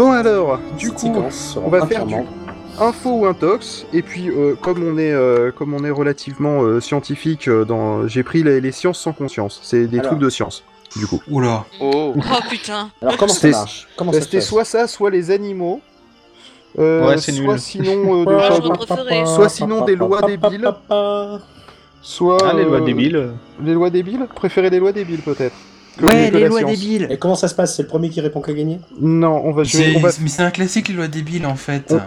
Bon alors, du Cette coup, on va faire du info ou intox, et puis euh, comme on est euh, comme on est relativement euh, scientifique, euh, dans, j'ai pris les, les sciences sans conscience. C'est des Alors. trucs de science. Du coup, Oula. Oh. Oh putain. Alors comment ça C'était- marche c'était soit ça, soit les animaux. euh, Ouais, c'est soit nul. sinon euh, de je. Soit sinon des lois débiles. soit Ah, les lois euh, débiles. Les lois débiles Préférez les lois débiles peut-être. Que- Ouais, les la lois débiles. Et comment ça se passe? C'est le premier qui répond qui a gagné? Non, on va, on va Mais c'est un classique, les lois débiles en fait. On-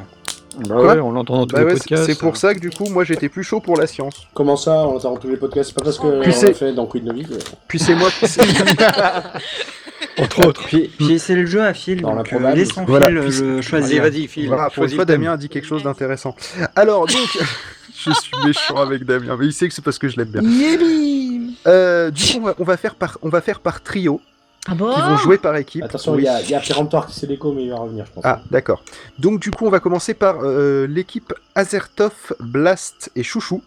Bah Quoi? ouais, on l'entend dans tous Bah les ouais, podcasts. c'est pour ça que du coup, moi j'étais plus chaud pour la science. Comment ça On entend tous les podcasts? C'est pas parce que Puis on c'est- l'a fait dans Quid Novi Puis c'est moi qui. Entre autres. Puis, puis c'est le jeu à fil, Dans donc euh, l'improbable. laissons Voilà, fil puis- le Vas-y, choisir. vas-y, Phil. Voilà, pour une fois. Damien a dit quelque chose d'intéressant. Alors donc, je suis méchant avec Damien, mais il sait que c'est parce que je l'aime bien. Euh, du coup, on va, on va faire par, on va faire par trio, Ah bon qui vont jouer par équipe. Attention, Oui. il y y a Péremptoire qui s'est l'écho, mais il va revenir, je pense. Ah, d'accord. Donc du coup, on va commencer par euh, l'équipe Azertov, Blast et Chouchou.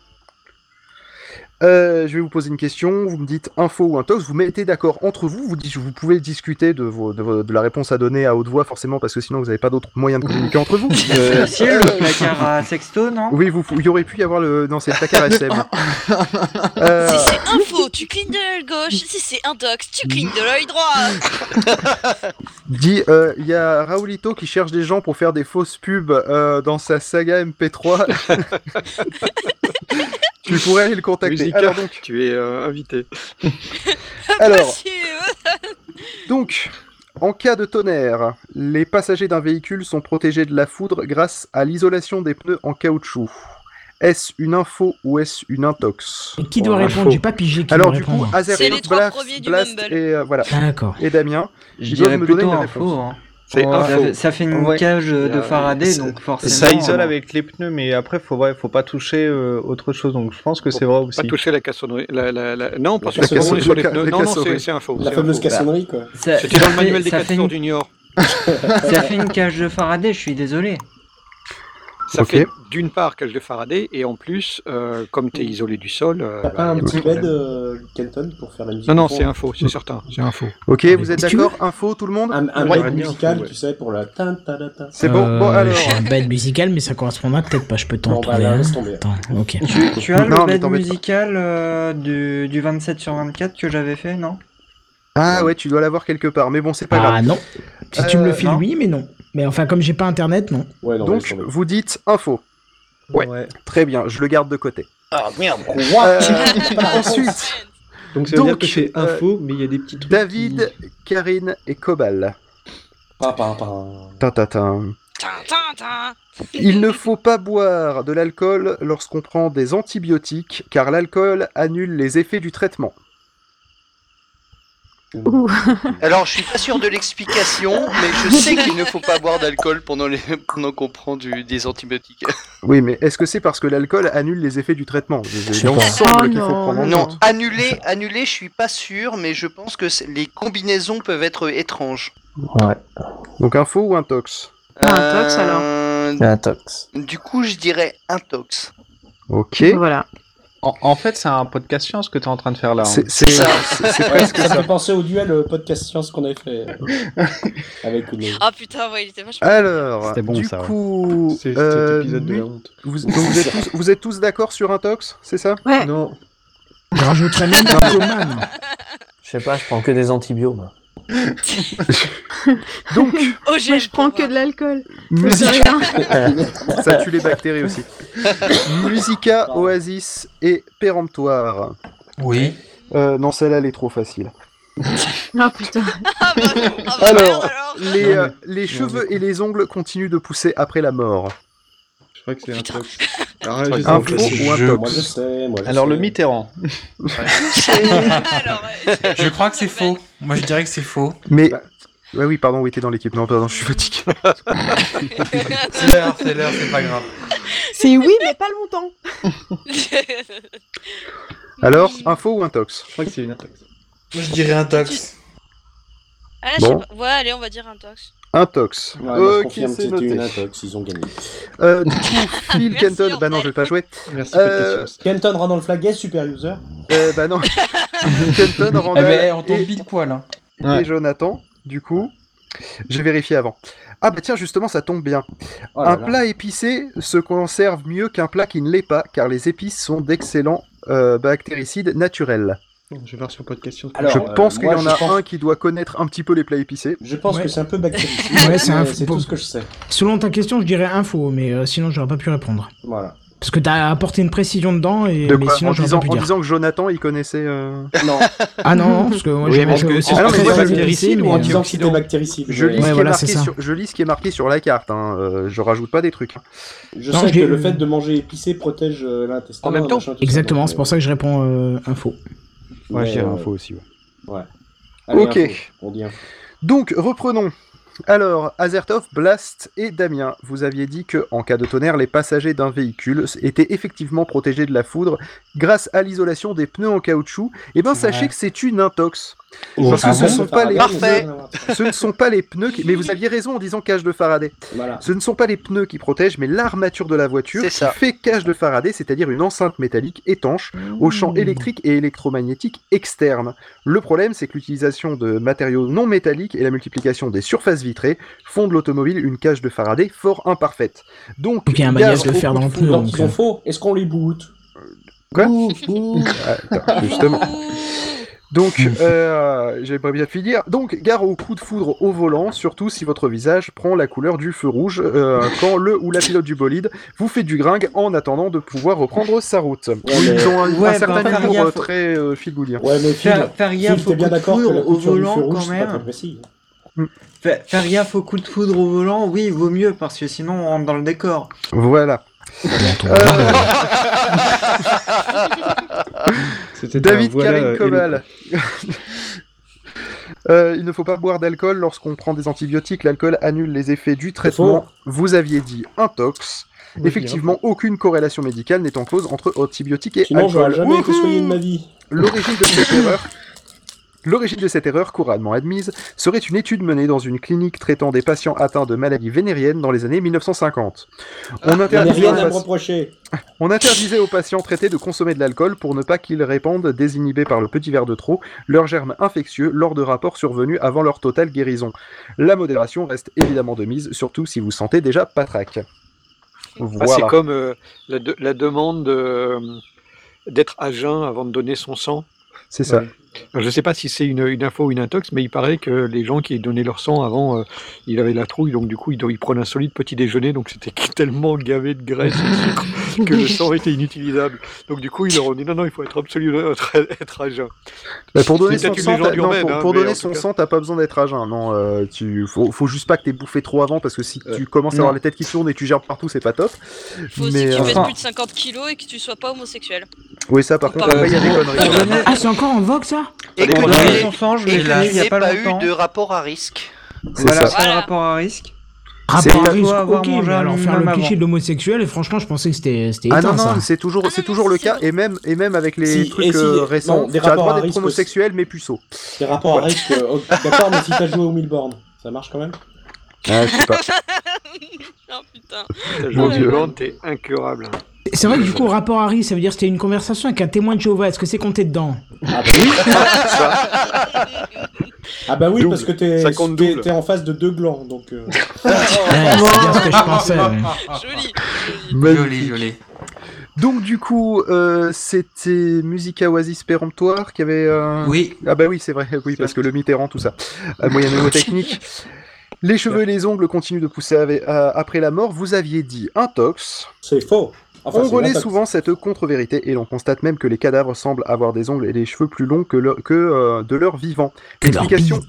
Euh, je vais vous poser une question, vous me dites info ou intox, vous mettez d'accord entre vous, vous, dites, vous pouvez discuter de, vos- de, vos- de la réponse à donner à haute voix forcément parce que sinon vous n'avez pas d'autres moyens de communiquer entre vous. Euh, Facile, le placard à sexto, non? Oui, vous, il y aurait pu y avoir le... Non, c'est le placard SM. Euh, Si c'est info, tu clignes de l'œil gauche. Si c'est intox, tu clignes de l'œil droit. dit, euh, il y a Raoulito qui cherche des gens pour faire des fausses pubs euh, dans sa saga MP3. Tu pourrais aller le contacter. Musica, Alors donc, tu es euh, invité. alors, Donc, en cas de tonnerre, les passagers d'un véhicule sont protégés de la foudre grâce à l'isolation des pneus en caoutchouc. Est-ce une info ou est-ce une intox? Et qui doit Ouais, répondre? J'ai pas pigé qui Alors doit du coup, répondre. C'est Azertov, les trois Blast, premiers du Blast Mumble. et euh, voilà D'accord. et Damien. Je Ils doivent dirais me donner plutôt une info. réponse. Hein. C'est Ça info. fait- Ça fait une Ouais. cage de Faraday, ça- donc forcément. Ça isole euh, avec les pneus, mais après, faut, ouais, faut pas toucher euh, autre chose. Donc je pense que c'est vrai aussi. Pas toucher la cassonnerie. La, la, la... Non, parce La que c'est vraiment cassonnerie, sur les pneus. la Non, c'est un faux. La c'est fameuse un faux. cassonnerie, quoi. C'était dans le manuel des ça fait, castors une... junior. ça fait une cage de Faraday, je suis désolé. Ça fait d'une part cage de Faraday et en plus, euh, comme tu es isolé du sol. euh, T'as bah, pas un y a petit bed, euh, Kenton, pour faire la musique Non, non, c'est un faux, c'est certain. C'est un faux. Ok, Mais vous êtes d'accord Info, tout le monde Un, un Ouais. bed musical, Ouais. tu sais, pour la... C'est bon. Bon Euh, alors. J'ai un bed musical, mais ça correspondra peut-être pas. Je peux t'en Bon, bah, trouver là, un. laisse tomber. Attends, ok. Tu, tu as Non, le bed musical euh, du, du 27 sur 24 que j'avais fait, non? Ah ouais, tu dois l'avoir quelque part, mais bon, c'est pas Ah grave. non. Si tu me le files, oui, mais non. Mais enfin, comme j'ai pas internet, non. Ouais, non, laisse Donc, vous dites info. Ouais. Très bien, je le garde de côté. Ah merde. Euh, ensuite, Donc ça veut dire que c'est euh, info, mais il y a des petits trucs. David, Karine et Cobal. Pa, pa, pa. Tintatin. tin, tin, tin. Il ne faut pas boire de l'alcool lorsqu'on prend des antibiotiques, car l'alcool annule les effets du traitement. Alors, je suis pas sûr de l'explication, mais je sais qu'il ne faut pas boire d'alcool pendant, les... pendant qu'on prend du... des antibiotiques. Oui, mais est-ce que c'est parce que l'alcool annule les effets du traitement? Pas. semble Oh qu'il faut non, prendre en Non, compte. annuler, annuler, je suis pas sûr, mais je pense que c'est- les combinaisons peuvent être étranges. Donc info ou intox Intox, alors Euh, Intox. Du coup, je dirais intox. Ok. Voilà. En, en fait, c'est un podcast science que tu es en train de faire là. hein. C'est ça. c'est- presque ça me ça. fait penser au duel euh, podcast science qu'on avait fait euh, avec une... Ah putain, ouais, il était vachement. Alors, C'était bon, du ça, ouais. coup, C'est cet euh, épisode de mu- la honte. vous, donc vous êtes tous, vous êtes tous d'accord sur intox, c'est ça? Ouais. Non. Je rajouterais même narcoman. Je sais pas, je prends que des antibiotiques. Donc, Oh, je prends que de l'alcool. rien. ça tue les bactéries aussi. Musica, Oasis et Péremptoire. Oui. Euh, non, celle-là, elle est trop facile. Ah putain. Ah bah, ah bah, Alors. Les, euh, les cheveux et les ongles continuent de pousser après la mort. Je crois que c'est un Putain. Tox. Alors, je sais Un faux un jeu. tox Moi je sais, moi je Alors sais. le Mitterrand. Alors. Je crois que c'est faux. Moi, je dirais que c'est faux. Mais. Ouais, oui, pardon, oui, t'es dans l'équipe. Non, pardon, je suis fatigué. C'est l'heure, c'est l'heure, c'est pas grave. C'est oui, mais pas longtemps. Alors, info ou intox? Je crois que c'est une intox. Moi, je dirais un tox. Ah, je sais Bon. pas. Ouais, allez, on va dire intox. Intox. Ouais, ok, que c'est une noté. intox, ils ont gagné. Euh, Phil Merci, Kenton. Bah non, je vais pas jouer. Merci Euh. Kenton rend dans le flag super user. Euh, bah non. Kenton, Eh Randall ben, on tombe et, pile poil. Hein. et. Jonathan, du coup. J'ai vérifié avant. Ah bah tiens, justement, ça tombe bien. Oh là un là. plat épicé se conserve mieux qu'un plat qui ne l'est pas, car les épices sont d'excellents euh, bactéricides naturels. Je vais voir sur podcast. Alors, je euh, pense qu'il y en je a pense- un qui doit connaître un petit peu les plats épicés. Je pense Ouais. que c'est un peu bactéricide. Ouais, c'est C'est tout ce que je sais. Selon ta question, je dirais info, mais euh, sinon j'aurais pas pu répondre. Voilà. Parce que t'as apporté une précision dedans, et, De mais sinon en, j'aurais disant, pas pu en dire. disant que Jonathan, il connaissait... euh, Non, Ah non, parce que moi Oui, je mais mange je- aussi Ah bactéricide ou en euh, disant que c'était bactéricide. Je lis, mais ce qui est voilà, marqué c'est sur, je lis ce qui est marqué sur la carte, hein, euh, je rajoute pas des trucs. Je Non, sais je que le fait de manger épicé protège euh, l'intestin. En même temps. Exactement, c'est pour ça que je réponds euh, info. Euh, mais, euh, aussi. allez, Ok. info. On dit info. Donc, reprenons. Alors, Azertov, Blast et Damien, vous aviez dit que, en cas de tonnerre, les passagers d'un véhicule étaient effectivement protégés de la foudre grâce à l'isolation des pneus en caoutchouc. Et ben, sachez Ouais. que c'est une intox. Oh, Parce que ah ce bon sont pas les- Parfait. Ce ne sont pas les pneus qui... Mais vous aviez raison en disant cage de Faraday. Voilà. Ce ne sont pas les pneus qui protègent, mais l'armature de la voiture C'est qui ça. fait cage de Faraday, c'est-à-dire une enceinte métallique étanche aux champs électriques et électromagnétiques externes. Le problème, c'est que l'utilisation de matériaux non métalliques et la multiplication des surfaces vitrées font de l'automobile une cage de Faraday fort imparfaite. Donc, il y a un gaz de fer dans le pneu. Donc euh. Est-ce qu'on les boot? Quoi? Ah, attends, justement. Donc, euh, j'avais pas bien finir. Donc, gare au coup de foudre au volant, surtout si votre visage prend la couleur du feu rouge euh, quand le ou la pilote du bolide vous fait du gringue en attendant de pouvoir reprendre sa route. mais- Ils ont un, un Ouais, certain bah, humour très euh. Ouais, mais Faire, gaffe au bien coup de d'accord que la foudre au couture du feu volant rouge, quand même. Faire, gaffe au coup de foudre au volant, oui, il vaut mieux parce que sinon on rentre dans le décor. Voilà. Ton- Euh, C'était David voilà, Karim euh, Koval. Euh, il ne faut pas boire d'alcool lorsqu'on prend des antibiotiques. L'alcool annule les effets du traitement. Vous aviez dit intox. Effectivement, aucune corrélation médicale n'est en cause entre antibiotiques et Sinon, alcool. jamais été Wouhou soigné de ma vie. L'origine de cette erreur. L'origine de cette erreur, couramment admise, serait une étude menée dans une clinique traitant des patients atteints de maladies vénériennes dans les années 1950. On Il n'y a interdisait, rien aux à me paci- reprocher. on interdisait aux patients traités de consommer de l'alcool pour ne pas qu'ils répandent, désinhibés par le petit verre de trop, leurs germes infectieux lors de rapports survenus avant leur totale guérison. La modération reste évidemment de mise, surtout si vous sentez déjà patraque. Ah, c'est comme euh, la, de- la demande de, euh, d'être à jeun avant de donner son sang. C'est ça. Je ne sais pas si c'est une, une info ou une intox, mais il paraît que les gens qui donnaient leur sang avant, euh, ils avaient la trouille, donc du coup ils, ils prenaient un solide petit déjeuner, donc c'était tellement gavé de graisse et de sucre que le sang était inutilisable. Donc du coup ils leur ont dit non, non, il faut être absolument être, être à jeun. Bah, pour donner son sang, t'as- non, urbaine, pour, hein, pour mais donner en tout son cas- sang, t'as pas besoin d'être à jeun. Non, euh, tu faut, faut juste pas que t'aies bouffé trop avant parce que si tu commences à avoir les têtes qui tournent et tu gères partout, c'est pas top. Faut aussi Mais que tu euh, pèses enfin- plus de 50 kilos et que tu sois pas homosexuel. oui, ça par contre, Euh, après, il y a des conneries. Ah, c'est encore en vogue ça? Et a n'aies pas pas eu de rapport à risque. C'est Voilà, un Voilà. rapport à risque. Rapport pas- à risque, ok, mais un alors faire le cliché de l'homosexuel, et franchement, je pensais que c'était c'était Ah non, non, c'est toujours, Ah c'est toujours le cas, et même, et même avec les Si, trucs euh, non, récents, des tu as le droit à d'être risque homosexuel mais puceau. Des rapports à risque, d'accord, mais si t'as joué au Milborn, ça marche quand même Ah, je sais pas. Oh putain. Ta Mon jolie Dieu. blonde, t'es incurable. C'est vrai que du coup, rapport à risque, ça veut dire que c'était une conversation avec un témoin de Jéhovah. Est-ce que c'est compté dedans Ah bah oui, ah bah oui Double. parce que t'es Ça compte t'es- en face de deux glands, donc... euh, Ouais, C'est bien ce que je pensais. ouais. Joli. Joli, joli. Donc du coup, euh, c'était Musica Oasis péremptoire qui avait... euh, Oui. Ah bah oui, c'est vrai, oui, parce que le Mitterrand, tout ça. Euh, moyen mnémotechnique. Les cheveux et les ongles continuent de pousser euh, après la mort. Vous aviez dit intox. C'est faux. Enfin, on relaie souvent cette contre-vérité et l'on constate même que les cadavres semblent avoir des ongles et des cheveux plus longs que, le- que euh, de leur vivant. Leur L'explication...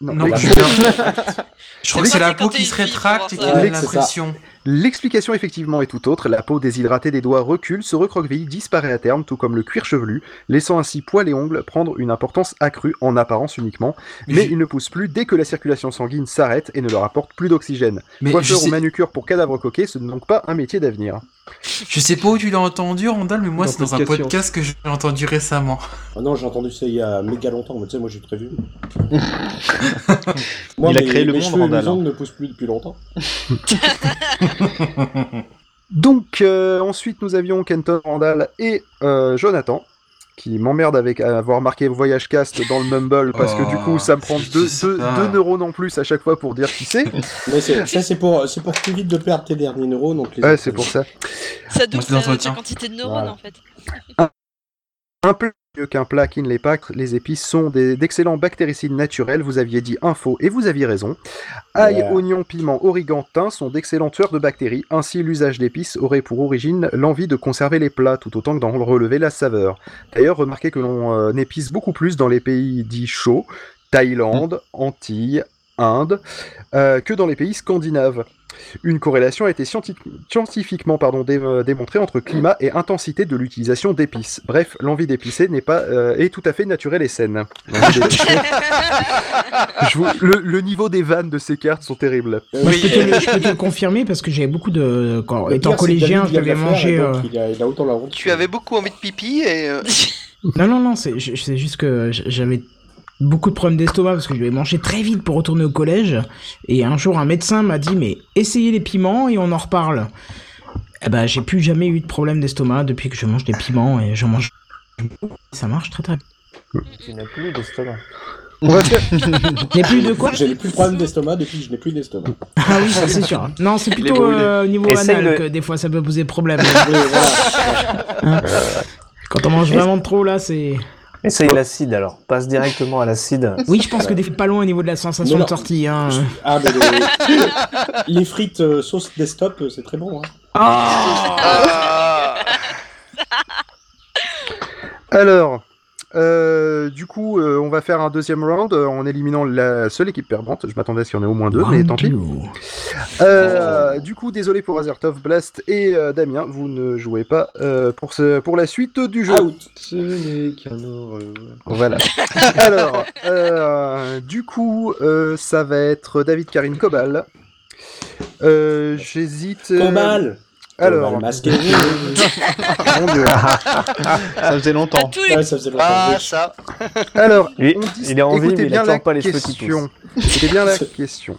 Non, Non, putain. Je crois que C'est la peau qui se rétracte et faut qui voir donne ça. l'impression. L'explication effectivement est tout autre. La peau déshydratée des doigts recule, se recroqueville, disparaît à terme, tout comme le cuir chevelu, laissant ainsi poils et ongles prendre une importance accrue en apparence uniquement. Mais Je- ils ne poussent plus dès que la circulation sanguine s'arrête et ne leur apporte plus d'oxygène. Coiffeur ou sais, manucure pour cadavre coquet, ce n'est donc pas un métier d'avenir. je sais pas où tu l'as entendu, Randall, mais moi c'est dans un Podcast que j'ai entendu récemment. Ah non, j'ai entendu ça il y a méga longtemps, mais tu sais, moi j'ai très vu. moi, Il a mes- créé le mes monde, cheveux Randall, mes ongles ne poussent plus depuis longtemps. Donc euh, ensuite nous avions Kenton, Randall et euh, Jonathan. qui m'emmerde avec avoir marqué Voyage Cast dans le Mumble parce que du coup, ça me prend Oh, deux, deux, ça. deux neurones en plus à chaque fois pour dire qui c'est. Mais c'est- ça, c'est pour, c'est pour tu évites de perdre tes derniers neurones. Donc les Ouais, autres, c'est pour ça. Ça Moi, double la quantité de neurones Voilà. en fait. Un peu mieux qu'un plat qui ne l'est pas, les épices sont des- d'excellents bactéricides naturels. Vous aviez dit info et vous aviez raison. Ail, Yeah. oignon, piment, origan, thym sont d'excellents tueurs de bactéries. Ainsi, l'usage d'épices aurait pour origine l'envie de conserver les plats tout autant que d'en relever la saveur. D'ailleurs, remarquez que l'on euh, épice beaucoup plus dans les pays dits chauds, Thaïlande, Antilles, Inde, euh, que dans les pays scandinaves. Une corrélation a été scienti- scientifiquement pardon, dé- euh, démontrée entre climat et intensité de l'utilisation d'épices. Bref, l'envie d'épicer n'est pas euh, est tout à fait naturelle et saine. Je vous- le, le niveau des vannes de ces cartes sont terribles. Moi, je, peux te, le- je peux te le confirmer parce que j'avais beaucoup de. Quand, étant pire, collégien, David vient de j'avais la faire, mangé. et donc euh, il, a, il a autant la honte. Tu avais beaucoup envie de pipi et. euh, Non, non, non, c'est je- juste que j'avais beaucoup de problèmes d'estomac parce que je devais manger très vite pour retourner au collège. Et un jour, un médecin m'a dit Mais essayez les piments et on en reparle. Eh ben, j'ai plus jamais eu de problème d'estomac depuis que je mange des piments et je mange. Ça marche très très bien. Tu n'as plus d'estomac. On va faire- J'ai plus de quoi? J'ai plus de problème d'estomac depuis que je n'ai plus d'estomac. Ah oui, ça c'est sûr. Non, c'est plutôt brûlé. euh, au niveau Essaye anal le- que des fois ça peut poser problème. Oui, voilà. Quand on mange vraiment trop là, c'est. Essaye l'acide alors. Passe directement à l'acide. Oui, je pense que des fois pas loin au niveau de la sensation non. de sortie. Hein. Ah, mais les, les frites euh, sauce desktop, euh, c'est très bon. Hein. Ah Alors, euh, du coup, euh, on va faire un deuxième round euh, en éliminant la seule équipe perdante. Je m'attendais à ce qu'il y en ait au moins deux, mais tant pis. Du coup, désolé pour Azertov, Blast et euh, Damien, vous ne jouez pas euh, pour, ce, pour la suite du jeu. Out. Ce n'est qu'un heureux. Voilà. Alors, euh, du coup, euh, ça va être David Karine Cobal. Euh, J'hésite. euh, Combal. Alors, Combal masqué. mon Dieu. Ça faisait longtemps. Ouais, ça faisait longtemps. Ah, ça Alors, Lui, on dis- il est en vie, mais il bien toujours la pas les question. C'était bien la question.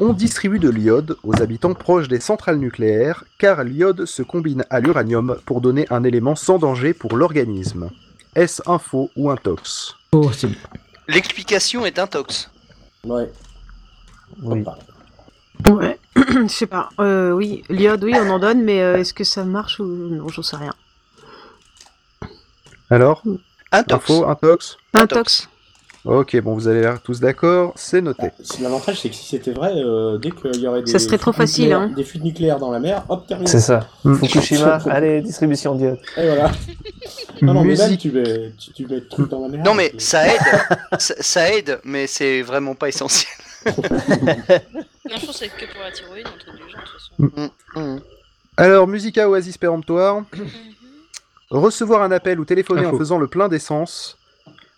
On distribue de l'iode aux habitants proches des centrales nucléaires, car l'iode se combine à l'uranium pour donner un élément sans danger pour l'organisme. Est-ce un faux ou un tox? Oh, L'explication est intox. Ouais. Oui. Ouais. Je sais pas. Euh, oui, l'iode, oui, on en donne, mais euh, est-ce que ça marche ou non? J'en sais rien. Alors? Un Intox. faux, un tox? Un Intox. tox. Ok, bon, vous avez l'air tous d'accord, c'est noté. C'est- L'avantage, c'est que si c'était vrai, euh, dès qu'il y aurait des, Ça serait trop fuites facile, nucléaires- hein. des fuites nucléaires dans la mer, hop, terminé. C'est ça. Mm. Fukushima, allez, distribution d'iode. Et voilà. Non, non, mais Musique. tu mets, tu, tu mets le truc dans la mer. Non mais ça aide, ça, ça aide, mais c'est vraiment pas essentiel. Non, je pense que c'est que pour la thyroïde, un truc du genre, de toute façon. Mm. Alors, Musica Oasis péremptoire. Recevoir un appel ou téléphoner en faisant le plein d'essence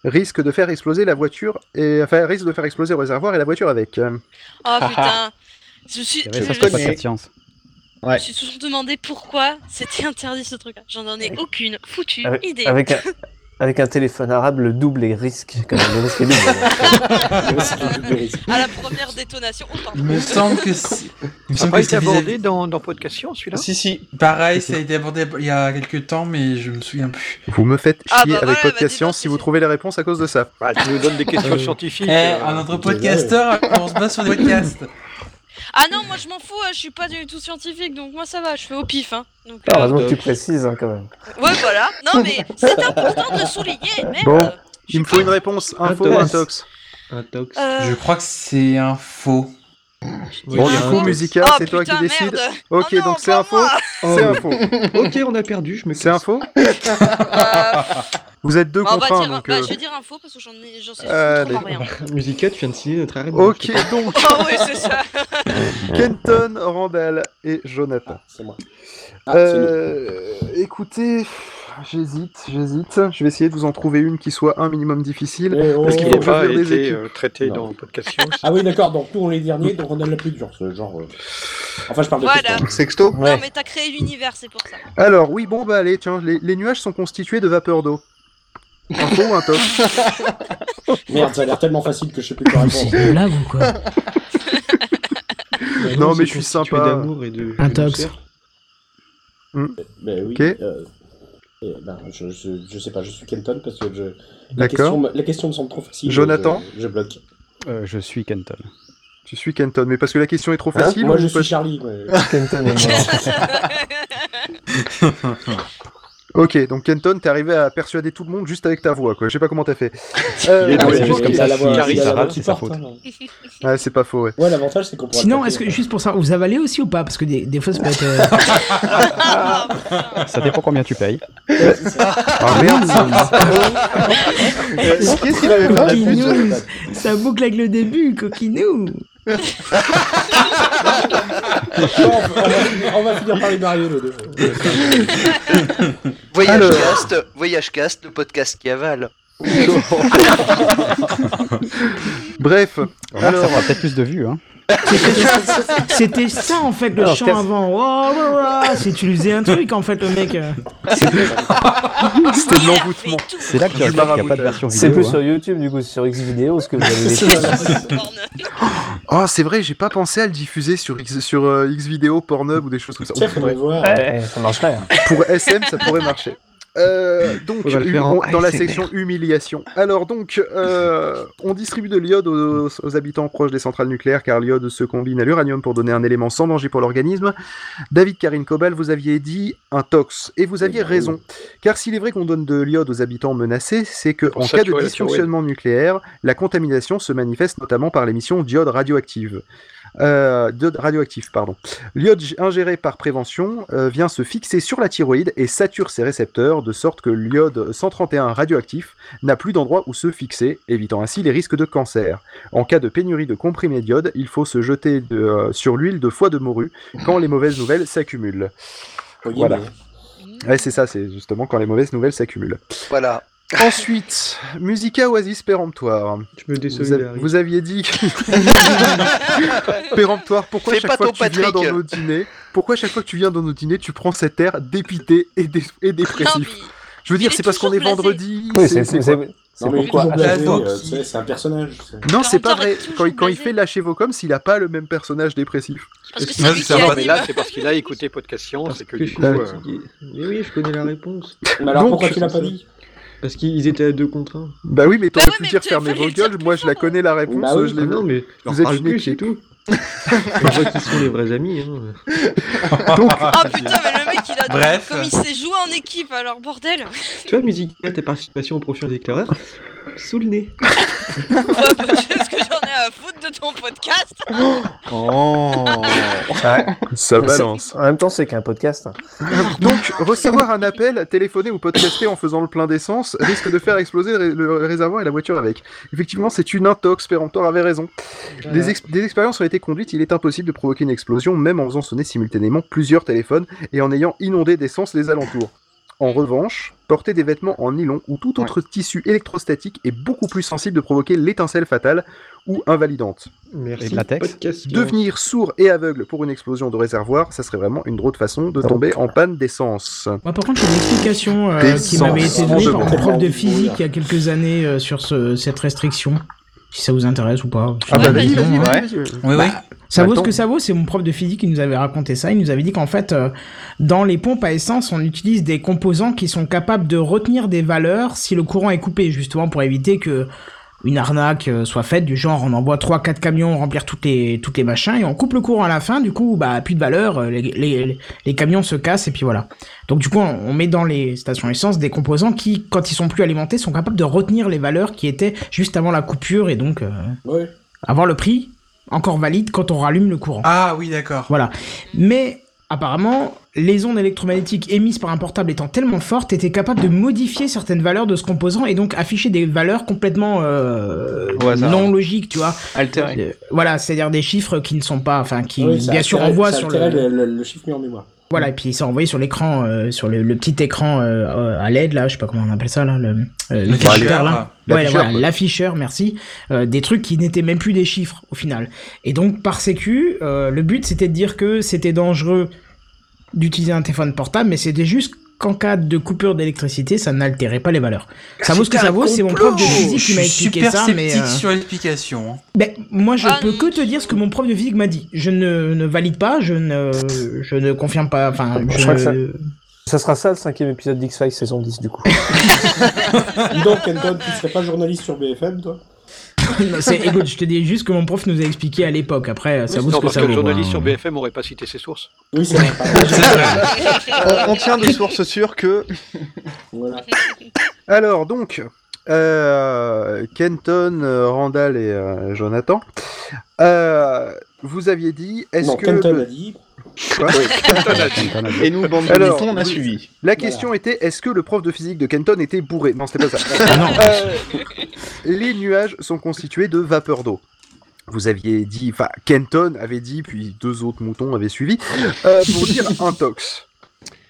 risque de faire exploser la voiture et enfin risque de faire exploser le réservoir et la voiture avec. Oh putain Je suis. Je pas de science. je me suis toujours demandé pourquoi c'était interdit ce truc-là. J'en en ai aucune foutue Avec, idée. avec avec un téléphone arabe, le double est risque. Quand même, le risque est double. À la première détonation, on. Il me semble que c'est. Il me semble pas que été c'est abordé vis-à-vis- dans, dans Podcast Science, celui-là Si, si. Pareil, ça a été abordé il y a quelques temps, mais je me souviens plus. Vous me faites chier Ah bah avec ouais, Podcast bah Science donc, si vous trouvez les réponses à cause de ça. Bah, Tu nous donnes des questions Euh, scientifiques. Eh, euh, un autre podcasteur, on se base sur des podcasts. Ah non, moi je m'en fous, euh, je suis pas du tout scientifique, donc moi ça va, je fais au pif. Hein. Donc, Ah, euh, Heureusement que tu précises hein, quand même. Ouais, voilà. Non, mais c'est important de souligner, merde. Bon. Il me faut une réponse, un faux ou un tox. Un tox. Euh, Je crois que c'est un faux. Bon, du coup, faux. Musica, Oh, c'est toi qui décides. merde. Ok, Oh non, donc c'est un faux. C'est un faux. ok, on a perdu, je me C'est un faux Euh, Vous êtes deux bah, contre un, donc. bah, euh, je vais dire un faux parce que j'en ai, j'en sais Allez. trop rien. Musica, tu viens de signer notre arrêt. de Ok, donc Oh oui, c'est ça. Kenton, Randall et Jonathan. Ah, c'est moi. Ah, c'est nous. Euh, écoutez, j'hésite, j'hésite. Je vais essayer de vous en trouver une qui soit un minimum difficile. Eh oh. Parce qu'il qui faut n'a pas choisir des été équipes. euh, traité Non. dans Podcast Science. Ah oui, d'accord, donc nous on est les derniers, donc on a la plus dure. ce Genre. euh, Enfin, je parle de Voilà. Sexto Non, mais t'as créé l'univers, c'est pour ça. Alors, oui, bon, bah allez, tiens, les, les nuages sont constitués de vapeur d'eau. Un faux ou un top Merde, ça a l'air tellement facile que je sais plus quoi C'est répondre. une blague ou quoi Non, mais c'est je suis constitué sympa. d'amour et de. Un de tox. douceur. Mais oui. Ok. euh, Eh ben, je, je, je sais pas, je suis Kenton parce que je... la, D'accord. question, me- la question me semble trop facile. Jonathan Je, je bloque. Euh, je suis Kenton. Tu suis Kenton, mais parce que la question est trop Hein facile Moi, ou je parce- suis Charlie. Kenton est mort. Ok, donc Kenton, t'es arrivé à persuader tout le monde juste avec ta voix, quoi. Je sais pas comment t'as fait. Euh, Il est doué, ok. juste comme ça. la voix- Carrie, ça la voix qui porte, faute. hein. Ouais, c'est pas faux, ouais. Ouais, l'avantage, c'est qu'on pourra. Sinon, est-ce que, juste pour ça, vous avalez aussi ou pas? Parce que des, des fois, ça peut être. euh, Ça dépend combien tu payes. Ah merde, Qu'est-ce qu'il avait fait Ça boucle avec le début, coquinou Non, on, va, on va finir par les marier, les deux. Voyage Alors. Cast, Voyage Cast, le podcast qui avale. Bref, ça alors, fera peut-être plus de vues. Hein. C'était ça en fait le Alors, chant avant. Oh, oh, oh, c'est tu lui faisais un truc en fait le mec. c'était de l'envoûtement. C'est là que tu n'y a pas de version vidéo. C'est plus hein. sur YouTube, du coup, c'est sur X vidéo, ce que vous avez. Oh, c'est vrai, j'ai pas pensé à le diffuser sur X, sur euh, X vidéo, Pornhub ou des choses comme ça. Tiens, faudrait voir. Ouais, ça marcherait. hein. Pour SM, ça pourrait marcher. Euh, donc, On dans la section humiliation. Alors donc, euh, on distribue de l'iode aux, aux habitants proches des centrales nucléaires car l'iode se combine à l'uranium pour donner un élément sans danger pour l'organisme. David Karine Cobal, vous aviez dit un tox et vous aviez raison. Car s'il est vrai qu'on donne de l'iode aux habitants menacés, c'est que Pour en cas de dysfonctionnement nucléaire, la contamination se manifeste notamment par l'émission d'iode radioactive. Euh, d'iode radioactif, pardon. L'iode ingéré par prévention euh, vient se fixer sur la thyroïde et sature ses récepteurs de sorte que l'iode 131 radioactif n'a plus d'endroit où se fixer, évitant ainsi les risques de cancer. En cas de pénurie de comprimés d'iode, il faut se jeter de, euh, sur l'huile de foie de morue quand les mauvaises nouvelles s'accumulent. Voilà. Ouais, c'est ça, c'est justement quand les mauvaises nouvelles s'accumulent. Voilà. Ensuite, Musica Oasis péremptoire. Je me Vous, a- désolidarise. vous aviez dit que... péremptoire, pourquoi Fais chaque fois que tu viens dans nos dîners, pourquoi chaque fois que tu viens dans nos dîners, tu prends cet air dépité et, dé- et Non, dépressif mais Je veux dire, c'est parce qu'on est vendredi. Oui, c'est- pourquoi. euh, c'est un personnage. Non, c'est pas vrai. Quand il, quand il blasé. fait lâcher vos coms, il a pas le même personnage dépressif. Parce que c'est là, c'est parce qu'il a écouté Podcast Science et que du coup. euh. Mais oui, je connais la réponse. Mais alors Donc, pourquoi tu l'as pas dit? Parce qu'ils étaient à deux contre un. Bah oui, mais t'aurais ouais, pu mais dire fermez vos gueules. Moi, je la connais la réponse. Bah oui, je Ah l'ai non, mais Vous êtes une c'est tout. On voit qui sont les vrais amis. Hein. Donc, Ah putain, mais le mec il a Bref. comme il sait jouer en équipe alors bordel. Tu vois, Musica, ta participation au prochain éclaireur Sous le nez. Ouais, bah, À foutre de ton podcast Oh Ouais. ça balance. En même temps, c'est qu'un podcast. hein. Donc, recevoir un appel, téléphoner ou podcaster en faisant le plein d'essence risque de faire exploser le ré- le réservoir et la voiture avec. Effectivement, c'est une intox. Péremptoire avait raison. Des, ex- des expériences ont été conduites. Il est impossible de provoquer une explosion, même en faisant sonner simultanément plusieurs téléphones et en ayant inondé d'essence les alentours. En revanche, porter des vêtements en nylon ou tout autre tissu électrostatique est beaucoup plus sensible de provoquer l'étincelle fatale ou invalidante. Merci. Et de latex. Podcast. Devenir sourd et aveugle pour une explosion de réservoir, ça serait vraiment une drôle de façon de tomber en panne d'essence. Moi, par contre, j'ai une explication euh, qui m'avait été donnée par prof de physique il y a quelques années euh, sur ce- cette restriction. Si ça vous intéresse ou pas. Ah bah vas-y, vas-y, vas-y, vas-y. Oui, oui. Ça vaut ce que ça vaut, c'est mon prof de physique qui nous avait raconté ça. Il nous avait dit qu'en fait, euh, dans les pompes à essence, on utilise des composants qui sont capables de retenir des valeurs si le courant est coupé, justement pour éviter que une arnaque euh, soit faite du genre on envoie 3 4 camions remplir toutes les toutes les machins et on coupe le courant à la fin du coup bah plus de valeur euh, les, les, les camions se cassent et puis voilà donc du coup on, on met dans les stations essence des composants qui quand ils sont plus alimentés sont capables de retenir les valeurs qui étaient juste avant la coupure et donc euh, Ouais. avoir le prix encore valide quand on rallume le courant Ah oui, d'accord. voilà. Mais apparemment, les ondes électromagnétiques émises par un portable étant tellement fortes, étaient capables de modifier certaines valeurs de ce composant et donc afficher des valeurs complètement euh, non logiques, tu vois. Altéré. Euh, voilà, c'est-à-dire des chiffres qui ne sont pas, enfin, qui Oui, bien sûr envoient sur le, le, le- le chiffre mis en mémoire. Voilà, et puis c'est envoyé sur l'écran, euh, sur le, le petit écran euh, à LED là, je sais pas comment on appelle ça là, le, euh, le là. Ouais, L'afficheur, voilà, merci. Euh, des trucs qui n'étaient même plus des chiffres au final. Et donc par sécu, euh, le but c'était de dire que c'était dangereux d'utiliser un téléphone portable, mais c'était juste qu'en cas de coupure d'électricité, ça n'altérait pas les valeurs. Ça vaut ce que ça vaut, c'est mon prof de physique qui m'a expliqué super ça, mais sceptique euh, sur l'explication. hein. ben, moi je Ah, peux que te dire ce que mon prof de physique m'a dit. Je ne, ne valide pas, je ne, je ne confirme pas, enfin, je Je crois que ça- ne- Ça sera ça le cinquième épisode d'X-Files saison 10 du coup. Dis donc, Kenton, tu serais pas journaliste sur BFM, toi? écoute, je te dis juste que mon prof nous a expliqué à l'époque. Après, ça vaut ce non, que parce ça que vaut. le journaliste hein. sur BFM aurait pas cité ses sources. Oui, c'est vrai. on, on tient de sources sûres que. Voilà. Alors donc, euh, Kenton, Randall et euh, Jonathan, euh, vous aviez dit, est-ce Non, que Kenton le- a dit. Quoi Et nous, bande de Alors, on a suivi. La question était, est-ce que le prof de physique de Kenton était bourré? Non, c'était pas ça. Ah non. Euh, les nuages sont constitués de vapeur d'eau. Vous aviez dit, enfin, Kenton avait dit, puis deux autres moutons avaient suivi, euh, pour dire intox.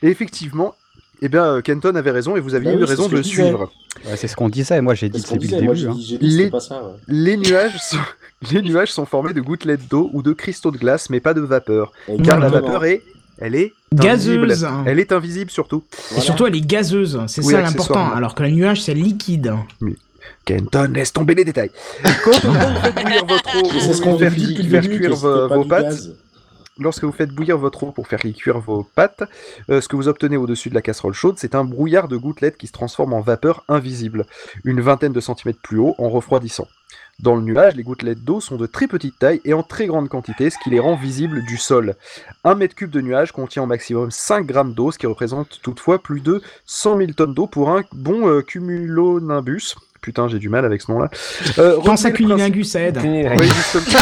Et effectivement, eh bien, euh, Kenton avait raison et vous aviez Bah oui, eu raison de le suivre. Ouais, c'est ce qu'on disait, moi j'ai dit depuis le début. j'ai hein. dit, dit Les- c'était pas ça. ouais. Les nuages, sont... les nuages sont formés de gouttelettes d'eau ou de cristaux de glace, mais pas de vapeur. Et Car la vapeur est, elle est Gazeuse. invisible. Elle est invisible surtout. Et surtout, elle est gazeuse. C'est Oui, ça l'important. Alors que le nuage, c'est liquide. Kenton, laisse tomber les détails. Quand vous faites bouillir votre eau, faire, cuire vos, vos du pâtes, gaz. Lorsque vous faites bouillir votre eau pour faire cuire vos pâtes, euh, ce que vous obtenez au-dessus de la casserole chaude, c'est un brouillard de gouttelettes qui se transforme en vapeur invisible, une vingtaine de centimètres plus haut, en refroidissant. Dans le nuage, les gouttelettes d'eau sont de très petite taille et en très grande quantité, ce qui les rend visibles du sol. Un mètre cube de nuage contient au maximum 5 grammes d'eau, ce qui représente toutefois plus de 100 000 tonnes d'eau pour un bon euh, cumulonimbus. Putain, j'ai du mal avec ce nom-là. Euh, Pense à Cunilingus, ça aide. oui, justement.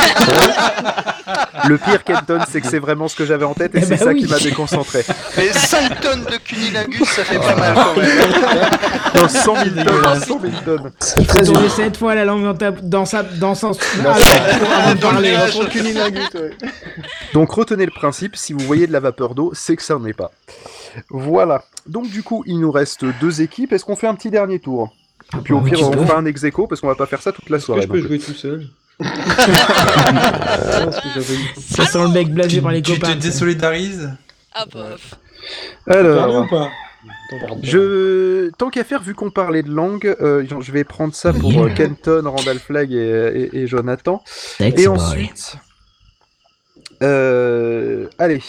le pire, Kenton, c'est que c'est vraiment ce que j'avais en tête et Eh c'est ben ça oui. qui m'a déconcentré. Mais 5 tonnes de cunilingus, ça fait pas mal quand même. Non, 100 000 tonnes, 100 000 tonnes. Tourner cette fois la langue dans, ta, dans, sa, dans son... Dans parler. Donc retenez le principe, si vous voyez de la vapeur d'eau, c'est que ça n'en est pas. Voilà. Donc du coup, il nous reste deux équipes. Est-ce qu'on fait un petit dernier tour? Puis au bah, pire, on fera un ex aequo, parce qu'on va pas faire ça toute la Est-ce que soirée. je peux jouer tout seul Ah. Ça sent le mec blasé par les Tu te copains. désolidarises Ah bof. Alors, ou pas je... tant qu'à faire, vu qu'on parlait de langue, euh, je vais prendre ça pour euh, Kenton, Randall Flagg et, et- et Jonathan. Et ensuite, euh, allez.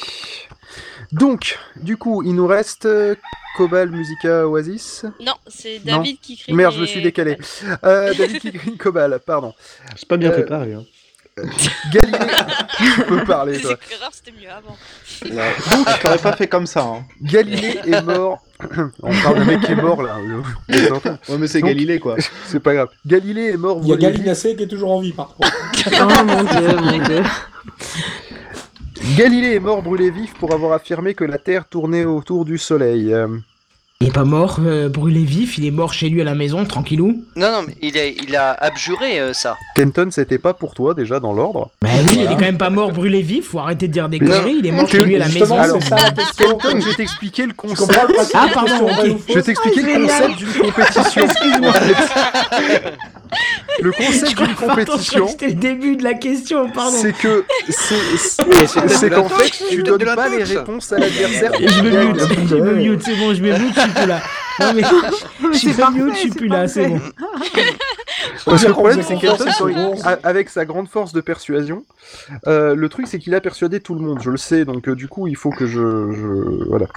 Donc, du coup, il nous reste euh, Cobal, Musica, Oasis. Non, c'est Non. David qui crie. Merde, je me suis décalé. Euh, David qui green Cobal, pardon. C'est pas bien Euh, préparé. Hein. Galilée, tu peux parler, toi. c'était mieux avant. Je t'aurais pas fait comme ça. Hein. Galilée est mort. On parle d'un mec qui est mort là. Ouais, mais c'est Donc- Galilée quoi. C'est pas grave. Galilée est mort. Il y a. Galinacé qui est toujours en vie, par contre. Oh mon dieu, mon dieu. Galilée est mort brûlé vif pour avoir affirmé que la Terre tournait autour du Soleil. Il est pas mort, euh, brûlé vif, il est mort chez lui à la maison, tranquillou. Non, non, mais il a, il a abjuré euh, ça. Kenton, c'était pas pour toi déjà dans l'ordre? Bah oui, il est quand même pas mort brûlé vif, faut arrêter de dire des conneries, il est mort chez lui à la Justement, maison. c'est ça la question. Kenton, je vais t'expliquer le Tu concept. comprends le principe Ah, de la pardon, question, ok. vrai ou faux Je vais t'expliquer le concept d'une compétition. Excuse-moi. Le concept d'une Pardon, je crois compétition, que C'était le début de la question, pardon. c'est que c'est- c'est qu'en fait tu donnes pas les réponses à l'adversaire. Je me mute, je me mute, c'est bon, je me mute, je suis plus là. Non mais, Mais je suis pas parfait, je suis plus là, c'est bon. Parce que le problème, c'est qu'Elton, avec sa grande force de persuasion, euh, le truc, c'est qu'il a persuadé tout le monde. Je le sais, donc euh, du coup, il faut que je, je- voilà.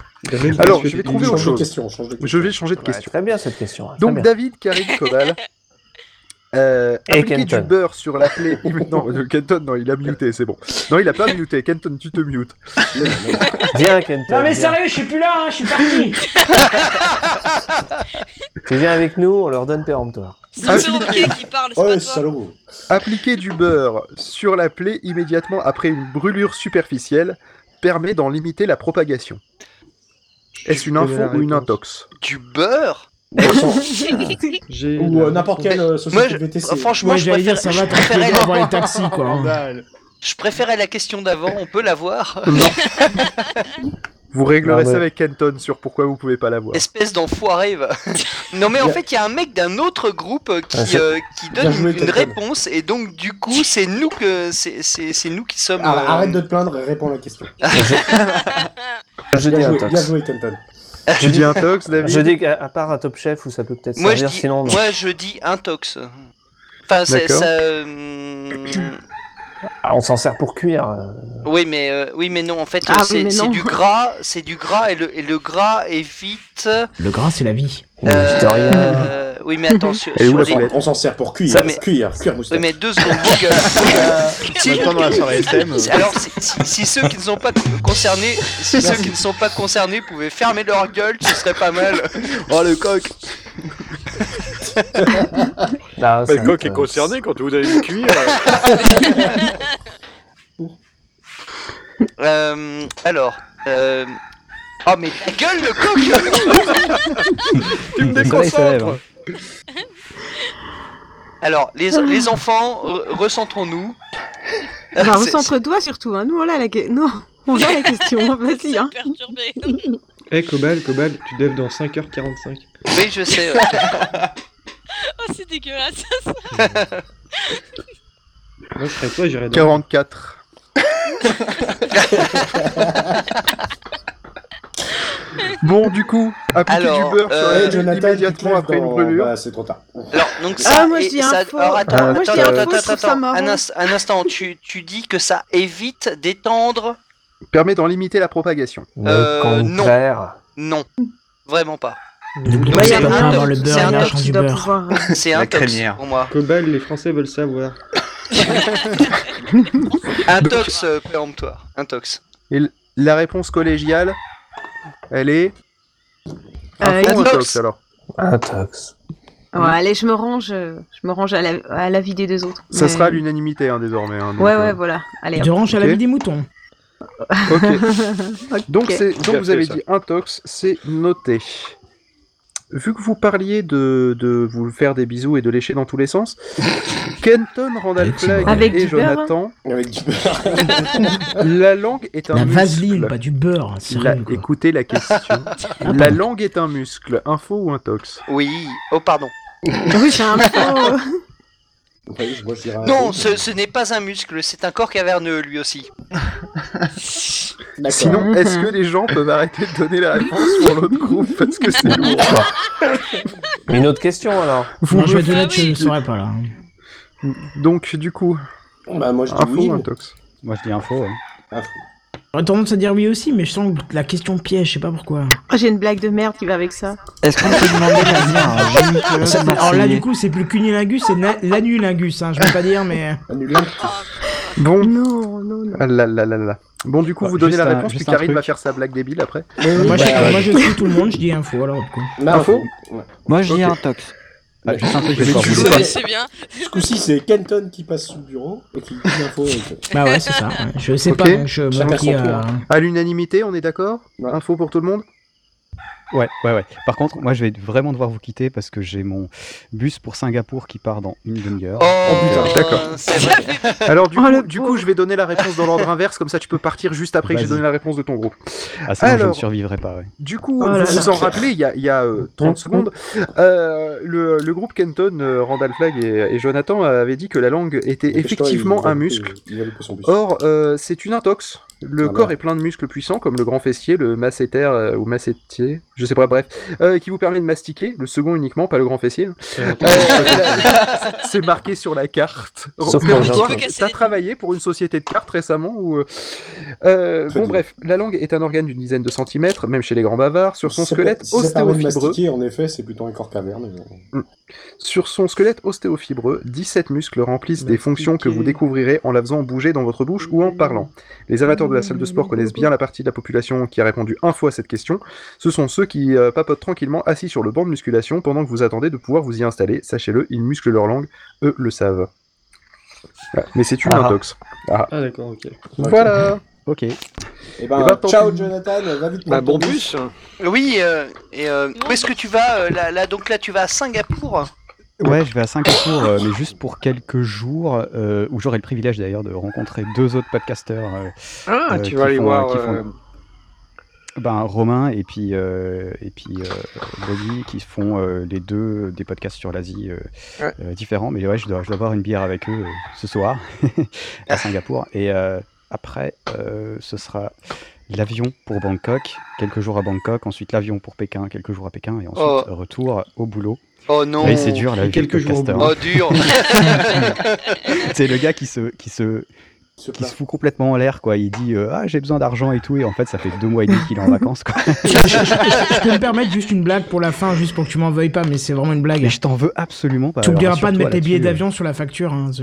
Alors, je vais trouver autre chose. question. Je vais changer de Ouais, question. très bien cette question. hein, Donc bien. David Karim Kobal. Euh, Et appliquer du beurre sur la plaie. non, euh, Kenton, non, il a muté, c'est bon. Non, il a pas muté. Kenton, tu te mutes. Viens, Kenton. Non mais viens. sérieux, je suis plus là, hein, je suis parti. Tu viens avec nous, on leur donne péremptoire. C'est qui parle, Ouais, pas toi. salaud. Appliquer du beurre sur la plaie immédiatement après une brûlure superficielle permet d'en limiter la propagation. Est-ce une info ou une intox? Du beurre? Ou euh, n'importe quelle euh, Moi, société je- de VTC. franchement, Moi je j'allais dire, ça va, je, t'as préférais d'avoir la... les taxis quoi. hein. je préférais la question d'avant, on peut la voir Vous réglerez Non, ça avec Kenton sur pourquoi vous pouvez pas l'avoir. Espèce d'enfoiré va. non mais en Bien. fait il y a un mec d'un autre groupe euh, Ah, qui, c'est- euh, qui Bien donne joué, une, réponse et donc du coup c'est nous que c'est c'est- c'est nous qui sommes. Ah, euh, Arrête de te plaindre et réponds à la question. Je Bien joué, bien joué, Kenton. Tu dis intox, David Je dis qu'à à part un top chef où ça peut peut-être Moi je servir, dis, sinon non. moi je dis intox. Enfin c'est D'accord. ça. euh, Ah, on s'en sert pour cuire. euh. Oui, mais euh, oui, mais non. En fait, Ah euh, oui, c'est mais c'est non. du gras, c'est du gras et le, et le gras évite. Le gras, c'est la vie. euh, oui, mais attends, sur, sur les- On s'en sert pour cuire. Ça, mais- Cuire, cuire Oui, moustache. mais deux secondes. Google. Euh, si- Maintenant, dans la soirée SM, euh. Alors, si, si- si ceux qui ne sont pas concernés, si ceux qui ne sont pas concernés pouvaient fermer leur gueule, ce serait pas mal. Oh le coq Là, Bah, le coq est concerné quand vous allez le cuire. Euh, alors. Euh... Oh mais ta gueule le coq tu me déconcentres. Alors les, les enfants, re- recentrons-nous. C'est- recentre-toi surtout, hein. Nous, on a la, que- non, on a la question, vas-y. Hein. Perturbé. Eh, Cobal, Cobal, tu devs dans 5h45. Oui je sais. ouais. Oh, c'est dégueulasse. Moi, je serais toi, j'irais dans. 44. Bon, du coup, appliquer Alors, du beurre sur euh, tête Jonathan, immédiatement après une brûlure. Bah, c'est trop tard. Alors donc ça. Ah, moi, et- ça- alors, attends, Ah, Moi, attends, attends, info, attends, attends, un, ins- un instant. Tu, tu dis que ça évite d'étendre Permet d'en limiter la propagation. Euh, non. Non, vraiment pas. C'est un et un un La tox pour moi. Cobal, les Français veulent savoir. Un tox euh, péremptoire. Un tox. La réponse collégiale, elle est. Un Euh, fond ou un Intox. tox alors Un tox. Ouais, allez, je me range, euh, je me range à la, à la vie des deux autres. Ça Mais- sera à l'unanimité hein, désormais. hein, donc, Ouais, euh, ouais, voilà. Allez, hop. ranges à la vie des moutons. Donc, c'est, donc vous avez ça. dit intox, c'est noté. Vu que vous parliez de, de vous faire des bisous et de lécher dans tous les sens, Kenton, Randall. Flagg Avec et beurre, Jonathan, Avec du beurre. la langue est un La muscle. vaseline, pas du beurre. La- quoi. écoutez la question. Ah, la langue est un muscle, info ou intox Oui. Oh pardon. Oui, c'est un peu. Ouais, moi, je dirais un Non, peu. ce, ce n'est pas un muscle, c'est un corps caverneux lui aussi. Sinon, est-ce que les gens peuvent arrêter de donner la réponse pour l'autre groupe Parce que c'est lourd. Une autre question alors. Vous Moi, je vais je ne saurais pas là. Donc, du coup, Bah, moi, je dis info oui. ou mais- intox Moi je dis info. ouais. Fou. J'aurais tendance à dire oui aussi, mais je sens que la question piège, je sais pas pourquoi. Oh, J'ai une blague de merde qui va avec ça. Est-ce qu'on peut demander à un gynécologue Ça- Alors là, du coup, c'est plus cunilingus, c'est l'anulingus, hein, je veux pas dire, mais. Bon, Non, non, non. ah là là là là. Bon, du coup, Bah, vous donnez juste la un- réponse, puis Karine va faire sa blague débile après. moi, je, bah, moi, je suis tout le monde, je dis info alors. du coup. Bah, Info ouais. Moi, je dis un tox. Ah, juste un truc, je vais vous le c'est bien. Ce coup-ci, c'est Kenton qui passe sous le bureau et qui dit l'info. avec- Bah ouais, c'est ça. ouais. Je sais Ok. pas, donc je me Chacun son tour, à. À l'unanimité, on est d'accord? Ouais. Info pour tout le monde? Ouais, ouais, ouais. Par contre, moi, je vais vraiment devoir vous quitter parce que j'ai mon bus pour Singapour qui part dans une demi-heure. Oh, putain, d'accord. Alors, du, Oh, coup, du je vais donner la réponse dans l'ordre inverse, comme ça tu peux partir juste après que j'ai donné la réponse de ton groupe. Ah, sinon, je ne Alors- survivrai pas, ouais. Du coup, Oh vous là vous là. en rappelez, il y a, il y a, euh, 30 secondes, euh, le, le groupe Kenton, euh, Randall Flagg et, et Jonathan avaient dit que la langue était effectivement un muscle. Or, euh, c'est une intox. Le Ah corps est plein de muscles puissants, comme le grand fessier, le masséter euh, ou massétier, je sais pas, bref, euh, qui vous permet de mastiquer. Le second uniquement, pas le grand fessier. Euh, là, c'est marqué sur la carte. Sauf. T'as travaillé pour une société de cartes récemment ou euh, euh, Bon, bien. bref, la langue est un organe d'une dizaine de centimètres, même chez les grands bavards. Sur son Si squelette si ostéofibreux, mastiquer, en effet, c'est plutôt un corps caverne. sur son squelette ostéofibreux, 17 muscles remplissent des fonctions que vous découvrirez en la faisant bouger dans votre bouche ou en parlant. Les amateurs de la salle de sport connaissent bien la partie de la population qui a répondu un fois à cette question. Ce sont ceux qui euh, papotent tranquillement assis sur le banc de musculation pendant que vous attendez de pouvoir vous y installer. Sachez-le, ils musclent leur langue, eux le savent. Mais c'est une Ah. intox. Ah. Ah, d'accord, ok. Voilà. Ok. Et Eh ben, ben, tant ciao. Jonathan, va vite Bah, prendre bon bus. Oui, euh, et euh, où est-ce que tu vas euh, là, là, donc là, tu vas à Singapour Ouais, je vais à Singapour, euh, mais juste pour quelques jours, euh, où j'aurai le privilège d'ailleurs de rencontrer deux autres podcasteurs. euh, Ah, euh, tu vas aller font, voir. font- ben, Romain et puis, et puis Bobby qui font les deux des podcasts sur l'Asie Ouais. différents. Mais ouais, je dois, je dois boire une bière avec eux ce soir à Singapour. Et après, ce sera l'avion pour Bangkok, quelques jours à Bangkok, ensuite l'avion pour Pékin, quelques jours à Pékin, et ensuite Oh. retour au boulot. Oh non. Oui, c'est dur de Quelques jours. Oh dur. c'est le gars qui se, qui se, qui se fout complètement en l'air, quoi. Il dit euh, Ah, j'ai besoin d'argent et tout, et en fait, ça fait deux mois et demi qu'il est en vacances, quoi. Je peux me permettre juste une blague pour la fin, juste pour que tu m'en veuilles pas, mais c'est vraiment une blague. Mais je t'en veux absolument pas. Tu oublieras pas de mettre les billets là-dessus, euh. d'avion sur la facture. Hein, ce-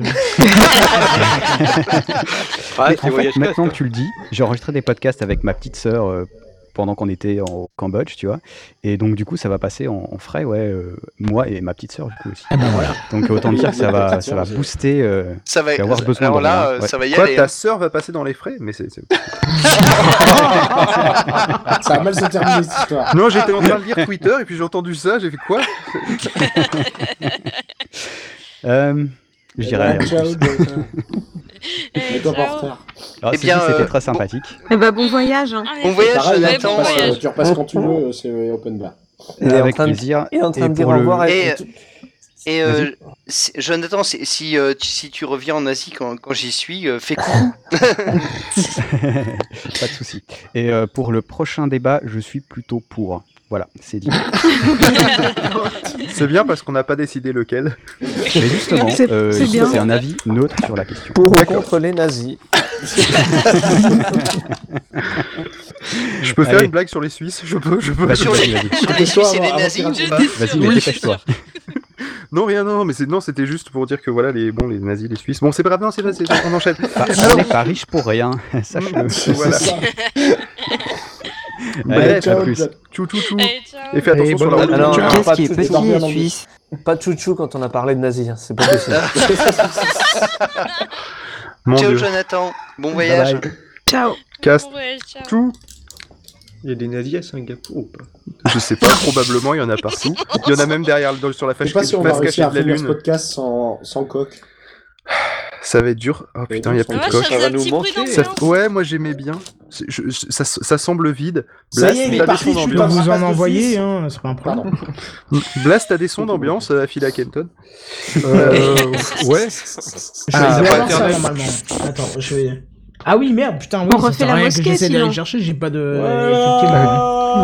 Ah, c'est en fait, maintenant que tu le dis, j'ai enregistré des podcasts avec ma petite sœur euh, pendant qu'on était en Cambodge, tu vois. Et donc, du coup, ça va passer en, en frais, ouais, euh, moi et ma petite sœur, du coup aussi. Ah ben voilà. Donc, autant dire que ça va, ça va booster. euh, Ça va avoir besoin alors là, euh, ouais. ça va y Quoi, aller. ta hein. sœur va passer dans les frais Mais c'est. Ça va mal se terminer cette histoire. Non, j'étais en train de lire Twitter et puis j'ai entendu ça, j'ai fait quoi? Euh, je dirais. Euh, Eh. Alors, Eh ceci, bien, c'était euh, très sympathique. Eh bah, bon voyage. hein. Bon voyage, Pareil, hein, tu, Jonathan. bon repasses, voyage. tu repasses quand tu veux, c'est open bar. Est en Avec train de- plaisir. Est en train Et de dire au revoir. Et, Et euh, Jonathan, si, euh, tu, si tu reviens en Asie quand, quand j'y suis, euh, fais coucou. Pas de souci. Et euh, pour le prochain débat, je suis plutôt pour. Voilà, c'est dit. C'est bien parce qu'on n'a pas décidé lequel. Mais justement, C'est- euh, un avis neutre sur la question. Pour ou contre les nazis. Je peux faire Allez. une blague sur les Suisses Je peux, je peux. Vas-y, sur les, vas-y, vas-y. sur les Suisses et les nazis pas Vas-y, mais dépêche-toi. Non, rien, non, mais c'est non, c'était juste pour dire que voilà, les bon, les nazis, les Suisses. Bon, c'est pas grave, non, c'est pas, c'est- on enchaîne. Bah, on n'est pas riche pour rien, sache-le. Voilà. Allez, à ciao, plus. Tchou tchou tchou. Allez, ciao. Et fais attention sur la route. Alors, Qu'est-ce qui est petit et suisse Pas de chouchou quand on a parlé de nazis, hein, c'est pas possible. Mon Ciao Dieu. Jonathan, bon voyage. Bye bye. Ciao. Casse Bon voyage, ciao. tout. Il y a des nazis à Singapour ou pas Je sais pas, probablement, il y en a partout. Il y en a même derrière le- sur la Je face, sais pas si on va réussir à de la finir ce lune. podcast sans, sans coq. Ça va être dur. Oh putain, il y a Ah, plus de coq. ça Ça va nous manquer. Ça- d'ambiance. Ouais, moi j'aimais bien. Je- je- ça, ça semble vide. Ça Blast, y est, il est t'as des parti, sons je Je peux vous en envoyer, hein, c'est pas un problème. Blast, t'as des sons d'ambiance à Phil à Kenton euh, Ouais. Je Ah, vais pas avoir ça normalement. Attends, je vais. Ah oui, merde, putain, oui, On ça refait la mosquée, j'essaie d'aller chercher, j'ai pas de.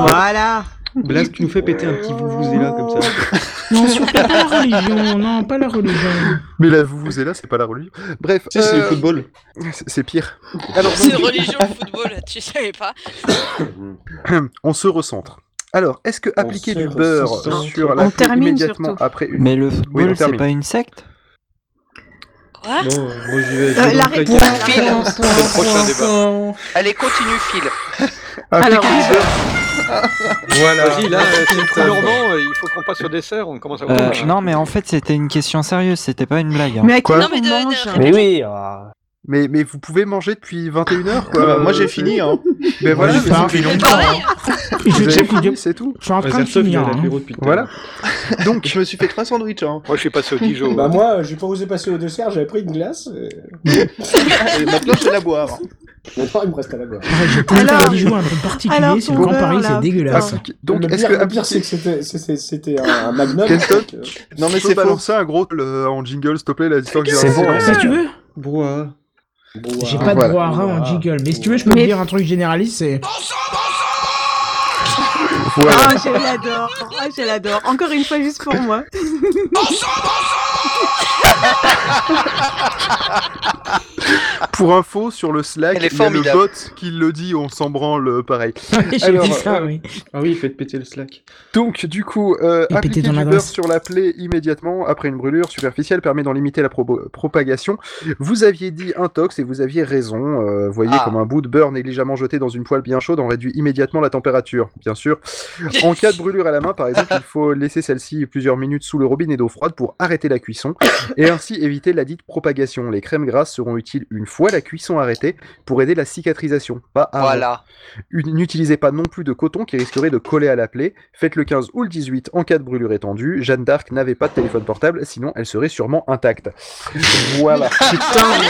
Voilà. Blast, tu nous fais péter un petit là comme ça. Non, surtout pas la religion, non, pas la religion. Mais là, vous vous là, c'est pas la religion. Bref, Tu sais, c'est le euh, football. c'est- c'est pire. Alors, C'est donc, religion le football, tu savais pas. on se recentre. Alors, est-ce que appliquer du beurre sur On la immédiatement surtout. après une... Mais le Oui, football, c'est termine. pas une secte? Quoi Non, euh, moi j'y vais. Euh, la réponse. Phil, le prochain débat. allez, continue Phil. Alors, Voilà. Vas-y, là, euh, c'est normand, euh, il faut qu'on passe au dessert, on commence à Euh, voir. Non, mais en fait, c'était une question sérieuse, c'était pas une blague. hein. mais à Quoi Non, mais de- de- Mais oui, ah. Mais, mais vous pouvez manger depuis 21h, quoi. Ah bah, moi j'ai Euh, fini, hein. Mais voilà, j'ai mais faim. c'est fini. Pareil. Je Vous avez check, fini, je c'est tout. je suis en train de finir. hein. Voilà. Donc, Je me suis fait trois sandwichs, hein. Moi, je suis passé au Dijon. Bah moi, j'ai pas osé passer au dessert, j'avais pris une glace. euh, Et maintenant je vais la boire. Maintenant, il me reste à la boire. Ouais, J'ai tellement Alors- Dijon un truc particulier, alors, c'est le Grand Paris, c'est dégueulasse. appliquer- donc le est-ce pire, que le pire, c'est que c'était- un, un magnum. Euh, Non mais c'est faux. balancer un gros le- en jingle, s'il te plaît, la histoire que j'ai C'est bon, Si tu veux, Brouhaha. J'ai voilà. pas de Voilà. droit à rat en Voilà. jingle. Mais si tu veux, je peux Mais- te dire un truc généraliste, c'est. Voilà. Ah, je l'adore. Ah, je l'adore. Encore une fois, juste pour moi. Pour info, sur le Slack, il y a le bot qui le dit, on s'en branle euh, pareil. J'ai Alors, dit ça, oui. Ah oui, faites péter le Slack. Donc, du coup, euh, appliquer du beurre sur la plaie immédiatement après une brûlure superficielle permet d'en limiter la pro- propagation. Vous aviez dit intox et vous aviez raison. Euh, voyez Ah. comme un bout de beurre négligemment jeté dans une poêle bien chaude en réduit immédiatement la température, bien sûr. En cas de brûlure à la main, par exemple, il faut laisser celle-ci plusieurs minutes sous le robinet d'eau froide pour arrêter la cuisson et ainsi éviter la dite propagation. Les crèmes grasses seront utiles une fois la cuisson arrêtée pour aider la cicatrisation, pas avant. Voilà. N'utilisez pas non plus de coton qui risquerait de coller à la plaie. Faites le 15 ou le 18 en cas de brûlure étendue. Jeanne d'Arc n'avait pas de téléphone portable, sinon elle serait sûrement intacte. Voilà. Putain, mais...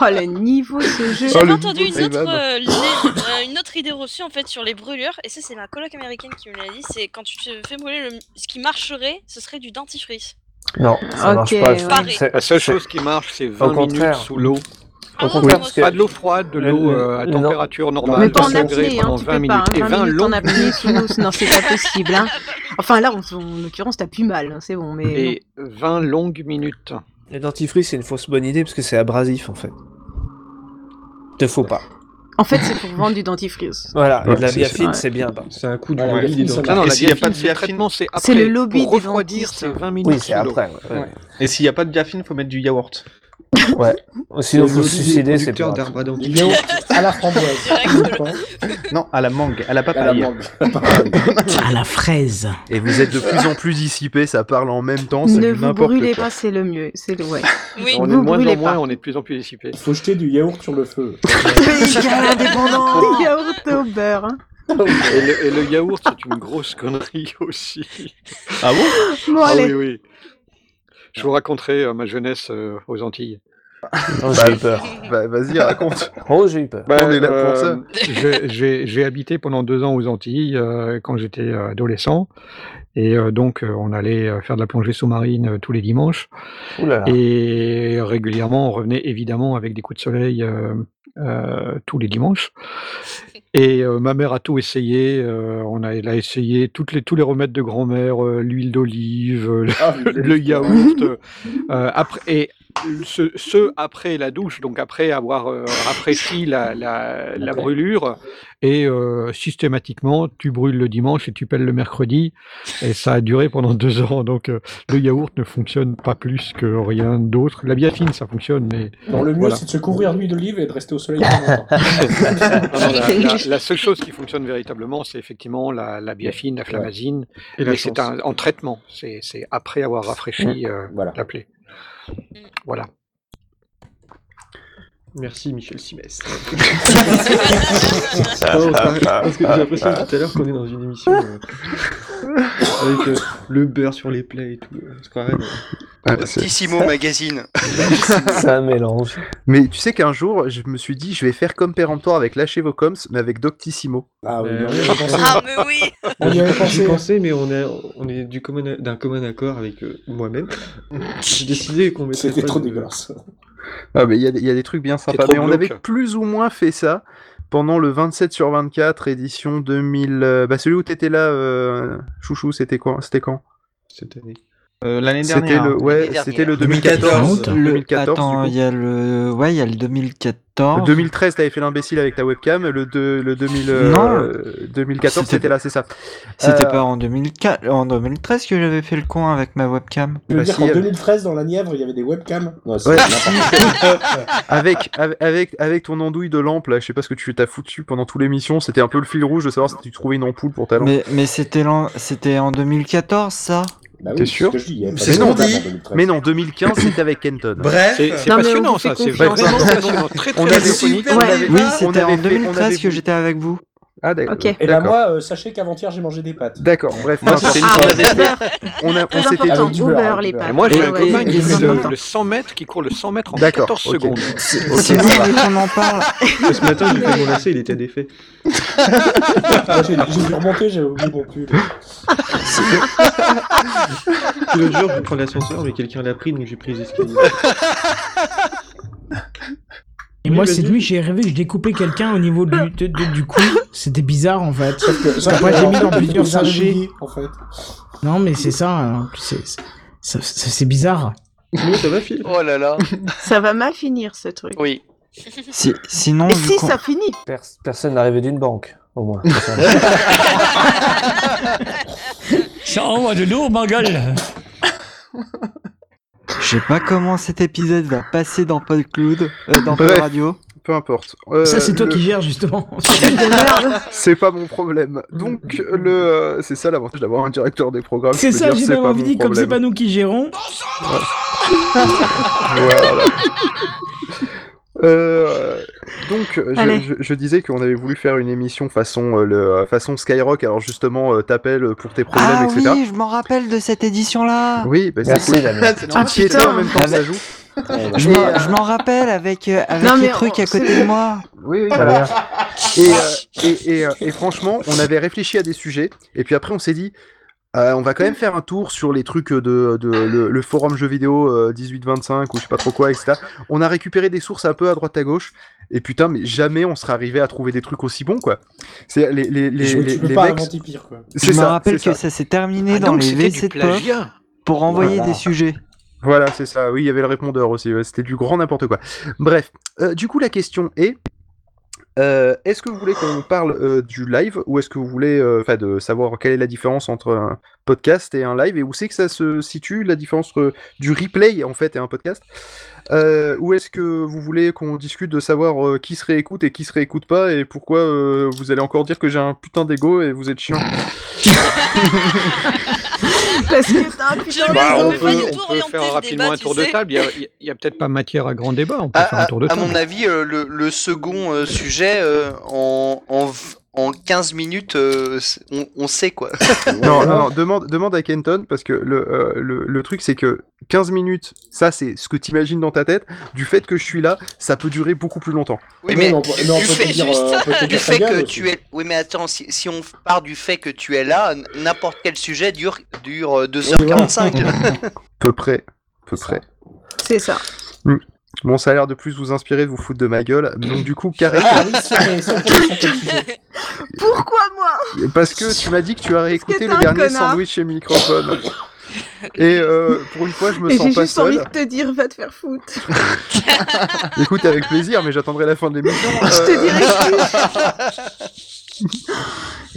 Oh, le niveau de ce jeu. Oh, J'avais le entendu une autre, euh, lé- euh, une autre idée reçue en fait sur les brûlures, et ça c'est ma coloc américaine qui me l'a dit, c'est quand tu te fais brûler, le... ce qui marcherait, ce serait du dentifrice. Non, ça Ok, marche pas. ouais. C'est- La seule chose qui marche, c'est 20 contraire. minutes sous l'eau. Ah, Au non, contraire, parce que- Pas de l'eau froide, de l'eau euh, à Non. température normale. Mais Mais pas en 200 degrés apnée, hein, tu 20 peux minutes. pas. hein, Et 20 20 minutes en longues apnée sous l'eau, non, c'est pas possible. Hein. Enfin, là, en, en l'occurrence, t'as plus mal, hein, c'est bon, mais. Et 20 longues minutes. Le dentifrice, c'est une fausse bonne idée parce que c'est abrasif en fait. Te faut pas. En fait, c'est pour vendre du dentifrice. Voilà, Ouais, de la biafine, c'est bien. C'est un coup de Voilà, lobby des. Non, non, s'il y a pas de c'est biafine après. C'est le lobby Pour des refroidir, c'est 20 minutes. Oui, c'est après. Ouais. Ouais. Et s'il n'y a pas de biafine, faut mettre du yaourt. Ouais. Sinon, faut se suicider, c'est pas à Du yaourt la framboise. Non, à la mangue, à la À la papaye. mangue. À la fraise. Et vous êtes de plus en plus dissipés, ça parle en même temps, Ne du vous brûlez quoi. pas, c'est le mieux. C'est le ouais. Oui. On est de moins en moins, pas. on est de plus en plus dissipé. Il faut jeter du yaourt sur le feu. Indépendant Des yaourts au beurre. hein. Et le, et le yaourt, c'est une grosse connerie aussi. Ah bon? Bon, Ah allez. oui, oui. Je vous raconterai euh, ma jeunesse euh, aux Antilles. Oh, j'ai eu peur. Bah, vas-y, raconte. Oh, j'ai eu peur. On est là pour ça. euh, j'ai- J'ai j'ai habité pendant deux ans aux Antilles euh, quand j'étais adolescent. Et euh, donc, euh, on allait euh, faire de la plongée sous-marine euh, tous les dimanches. Ouh là là. Et régulièrement, on revenait évidemment avec des coups de soleil euh, euh, tous les dimanches. Et ma mère a tout essayé. on a, elle a essayé toutes les, tous les remèdes de grand-mère, l'huile d'olive, le, Ah, le yaourt. après, et ce, ce après la douche, donc après avoir euh, rafraîchi la, la, la brûlure. Et euh, systématiquement, tu brûles le dimanche et tu pelles le mercredi. Et ça a duré pendant deux ans. Donc euh, le yaourt ne fonctionne pas plus que rien d'autre. La biafine, ça fonctionne, mais Non, le mieux, Voilà. c'est de se couvrir d'huile d'olive et de rester au soleil. longtemps. La, la- la seule chose qui fonctionne véritablement, c'est effectivement la, la biafine, la flamazine. Et mais c'est en traitement. C'est c'est après avoir rafraîchi euh, Voilà. la plaie. Voilà. Merci Michel Simès. Non, parce que j'ai l'impression tout à l'heure qu'on est dans une émission euh, avec euh, le beurre sur les plaies et tout. euh, On se croirait dans- Tissimo Magazine. Un mélange. Mais tu sais qu'un jour, je me suis dit, je vais faire comme péremptoire avec Lâchez vos coms, mais avec Doctissimo. Ah oui, Euh, on y avait pensé. Ah, mais oui On y avait pensé. pensais, mais on est, on est du commun, d'un commun accord avec euh, moi-même. J'ai décidé qu'on mettrait C'était trop de- dégueulasse. Ah, mais il y, a des- il y a des trucs bien sympas. Mais on avait plus ou moins fait ça pendant le 27 sur 24, édition 2000. euh, Bah, celui où t'étais là, euh, Chouchou, c'était quoi C'était quand? Cette année. Euh, L'année C'était dernière. le, ouais, c'était le dernière. 2014. Le- 2014 Attends, il y a le. Ouais, il y a le 2014. Le 2013, t'avais fait l'imbécile avec ta webcam. Le, deux- le 2000, Non. euh, 2014, C'était- c'était là, c'est ça. C'était Euh, pas en 2004, en 2013 que j'avais fait le con avec ma webcam. Tu veux Bah, dire si, qu'en euh, 2013, dans la Nièvre, il y avait des webcams Non, Ouais, avec, avec, avec, avec ton andouille de lampe, là, je sais pas ce que tu t'as foutu pendant toute l'émission, c'était un peu le fil rouge de savoir si tu trouvais une ampoule pour ta lampe. Mais, mais c'était l'an- c'était en 2014 ça? Bah oui, T'es c'est sûr ce webcam dit. en 2013. Mais non, 2015, c'était avec Kenton. Bref, C'est passionnant ça. C'est confiance. vraiment Ouais. passionnant. Très très On super débat. Oui, c'était en fait- on 2013 avait que j'étais avec vous. Ah, d'accord. Et là, moi, euh, sachez qu'avant-hier, j'ai mangé des pâtes. D'accord, bref, Moi, importe. c'était Ah, une on on, a, on Très s'était du beurre, les du pâtes. Et moi, j'ai Ouais, un ouais, copain c'est qui fait le, le 100 mètres, qui court le 100 mètres en D'accord, 14 ok. secondes. Sinon, mais qu'on en parle. Ce matin, j'ai fait mon lacet, il était défait. Ah, J'ai dû remonter, j'ai oublié mon pull. L'autre jour, je prends l'ascenseur, mais quelqu'un l'a pris, donc j'ai pris les escaliers. Et Oui, moi, cette nuit, j'ai rêvé que je découpais quelqu'un au niveau du, de- de- du cou. C'était bizarre, en fait. Sauf que- que, j'ai mis dans plusieurs sachets. En fait. Non, mais c'est ça. hein. C'est bizarre. Sinon, ça va, Phil Oh là là. Ça va mal finir, ce truc. Oui. Si- sinon, Et si ça finit Pers- personne n'arrivait d'une banque, au moins. Ça envoie de lourd, ma gueule. Je sais pas comment cet épisode va passer dans PodCloud, euh, dans. Pod Radio. Peu importe. Euh, ça, c'est toi le- qui gères, justement. C'est pas mon problème. Donc, le, euh, c'est ça l'avantage d'avoir un directeur des programmes. C'est ça, j'ai pas envie dit, comme c'est pas nous qui gérons. Voilà. Euh, donc, je, Allez. je- je disais qu'on avait voulu faire une émission façon, euh, le, euh, façon Skyrock. Alors, justement, euh, t'appelles pour tes problèmes, Ah etc. oui, je m'en rappelle de cette édition-là. Oui, bah, c'est cool. Tu Ah, y étais en même temps que ça joue. Je m'en- euh, je m'en rappelle avec, euh, avec Non, les trucs on- à côté de moi. Oui, oui, voilà. Et, euh, et, et, euh, et franchement, on avait réfléchi à des sujets, et puis après on s'est dit, euh, on va quand même faire un tour sur les trucs de, de le, le forum jeux vidéo euh, 1825 ou je sais pas trop quoi, etc. On a récupéré des sources un peu à droite à gauche, et putain, mais jamais on serait arrivé à trouver des trucs aussi bons, quoi. C'est les, les, les, Je- les, les mecs- pire, quoi. Je me rappelle que ça. ça s'est terminé Ah, dans donc les WC de plagiat. pour envoyer Voilà. des sujets. Voilà, c'est ça. Oui, il y avait le répondeur aussi. C'était du grand n'importe quoi. Bref, euh, du coup, la question est Euh, est-ce que vous voulez qu'on parle euh, du live ou est-ce que vous voulez euh, de savoir quelle est la différence entre un podcast et un live et où c'est que ça se situe la différence du replay en fait et un podcast? Ou est-ce que vous voulez qu'on discute de savoir qui se réécoute et qui se réécoute pas et pourquoi vous allez encore dire que j'ai un putain d'ego et vous êtes chiant? Parce que t'as un putain Bah, on peut, on peut faire rapidement un tour de table. Il y a- peut-être pas matière à grand débat. On peut À, faire un à- tour de à table. mon avis, euh, le, le second euh, sujet, euh, en, en 15 minutes, euh, on, on sait quoi. non, non, non, demande, demande à Kenton, parce que le, euh, le, le truc, c'est que 15 minutes, ça, c'est ce que t'imagines dans ta tête. Du fait que je suis là, ça peut durer beaucoup plus longtemps. Oui, mais, du, fait, fait que tu es. Oui, mais attends, si, si on part du fait que tu es là, n'importe quel sujet dure, dure euh, 2h45. peu près. Peu près. C'est ça. Hmm. Bon, ça a l'air de plus vous inspirer de vous foutre de ma gueule. Donc, du coup, Karine. Ah oui. Pourquoi moi Parce que tu m'as dit que tu as réécouté le dernier sandwich et microphone. Et euh, pour une fois, je me Et sens j'ai pas juste envie seul. de te dire, va te faire foutre. Écoute, avec plaisir, mais j'attendrai la fin de l'émission. Je te Euh, dirai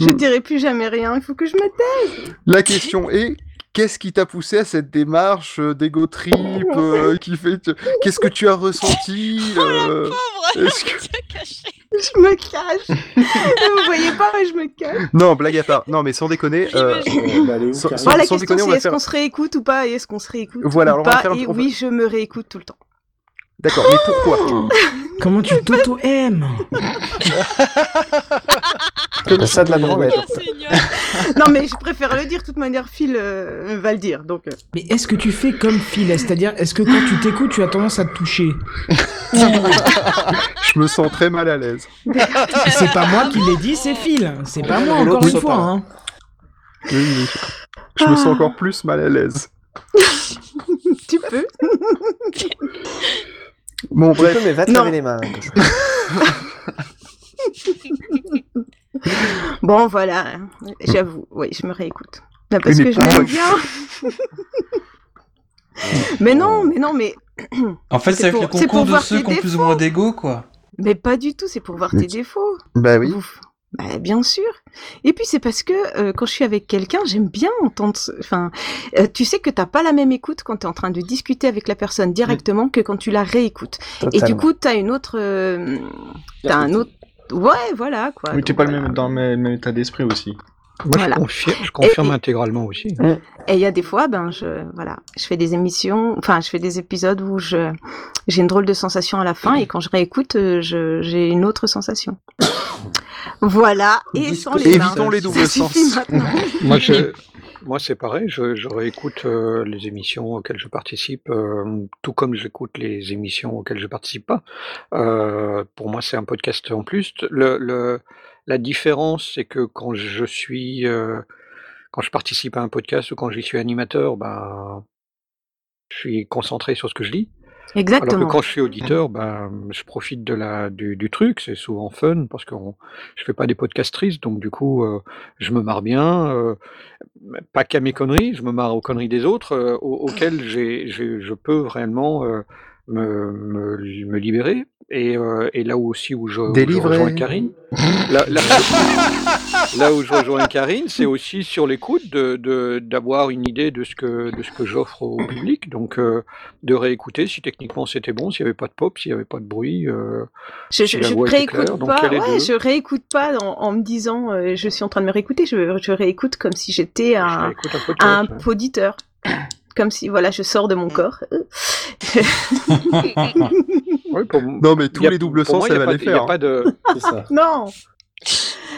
Je dirai plus jamais rien, il faut que je me taise. La question est qu'est-ce qui t'a poussé à cette démarche euh, d'ego trip euh, qui fait que- qu'est-ce que tu as ressenti euh, est-ce que- Je me cache. Vous voyez pas, mais je me cache. Non, blague à part. Non, mais sans déconner. euh, sans, la question c'est va est-ce faire. qu'on se réécoute ou pas et est-ce qu'on se réécoute Voilà, ou alors on va pas faire un- et oui, je me réécoute tout le temps. D'accord, mais pourquoi Comment tu t'auto-aimes Comme ça de la branlette. non mais je préfère le dire, de toute manière Phil euh, va le dire. Donc euh. Mais est-ce que tu fais comme Phil C'est-à-dire, est-ce que quand tu t'écoutes, tu as tendance à te toucher Je me sens très mal à l'aise. C'est pas moi qui l'ai dit, c'est Phil. C'est pas moi, encore une fois. Hein. Oui, oui. Je me sens encore plus mal à l'aise. tu peux. Bon, Tu bref. peux, mais va te Non. laver les mains. Bon voilà, j'avoue, oui, je me réécoute. Non, parce que mais je m'aime bien. mais non, mais non, mais. En fait, c'est avec le pour- pour concours de ceux qui ont plus ou moins d'ego, quoi. Mais pas du tout, c'est pour voir tes défauts. Bah oui. Ouf. Bah, bien sûr. Et puis c'est parce que euh, quand je suis avec quelqu'un, j'aime bien entendre. Enfin, euh, tu sais que t'as pas la même écoute quand t'es en train de discuter avec la personne directement que quand tu la réécoutes. Et du coup, t'as une autre. euh, t'as un autre. Ouais, voilà quoi. Oui, t'es pas le même, dans le même état d'esprit aussi. Moi, Voilà. je confirme, je confirme Et- intégralement aussi. Et il y a des fois, ben je voilà, je fais des émissions, enfin je fais des épisodes où je j'ai une drôle de sensation à la fin et quand je réécoute, euh, je j'ai une autre sensation. Voilà, et sans les Évitons les doubles sens. Moi, je, moi, c'est pareil. Je, je réécoute euh, les émissions auxquelles je participe, euh, tout comme j'écoute les émissions auxquelles je participe pas. Euh, pour moi, c'est un podcast en plus. Le, le, la différence, c'est que quand je suis, euh, quand je participe à un podcast ou quand j'y suis animateur, ben, je suis concentré sur ce que je dis. Alors Exactement. que quand je suis auditeur, ben, je profite de la, du, du truc, c'est souvent fun parce que je fais pas des podcasts tristes, donc du coup, euh, je me marre bien, euh, pas qu'à mes conneries, je me marre aux conneries des autres, au- auxquelles j'ai, je peux réellement me, me, me libérer. Et, euh, et là où aussi où je, où je rejoins Karine, là, là, là où je rejoins Karine, c'est aussi sur l'écoute de, de- d'avoir une idée de ce que, de ce que j'offre au public, donc euh, de réécouter si techniquement c'était bon, s'il n'y avait pas de pop, s'il n'y avait pas de bruit. euh, Je, si réécoute pas, ouais, je réécoute pas en, en me disant euh, je suis en train de me réécouter, je, je réécoute comme si j'étais un, un un ouais. auditeur. Comme si voilà, je sors de mon corps. Oui, pour- Non, mais tous y a- les doubles sens, moi, y a elle va pas les de- y a hein. pas de... Ça. non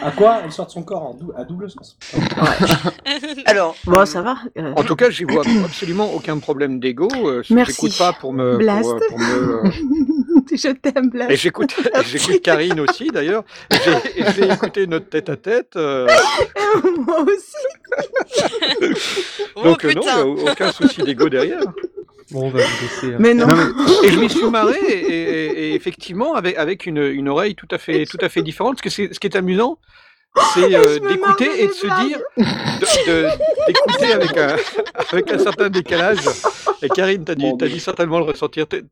À quoi elle sort de son corps en dou- à double sens? Alors, Bon, ça va. euh, En tout cas, j'y vois absolument aucun problème d'ego. euh, Merci. J'écoute pas pour me. pour, Blast. euh, pour me euh, je t'aime, Blast. Et j'écoute, j'écoute Karine aussi d'ailleurs. J'ai j'ai écouté notre tête à tête. euh, Moi aussi. donc euh, non, il n'y a aucun souci d'ego derrière. Bon, on va vous laisser. hein. Mais non. Et je m'y suis marré et, et- et effectivement avec, avec une, une oreille tout à fait, tout à fait différente. Parce que c'est- ce qui est amusant, c'est euh, d'écouter et de se dire, d'écouter avec un, avec un certain décalage. Et Karine, t'as dû, t'as dû certainement le ressentir. Tu,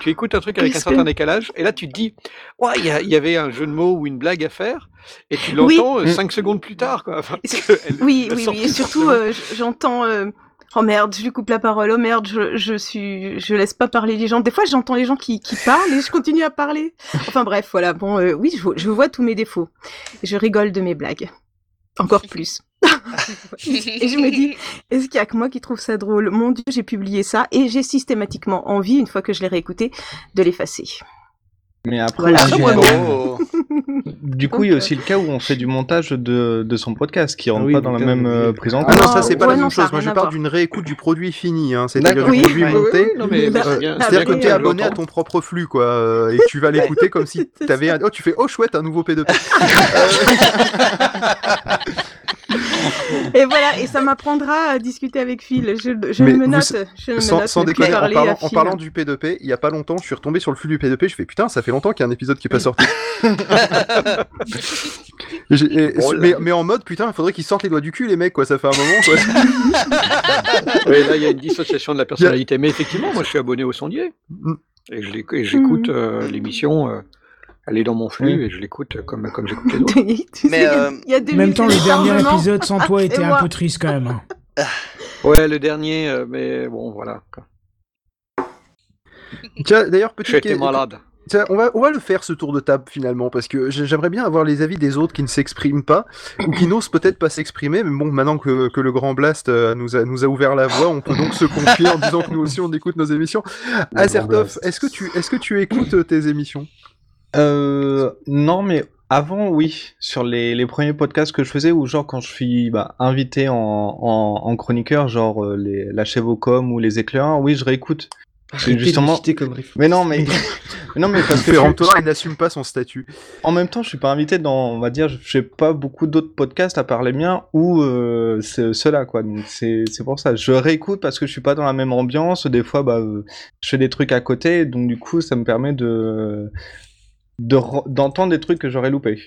tu écoutes un truc avec un certain décalage, et là tu te dis, ouais, il y, a- il y avait un jeu de mots ou une blague à faire, et tu Oui. l'entends euh, Mm. cinq secondes plus tard, quoi. Enfin, C'est- parce que elle- Oui, oui, oui. Et surtout, euh, j'entends. Oh merde, je lui coupe la parole. Oh merde, je, je suis, je laisse pas parler les gens. Des fois, j'entends les gens qui, qui parlent et je continue à parler. Enfin bref, voilà. Bon, euh, oui, je, je vois tous mes défauts. Je rigole de mes blagues. Encore plus. et je me dis, est-ce qu'il y a que moi qui trouve ça drôle? Mon Dieu, j'ai publié ça et j'ai systématiquement envie, une fois que je l'ai réécouté, de l'effacer. Mais après, Voilà. Ah, euh, du coup, il y a aussi le cas où on fait du montage de, de son podcast qui rentre oui, pas dans la même euh, euh, prise en Ah compte. non, ça c'est pas ouais, la même chose. Moi je parle d'une réécoute du produit fini, hein. c'est-à-dire D'accord. du Oui, produit oui, monté. oui, Euh, c'est C'est-à-dire que tu es abonné à ton propre flux, quoi, euh, et que tu vas l'écouter comme si tu avais un... Oh, tu fais Oh chouette, un nouveau P2P. Et voilà, et ça m'apprendra à discuter avec Phil. Je, je me vous- note. Je me sans, note déconner, en parlant, en parlant du P2P, il y a pas longtemps, je suis retombé sur le flux du P2P, je fais putain, ça fait longtemps qu'il y a un épisode qui est pas sorti. Et Oh mais, mais en mode putain, il faudrait qu'ils sortent les doigts du cul, les mecs, quoi, ça fait un moment. Quoi. Oui, là, il y a une dissociation de la personnalité. Mais effectivement, moi, je suis abonné au sondier. L'éc- et j'écoute euh, l'émission. euh, elle est dans mon flux et je l'écoute comme, comme j'écoute les autres. Mais euh, Il y a des En même temps, le dernier épisode sans toi Ah, était c'est un peu triste quand même. hein. Ouais, le dernier, euh, mais bon, voilà. Tiens, d'ailleurs, été que- malade. Tiens, on va, on va le faire ce tour de table finalement, parce que j'ai- j'aimerais bien avoir les avis des autres qui ne s'expriment pas, ou qui n'osent peut-être pas s'exprimer, mais bon, maintenant que, que le Grand Blast euh, nous, a, nous a ouvert la voie, on peut donc se confier en disant que nous aussi on écoute nos émissions. Azertov, est-ce que, tu, est que tu écoutes euh, tes émissions? Euh, non, mais avant, oui, sur les, les premiers podcasts que je faisais, ou genre quand je suis bah, invité en, en, en chroniqueur, genre euh, les, la Chevaucom ou les éclaireurs, oui, je réécoute. Arrêtez comme référence. Mais non, mais, mais non, mais parce que il n'assume pas son statut. en même temps, je suis pas invité dans, on va dire, je fais pas beaucoup d'autres podcasts à part les miens ou euh, c'est- ceux-là, quoi. Donc c'est c'est pour ça. Je réécoute parce que je suis pas dans la même ambiance. Des fois, bah, euh, je fais des trucs à côté, donc du coup, ça me permet de de re- d'entendre des trucs que j'aurais loupés.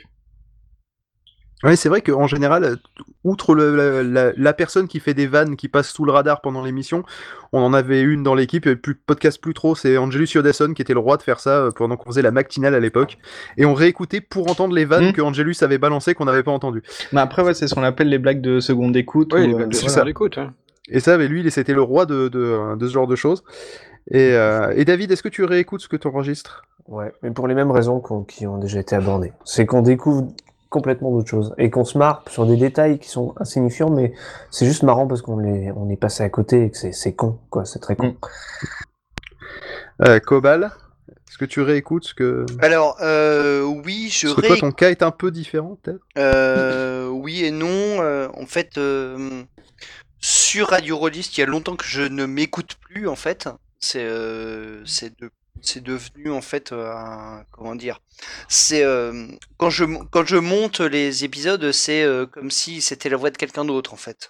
Oui, c'est vrai qu'en général, outre le- la, la- la personne qui fait des vannes qui passe sous le radar pendant l'émission, on en avait une dans l'équipe, plus podcast plus trop, c'est Angelus Yodasson qui était le roi de faire ça euh, pendant qu'on faisait la matinale à l'époque. Et on réécoutait pour entendre les vannes que Angelus avait balancées qu'on n'avait pas entendues. Mais après, ouais, c'est ce qu'on appelle les blagues de seconde écoute. Oui, ou, euh, voilà. seconde écoute, Et ça, mais lui, c'était le roi de, de, de ce genre de choses. Et, euh, et David, est-ce que tu réécoutes ce que tu enregistres? Ouais, mais pour les mêmes raisons qui ont déjà été abordées. C'est qu'on découvre complètement d'autres choses et qu'on se marre sur des détails qui sont insignifiants, mais c'est juste marrant parce qu'on les, on est passé à côté et que c'est, c'est con, quoi, c'est très con. euh, Cobal, est-ce que tu réécoutes ce que... alors, euh, oui, je Parce que toi, ton cas est un peu différent, peut-être? Euh, oui et non. euh, en fait, euh, sur Radio Rollist, il y a longtemps que je ne m'écoute plus. En fait, c'est euh, c'est de- c'est devenu en fait euh, un comment dire. C'est euh, quand je quand je monte les épisodes, c'est euh, comme si c'était la voix de quelqu'un d'autre en fait.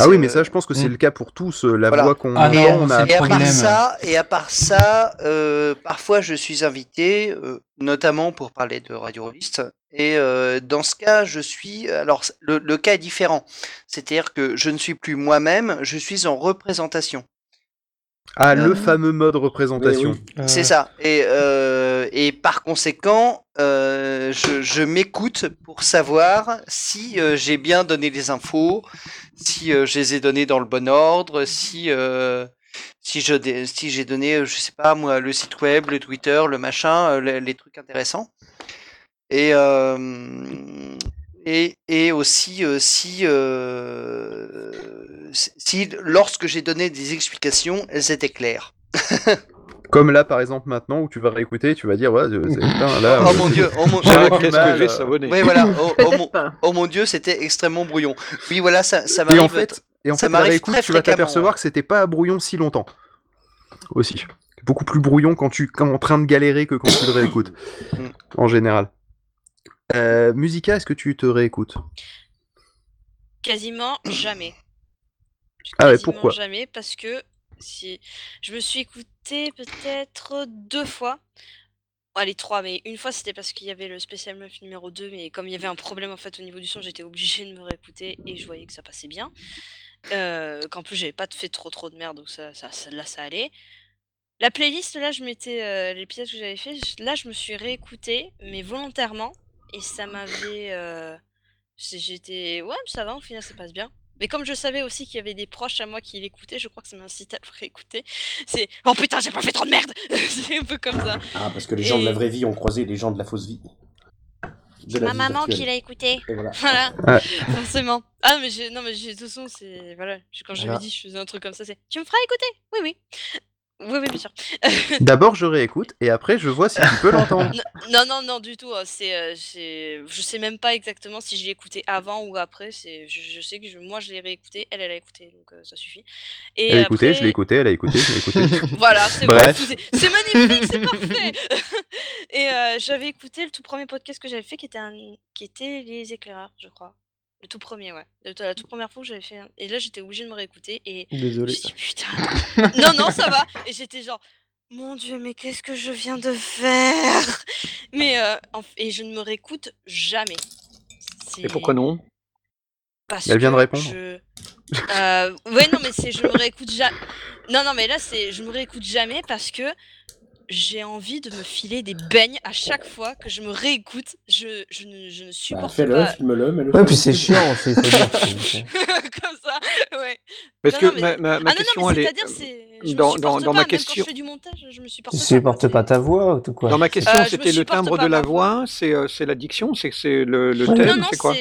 Ah oui, mais ça, je pense que c'est Mm. le cas pour tous. La Voilà. voix qu'on et, entend, on a et à part ça, et à part ça, euh, parfois je suis invité, euh, notamment pour parler de Radio Rollist. Et euh, dans ce cas, je suis. Alors, le, le cas est différent. C'est-à-dire que je ne suis plus moi-même, je suis en représentation. Ah, le Euh, fameux mode représentation. C'est ça. Et, euh, et par conséquent, euh, je, je m'écoute pour savoir si euh, j'ai bien donné les infos, si euh, je les ai données dans le bon ordre, si euh, si je si j'ai donné, euh, je sais pas moi, le site web, le Twitter, le machin, euh, les, les trucs intéressants. Et euh, et, et aussi euh, si euh, si lorsque j'ai donné des explications, elles étaient claires. Comme là, par exemple, maintenant, où tu vas réécouter, tu vas dire, ouais, putain, là. Oh euh, mon dieu, oh mon j'avais oh, du mal, euh, Oui, voilà. Oh, oh mon, oh mon dieu, c'était extrêmement brouillon. Oui, voilà, ça, ça Et m'arrive. en fait, et en ça fait la m'arrive réécoute, très tu vas t'apercevoir que c'était pas brouillon si longtemps. Aussi. Beaucoup plus brouillon quand tu es en train de galérer que quand tu le réécoutes. En général. Euh, Musica, est-ce que tu te réécoutes? Quasiment jamais. Ah ouais, pourquoi? jamais parce que si je me suis écouté peut-être deux fois. Les trois, mais une fois c'était parce qu'il y avait le spécial meuf numéro 2, mais comme il y avait un problème en fait au niveau du son, j'étais obligée de me réécouter et je voyais que ça passait bien. Euh, qu'en plus j'avais pas fait trop trop de merde, donc ça, ça, ça- là ça allait. La playlist, là je mettais euh, l'épisode que j'avais fait, là je me suis réécoutée, mais volontairement, et ça m'avait. euh, J'étais. Ouais, ça va, au final ça passe bien. Mais comme je savais aussi qu'il y avait des proches à moi qui l'écoutaient, je crois que ça m'a incité à le réécouter. C'est. Oh putain, j'ai pas fait trop de merde C'est un peu comme ça. Ah, parce que les gens de la vraie vie ont croisé les gens de la fausse vie. De la Ma vie maman virtuelle. qui l'a écouté. Et voilà. Voilà. Ouais. Forcément. Ah, mais j'ai- non, mais j'ai- de toute façon, c'est. Voilà. Quand ai Voilà. dit, je faisais un truc comme ça, c'est. Tu me feras écouter? Oui, oui. Oui, oui, bien sûr. D'abord, je réécoute et après, je vois si tu peux l'entendre. non, non, non, du tout. euh, C'est, euh, c'est- je sais même pas exactement si je l'ai écouté avant ou après. C'est, je, je sais que je- moi, je l'ai réécouté, elle, elle a écouté, donc euh, ça suffit. Et Elle a écouté, je l'ai écouté, elle a écouté, je l'ai écouté. Voilà, c'est Bref. c'est magnifique, c'est parfait. Et euh, j'avais écouté le tout premier podcast que j'avais fait, qui était un, qui était les éclaireurs, je crois. Le tout premier, ouais. Le- la toute première fois que j'avais fait. un- Et là, j'étais obligée de me réécouter. Et Désolé. je me suis dit, putain. non, non, ça va. Et j'étais genre, mon Dieu, mais qu'est-ce que je viens de faire? Mais euh, en f- et je ne me réécoute jamais. Et pourquoi non? Parce Elle vient de que répondre. je- Euh, ouais, non, mais c'est je me réécoute jamais. Non, non, mais là, c'est je me réécoute jamais parce que j'ai envie de me filer des beignes à chaque fois que je me réécoute. Je, je, ne, je ne Bah, supporte fais-le, pas. filme-le, mets-le. Ouais, puis c'est chiant dire. Comme ça, ouais. Parce Non, que non, mais- ma, ma- ma ah non, question, non, mais elle est. me Dans, pas, ma question. quand je fais du montage, je me supporte pas. ta voix ou tout quoi Dans ma question, Euh, me c'était le timbre pas de la voix, c'est euh, c'est la diction, c'est c'est le, le Ouais. thème, Non, non, c'est quoi?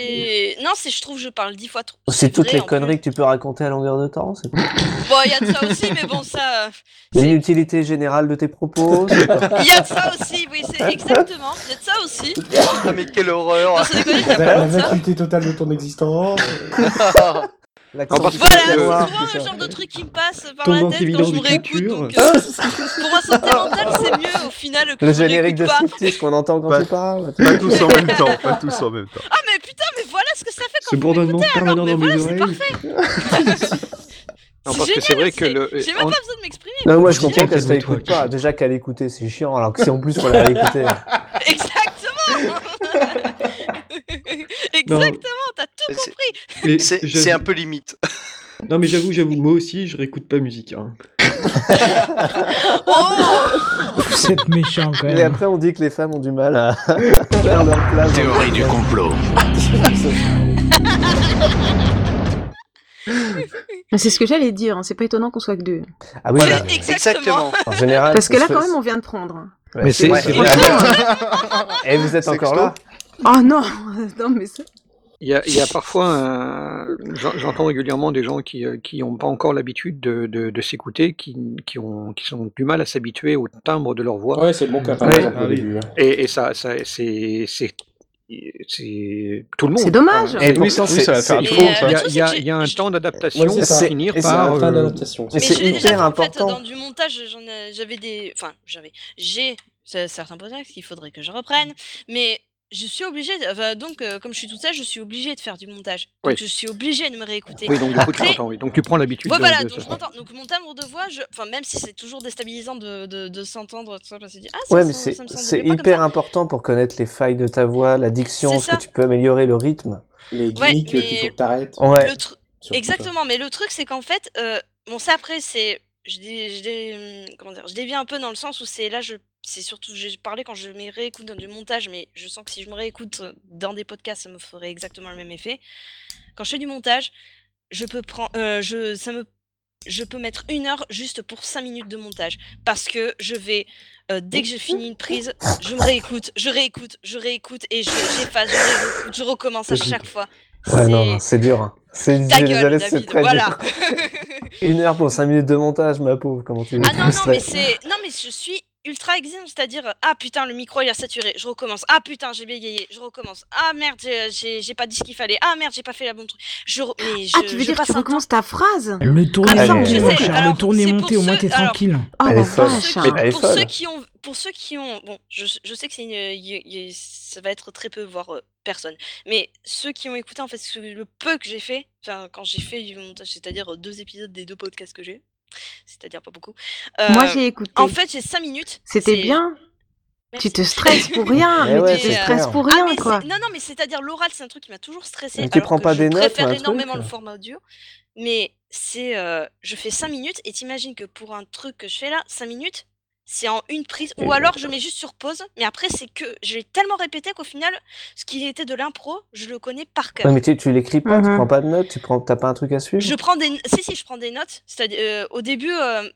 Non, c'est je trouve que je parle dix fois trop. C'est toutes vrai, les conneries que tu peux raconter à longueur de temps. Bon, il y a de ça aussi, mais bon, ça. euh, L'inutilité générale de tes propos. Il y a de ça aussi, oui, c'est exactement. Il y a de ça aussi. Ah, mais quelle horreur La, ça. vacuité totale de ton existence. L'accent Voilà, noir, souvent tout le genre de truc qui me passe par Ton la tête quand je me réécoute. Donc, euh, pour ma santé mentale, c'est mieux au final que Le générique de striptease qu'on entend quand Pas- tu parles. Pas tous en même temps, pas tous en même temps. Ah, mais putain, mais voilà ce que ça fait Ce quand vous bourdonnement m'écoutez, alors, permanent mais dans mes voilà, c'est oreilles. parfait. Non, C'est parce que c'est vrai que le. J'ai même en- pas besoin de m'exprimer. Non, moi je comprends qu'elle Calme-toi, l'écoute pas. Déjà qu'elle écoutait, c'est chiant. Alors que si en plus on la réécouter. Exactement Exactement, t'as tout C'est- compris Et C'est c'est un peu limite. Non, mais j'avoue, j'avoue, moi aussi, je réécoute pas musique. hein. Oh Vous êtes méchant quand Et même. après on dit que les femmes ont du mal à faire leur place. Théorie du complot. Mais C'est ce que j'allais dire, hein, c'est pas étonnant qu'on soit que deux. Ah oui, Voilà, Exactement. en général. Parce que là, quand même, on vient de prendre. Ouais, Mais c'est- ouais. c'est Et- vrai. Et vous êtes encore là Oh non Non, mais ça... Il y a, il y a parfois, un- j'en- j'entends régulièrement des gens qui euh, qui n'ont pas encore l'habitude de, de, de s'écouter, qui, qui, ont, qui sont du mal à s'habituer au timbre de leur voix. Ouais, c'est mon cas, par Ouais. exemple, Ah au oui. début. hein. Et, et ça, ça c'est c'est c'est tout le monde. C'est dommage. Et c'est- pourtant, oui, ça va c'est- faire il faux, euh, ça. il y a, le y y un temps d'adaptation Ouais, c'est pour ça. finir Et par. fin euh, d'adaptation. Et Mais c'est hyper fait, en important. fait, dans du montage, j'en ai- j'avais des. Enfin, j'avais. J'ai ce- certains podcasts qu'il faudrait que je reprenne, mais je suis obligée. de- enfin, donc, euh, comme je suis toute seule, je suis obligée de faire du montage. Donc, Oui. je suis obligée de me réécouter. Oui, donc du coup, tu Après- t'entends, oui. Donc tu prends l'habitude Ouais, de, voilà, de donc ça. je m'entends. Donc, mon timbre de voix, je... enfin, même si c'est toujours déstabilisant de, de, de s'entendre, tout ça, parce que tu dis, ah, ça, Ouais, me mais semble- c'est ça me semble c'est pas comme hyper ça. important pour connaître les failles de ta voix, la diction, C'est ce que tu peux améliorer, le rythme. Les Ouais, gimmicks euh, qu'il faut que t'arrêtes. Ouais. Le tru- Surtout ça. Exactement, mais le truc c'est qu'en fait, euh, bon ça après c'est, je, dé- je, dé- hum, comment dire, je dévie un peu dans le sens où c'est là je, c'est surtout, j'ai parlé quand je me réécoute dans du montage, mais je sens que si je me réécoute euh, dans des podcasts, ça me ferait exactement le même effet. Quand je fais du montage, je peux prendre, euh, je, ça me, je peux mettre une heure juste pour cinq minutes de montage parce que je vais euh, dès que j'ai fini une prise, je me réécoute, je réécoute, je réécoute et je j'efface, je réécoute, je recommence à chaque fois. Ouais, non, C'est- non, c'est dur. hein. C'est j'allais- c'est très voilà. dur. Une heure pour cinq minutes de montage, ma pauvre, comment tu Ah non, non, mais c'est. Non, mais je suis ultra exigeante, c'est-à-dire, ah putain, le micro il a saturé, je recommence. Ah putain, j'ai bégayé, je recommence. Ah merde, j'ai- j'ai pas dit ce qu'il fallait. Ah merde, j'ai pas fait la bonne truc. Je, mais je, Ah, tu veux je dire que tu recommences ta phrase Le tourner Ah, monté, je mon sais. cher, Alors, le tourner c'est pour monté, au moins t'es alors, tranquille. Oh la vache Ceux qui- pour ceux qui ont, pour ceux qui ont, bon, je, je sais que c'est une, y- y- ça va être très peu, voire euh, personne, mais ceux qui ont écouté en fait ce- le peu que j'ai fait, enfin quand j'ai fait du montage, c'est-à-dire euh, deux épisodes des deux podcasts que j'ai, c'est-à-dire pas beaucoup. Moi, euh, j'ai écouté. En fait, j'ai cinq minutes. C'était bien Tu te stresses pour rien, Eh mais ouais, tu te stresses pour Ah, rien, quoi. Non, non, mais c'est-à-dire l'oral, c'est un truc qui m'a toujours stressé. Mais tu alors prends que pas je des notes ou préfère truc énormément le format audio. Mais c'est. euh, je fais 5 minutes et t'imagines que pour un truc que je fais là, 5 minutes, c'est en une prise. Ou alors je mets juste sur pause, mais après, c'est que j'ai tellement répété qu'au final, ce qui était de l'impro, je le connais par cœur. Ouais, mais tu, tu l'écris pas, tu Mhm. prends pas de notes, tu prends, t'as pas un truc à suivre? Je prends des. Si, si, je prends des notes. C'est-à-dire, euh, au début, euh,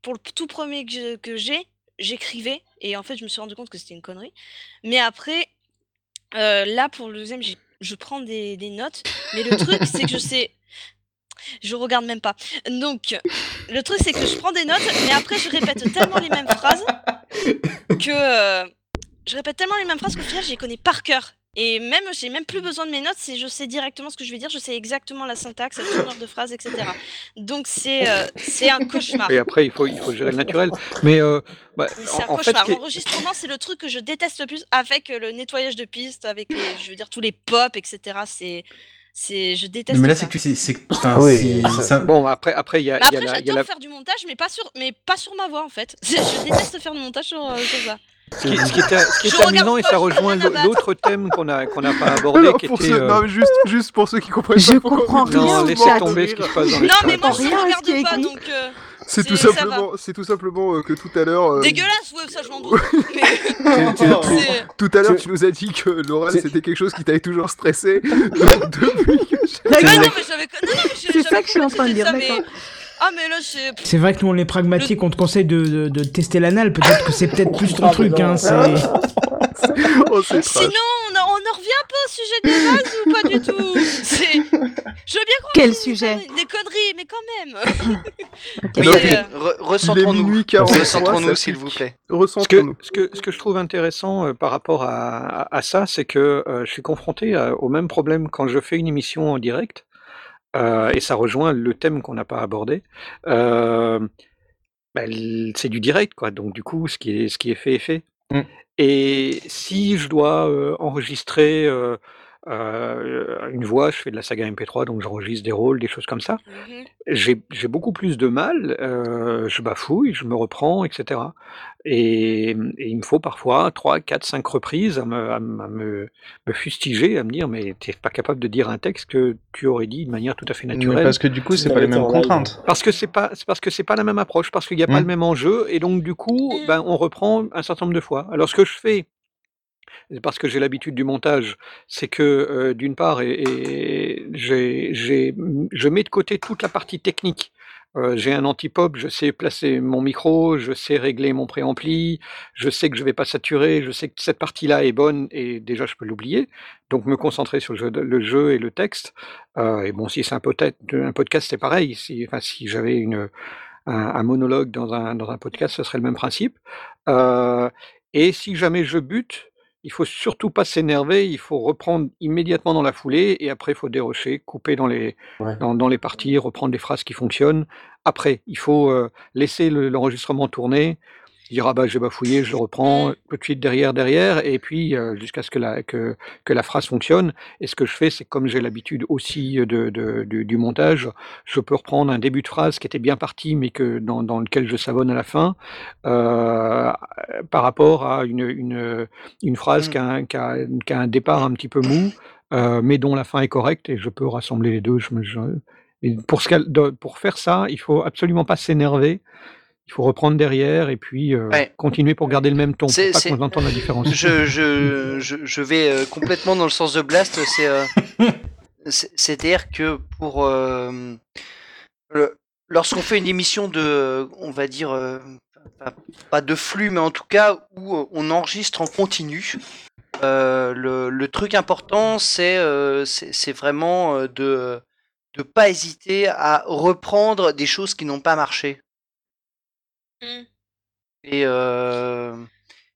pour le tout premier que j'ai, j'écrivais. Et en fait, je me suis rendu compte que c'était une connerie. Mais après, euh, là, pour le deuxième, je prends des, des notes. Mais le truc, c'est que je sais. Je regarde même pas. Donc, le truc, c'est que je prends des notes, mais après, je répète tellement les mêmes phrases que. euh, je répète tellement les mêmes phrases qu'au final, je les connais par cœur. Et même, j'ai même plus besoin de mes notes, c'est je sais directement ce que je vais dire, je sais exactement la syntaxe, la tournure de phrase, etc. Donc c'est euh, c'est un cauchemar. Et après, il faut, il faut gérer le naturel. Mais euh, bah, C'est un en, cauchemar. L'enregistrement, c'est le truc que je déteste le plus avec le nettoyage de pistes, avec les, je veux dire tous les pop, etc. C'est, c'est, je déteste. Mais là, c'est que tu sais. c'est- enfin, Oui, c'est- ça- Bon, après, après, il y a, y après, la- il y a j'adore la- faire du montage, mais pas sur, mais pas sur ma voix en fait. Je déteste faire du montage sur, euh, sur ça. Ce qui, ce qui était, ce qui Je était regarde amusant et ça rejoint l'autre thème qu'on a qu'on n'a pas abordé, Alors, qui pour était. ceux, euh, non, juste, juste pour ceux qui comprennent Je pas pourquoi comprends vous- rien Non, laissez chat. tomber ce qui se passe dans les Non, mais moi je regarde qui est pas, donc. euh, C'est tout simplement, c'est tout simplement euh, que tout à l'heure. euh, Dégueulasse, ouais, ça je m'en doute. Tout à l'heure, Tu- nous as dit que l'oral c'était quelque chose qui t'avait toujours stressé. Depuis que C'est ça que je suis en train de dire, d'accord. Ah, mais là, c'est. C'est vrai que nous on est pragmatiques, on te conseille de, de, de tester l'anal, peut-être que c'est peut-être plus ton Ah, truc, hein. Oh, c'est Sinon, en revient pas au sujet de base ou pas du tout C'est. Je veux bien croire Quel sujet conneries- Des conneries, mais quand même. Oui, Donc, euh, re- recentrons-nous. minuit 43, Recentrons-nous, ça s'il vous plaît. Ce que, Recentrons-nous. ce, que, ce que je trouve intéressant euh, par rapport à, à, à ça, c'est que euh, je suis confronté à- au même problème quand je fais une émission en direct, euh, et ça rejoint le thème qu'on n'a pas abordé. Euh, bah, c'est du direct, quoi. Donc du coup, ce qui est, ce qui est fait est fait. Mm. Et si je dois enregistrer une voix, je fais de la saga MP3, donc j'enregistre des rôles, des choses comme ça. Mhm. J'ai j'ai beaucoup plus de mal, heu, je bafouille, je me reprends, et cetera. Et et il me faut parfois 3, 4, 5 reprises à me à me me fustiger, à me dire: «Mais tu es pas capable de dire un texte que tu aurais dit de manière tout à fait Mais naturelle». parce que du coup, c'est Tu pas les mêmes contraintes. Parce que c'est pas c'est parce que c'est pas la même approche, parce qu'il y a pas Mmh. le même enjeu et donc du coup, ben, on reprend un certain nombre de fois. Alors ce que je fais parce que j'ai l'habitude du montage, c'est que, heu, d'une part et et mmh, je mets de côté toute la partie technique. J'ai un anti-pop, je sais placer mon micro, je sais régler mon préampli, je sais que je vais pas saturer, je sais que cette partie-là est bonne et déjà je peux l'oublier. Donc me concentrer sur le jeu et le texte. Et bon, si c'est un podcast, c'est pareil. Si j'avais un monologue dans un podcast, ce serait le même principe. Et si jamais je bute, il faut surtout pas s'énerver, il faut reprendre immédiatement dans la foulée et après il faut dérocher, couper dans les Ouais. dans dans les parties, reprendre les phrases qui fonctionnent. Après, il faut, heu, laisser le l'enregistrement tourner, dire: «Ah bah, j'ai bafouillé, je le reprends», tout de suite derrière, derrière et puis, heu, jusqu'à ce que la que que la phrase fonctionne et ce que je fais, c'est comme j'ai l'habitude aussi, de de du du montage, je peux reprendre un début de phrase qui était bien parti, mais que dans dans lequel je savonne à la fin, heu, par rapport à une une, une phrase Mmh. qui a un qui a qui a un départ un petit peu mou, mais dont la fin est correcte et je peux rassembler les 2. Je me je et pour ce pour faire ça, il faut absolument pas s'énerver. Il faut reprendre derrière et puis, Ouais. continuer pour garder le même ton, pour C'est pas qu'on entende la différence. je je je je vais, heu, complètement dans le sens de Blast, c'est, c'est c'est-à-dire que pour, lorsqu'on fait une émission de, on va dire, pas de flux, mais en tout cas où, on enregistre en continu, le le truc important c'est, c'est vraiment, de de pas hésiter à reprendre des choses qui n'ont pas marché. Mmh. Et heu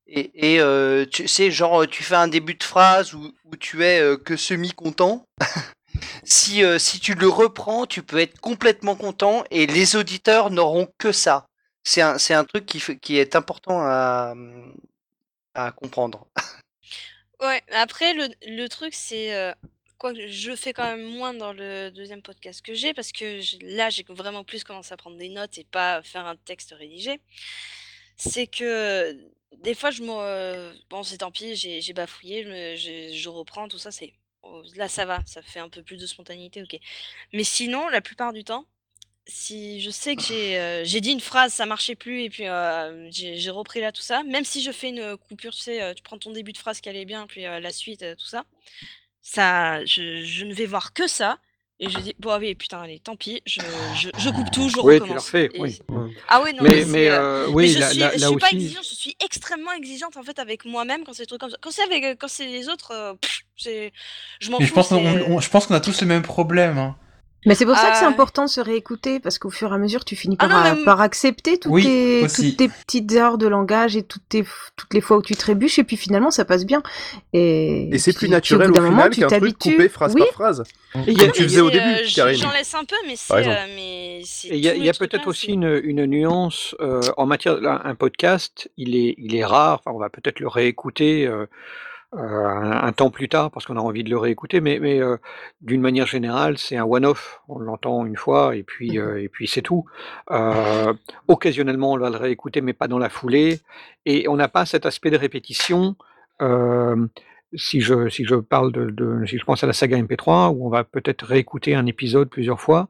et et heu, tu sais, genre, tu fais un début de phrase où où tu es, heu, que semi-content. Si, si tu le reprends, tu peux être complètement content et les auditeurs n'auront que ça. C'est un c'est un truc qui qui est important à, mmh, à comprendre. Ouais, après, le, le truc, c'est. Quoi je fais quand même moins dans le deuxième podcast que j'ai, parce que là, j'ai vraiment plus commencé à prendre des notes et pas faire un texte rédigé. C'est que des fois, je me. Bon, c'est tant pis, j'ai bafouillé, je, reprends, tout ça, c'est. oh, Là, ça va, ça fait un peu plus de spontanéité, ok. Mais sinon, la plupart du temps, si je sais que j'ai euh, dit une phrase, ça marchait plus, et puis euh, j'ai repris là tout ça, même si je fais une coupure, tu sais, euh, tu prends ton début de phrase qui allait bien, puis la suite, tout ça, ça, je, je ne vais voir que ça, et je dis, bon, ah oui, putain, allez, tant pis, je, je, je coupe tout, je Oui, tu recommence. refais, Et oui. c'est- Ah oui, non, Mais- mais, mais, c'est, euh, mais oui, je là- suis, là- je là suis pas exigeante, je suis extrêmement exigeante en fait avec moi-même quand c'est des trucs comme ça. Quand c'est avec, quand c'est les autres, euh, pff, c'est, je m'en fous. je pense qu'on c'est- on- je pense qu'on a tous le même problème. hein. Mais c'est pour ça que c'est Ah. important de se réécouter, parce qu'au fur et à mesure, tu finis Ah par, non, à- mais- par accepter toutes, Oui, tes, aussi. toutes tes petites erreurs de langage et toutes, tes, toutes les fois où tu trébuches, et puis finalement, ça passe bien. Et, Et c'est plus naturel au d'un moment, final tu qu'un truc t'habitues. coupé phrase Oui. par phrase. Et il y a- Comme tu faisais au début, euh. J'en laisse un peu, mais c'est, euh, il y a, peut-être aussi une, une nuance euh, en matière là, un podcast, il est, il est rare. Enfin, on va peut-être le réécouter euh, euh, un, un temps plus tard parce qu'on a envie de le réécouter, mais, mais euh, d'une manière générale, c'est un one-off. On l'entend une fois et puis euh, et puis c'est tout. Euh, occasionnellement, on va le réécouter, mais pas dans la foulée. Et on n'a pas cet aspect de répétition. si je, si je parle de, de- si je pense à la saga MP3, où on va peut-être réécouter un épisode plusieurs fois,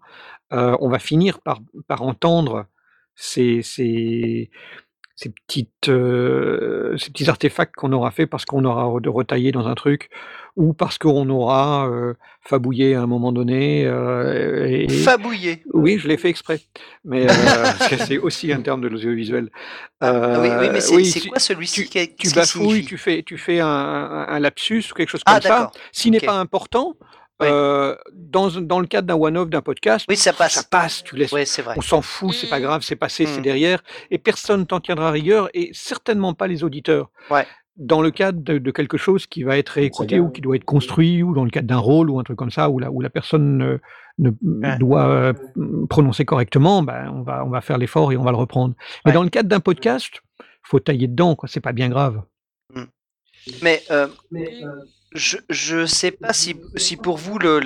euh, on va finir par, par entendre ces, ces, ces, petites, euh, ces petits artefacts qu'on aura fait parce qu'on aura re- retaillé dans un truc ou parce qu'on aura euh, fabouillé à un moment donné. euh, et- Fabouillé. Oui, je l'ai fait exprès. Mais euh, c'est aussi un terme de l'audiovisuel. Ah oui, oui, mais Euh, c'est oui, quoi celui-ci? tu, tu bafouilles, tu fais, tu fais un, lapsus ou quelque chose Ah, comme ça. S'il n'est pas important, euh, dans, dans le cadre d'un one-off, d'un podcast, Oui, ça passe. ça passe, tu laisses. Ouais, c'est vrai. On s'en fout, c'est pas grave, c'est passé, c'est Mm. derrière, et personne t'en tiendra rigueur, et certainement pas les auditeurs. Ouais. Dans le cadre de, de quelque chose qui va être réécouté ou qui doit être construit, ou dans le cadre d'un rôle ou un truc comme ça, où la, où la personne euh, ne, doit euh, prononcer correctement, ben, on, va, on va faire l'effort et on va le reprendre. Mais dans le cadre d'un podcast, faut tailler dedans, quoi. C'est pas bien grave. Mais euh, je je sais pas si, si pour vous le,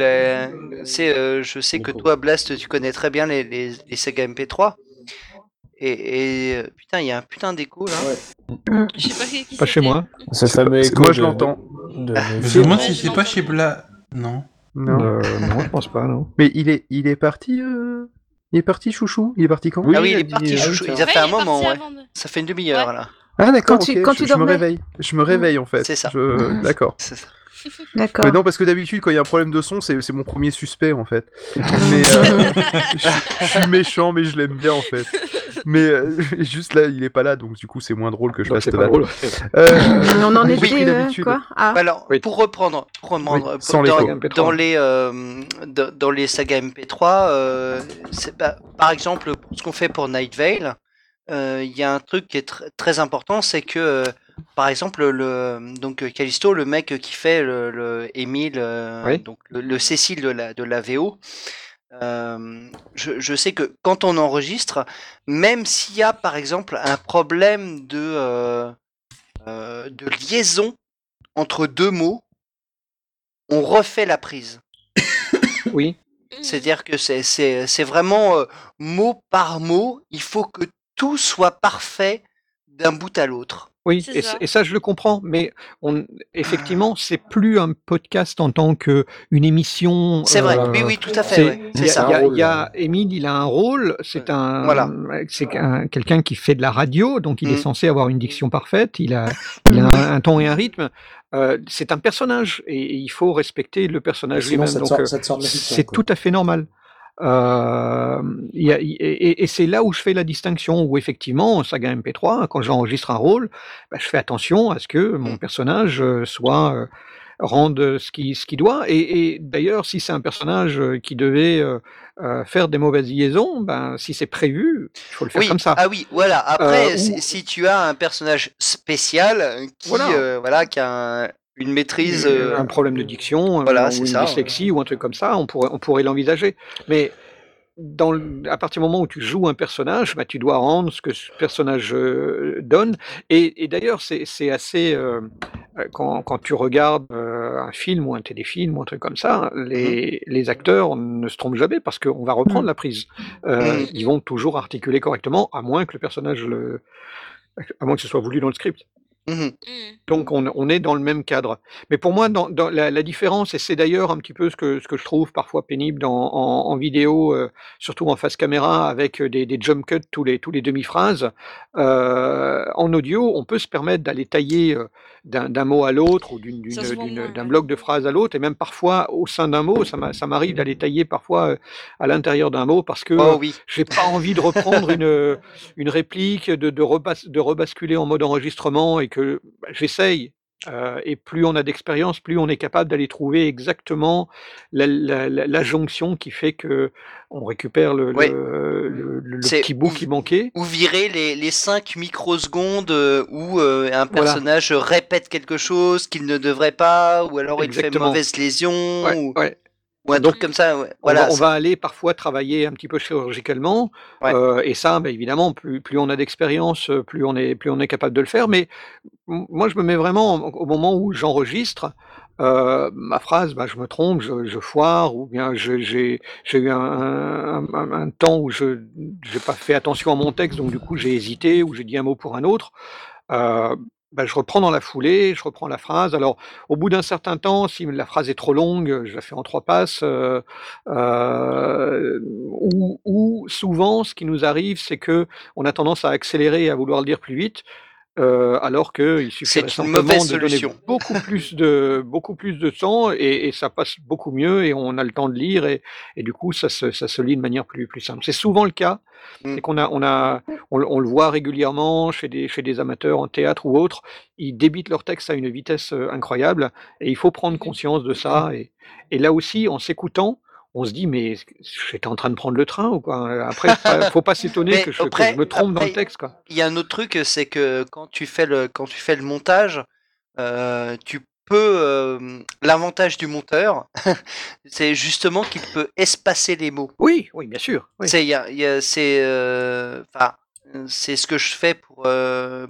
c'est euh, je sais que toi Blast tu connais très bien les, les, les sagas MP3 et, et, euh, putain il y a un putain d'écho là. Je sais pas qui, qui Pas chez moi. C'est- écho moi, je l'entends. de- je me demande si c'est pas chez Bla. Non. Non. Euh, non, je pense pas, non. Mais il est, il est parti. euh, Il est parti, chouchou? Il est parti quand? Ah oui il a est dit, parti chouchou, il a Ouais, fait un il est moment ouais. de- Ça fait une demi-heure là. Ah d'accord. Quand tu- quand je, tu je me dormais. réveille. Je me réveille en fait. C'est ça. Je- D'accord. C'est ça. D'accord. Mais non, parce que d'habitude, quand il y a un problème de son, c'est c'est mon premier suspect en fait. Mais euh, je, je suis méchant, mais je l'aime bien en fait. Mais euh, juste là, il est pas là, donc du coup, c'est moins drôle que je fasse pas drôle. Euh, On en euh, l'habitude. quoi Ah, Alors Oui. pour reprendre, pour reprendre Oui, sans dans, les euh, dans, les sagas MP3, euh, c'est pas- par exemple ce qu'on fait pour Night Vale, euh, il y a un truc qui est tr- très important, c'est que euh, par exemple le donc euh, Callisto, le mec qui fait le, le Émile, euh, Oui. donc le, le Cécile de la de la VO. euh, je, je sais que quand on enregistre, même s'il y a par exemple un problème de euh, euh, de liaison entre deux mots, on refait la prise. Oui. C'est-à-dire que c'est- c'est c'est vraiment euh, mot par mot, il faut que tout soit parfait d'un bout à l'autre. Oui, et, ça. c- et ça je le comprends, mais on, effectivement, c'est plus un podcast en tant que une émission. C'est vrai, euh, oui, oui, tout à fait, c'est- ouais, il c'est y a- ça. il y a- Émile, il a un rôle. C'est un, Voilà. c'est un- quelqu'un qui fait de la radio, donc il est Mm. censé avoir une diction parfaite. Il a, il a un, un ton et un rythme. Euh, c'est un personnage et il faut respecter le personnage lui-même. Donc euh, c'est tout à fait normal. Euh, y a- et, et c'est là où je fais la distinction, où effectivement, en saga MP3, quand j'enregistre un rôle, bah, je fais attention à ce que mon personnage euh, soit euh, rende ce qu'il ce qu'il doit. Et, et d'ailleurs, si c'est un personnage qui devait euh, faire des mauvaises liaisons, ben, si c'est prévu, il faut le faire Oui, comme ça. ah oui, voilà. Après, si, ou- si tu as un personnage spécial qui, Voilà. voilà, qui a un- une maîtrise, Euh, euh, un problème de diction, euh, voilà, ou une ça, ouais. dyslexie ou un truc comme ça, on pourrait, on pourrait l'envisager. Mais dans le- à partir du moment où tu joues un personnage, bah, tu dois rendre ce que ce personnage euh, donne. Et, et d'ailleurs, c'est assez. euh, euh, quand, quand tu regardes euh, un film ou un téléfilm ou un truc comme ça, les, les acteurs ne se trompent jamais parce qu'on va reprendre la prise. Euh, Mhm. Ils vont toujours articuler correctement, à moins que le personnage le, à moins que ce soit voulu dans le script. Mmh Donc on, on est dans le même cadre. Mais pour moi, dans, dans la, la différence, et c'est d'ailleurs un petit peu ce que, ce que je trouve parfois pénible dans, en, en vidéo, euh, surtout en face caméra, avec des, des jump cuts tous les, tous les demi-phrases, euh, en audio, on peut se permettre d'aller tailler euh, d'un mot à l'autre ou d'un bloc de phrase à l'autre, et même parfois au sein d'un mot, ça m'a- ça m'arrive d'aller tailler parfois euh, à l'intérieur d'un mot parce que Oh euh, oui. j'ai pas envie de reprendre une, une réplique, de, de, rebas- de rebasculer en mode enregistrement et que bah, j'essaye. euh, et plus on a d'expérience, plus on est capable d'aller trouver exactement la, la- la- la jonction qui fait que on récupère le, Ouais. le, le- le C'est petit bout qui manquait. Ou virer les, les 5 microsecondes euh, où euh, un Voilà. personnage répète quelque chose qu'il ne devrait pas, ou alors il fait mauvaise lésion, Ouais, ou, ouais. Donc, comme ça. ouais. On, Voilà. va, on va aller parfois travailler un petit peu chirurgicalement, euh, et ça, bah, évidemment, plus, plus on a d'expérience, euh, plus on est plus on est capable de le faire. Mais moi, je me mets vraiment au moment où j'enregistre euh, ma phrase, bah, je me trompe, je, je foire, ou bien j'ai eu un, un- un- un temps où je j'ai pas fait attention à mon texte, donc du coup j'ai hésité, ou j'ai dit un mot pour un autre. Euh, bah, je reprends dans la foulée, je reprends la phrase. Alors, au bout d'un certain temps, si la phrase est trop longue, je la fais en trois passes. euh, euh, ou, ou souvent, ce qui nous arrive, c'est que on a tendance à accélérer et à vouloir le dire plus vite. Euh, alors qu'il suffirait une simplement de donner beaucoup plus de beaucoup plus de temps et, et ça passe beaucoup mieux et on a le temps de lire et, et du coup ça se, ça se lit de manière plus plus simple. C'est souvent le cas Mm. et qu'on a on a on, le- on le voit régulièrement chez des chez des amateurs en théâtre ou autres. Ils débitent leur texte à une vitesse euh, incroyable et il faut prendre conscience de ça et, et là aussi en s'écoutant on se dit mais j'étais en train de prendre le train ou quoi Après, faut pas- faut pas s'étonner que, je- que après- je me trompe dans le texte. Il y a un autre truc, c'est que quand tu fais le, quand tu fais le montage, euh, tu peux. euh, L'avantage du monteur, c'est justement qu'il peut espacer les mots. Oui, oui, bien sûr. oui. C'est, il y a- il y a- c'est, euh, c'est ce que je fais pour pour euh,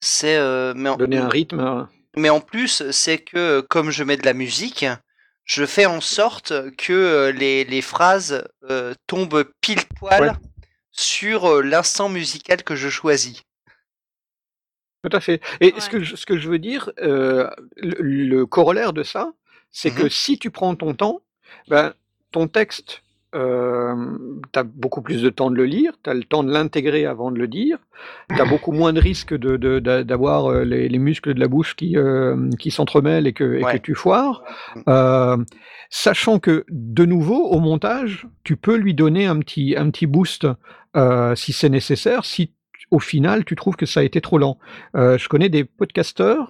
C'est mais en- Donner un rythme. euh, mais en plus, c'est que comme je mets de la musique, je fais en sorte que euh, les, les phrases euh, tombent pile poil Ouais. sur euh, l'instant musical que je choisis. Tout à fait. Et ce, que je, ce que je veux dire, euh, le, le corollaire de ça, c'est Mmh que si tu prends ton temps, ben, ton texte, tu as beaucoup plus de temps de le lire, tu as le temps de l'intégrer avant de le dire, tu as beaucoup moins de risques de- de- d'avoir euh, les, les muscles de la bouche qui, euh, qui s'entremêlent et, que, et que tu foires. Euh, sachant que, de nouveau, au montage, tu peux lui donner un petit, un petit boost euh, si c'est nécessaire, si au final tu trouves que ça a été trop lent. Euh, je connais des podcasteurs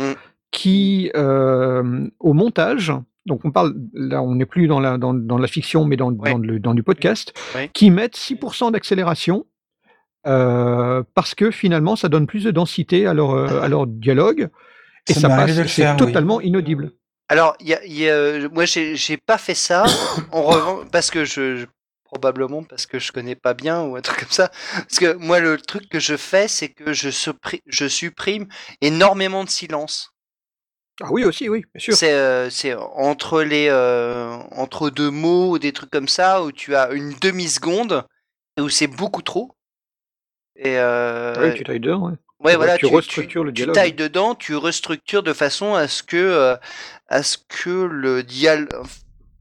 qui, euh, au montage, donc on parle, là on n'est plus dans la, dans, dans la fiction, mais dans, dans, le, dans du podcast, Ouais. qui mettent 6% d'accélération euh, parce que finalement ça donne plus de densité à leur, euh, à leur dialogue et Ça ça passe, c'est oui. totalement inaudible. Alors, il y a, y a- moi, j'ai pas fait ça, en revanche, parce que je, je- probablement parce que je connais pas bien ou un truc comme ça. Parce que moi, le truc que je fais, c'est que je supprime énormément de silence. Ah oui aussi, oui, bien sûr. C'est euh, c'est entre les euh, entre deux mots ou des trucs comme ça où tu as une demi seconde et où c'est beaucoup trop. Et euh, Oui, tu tailles dedans, ouais. Ouais, Tu- voilà, tu tu, restructures tu- le tu dialogue. tailles dedans, tu restructures de façon à ce que, à ce que le dialogue,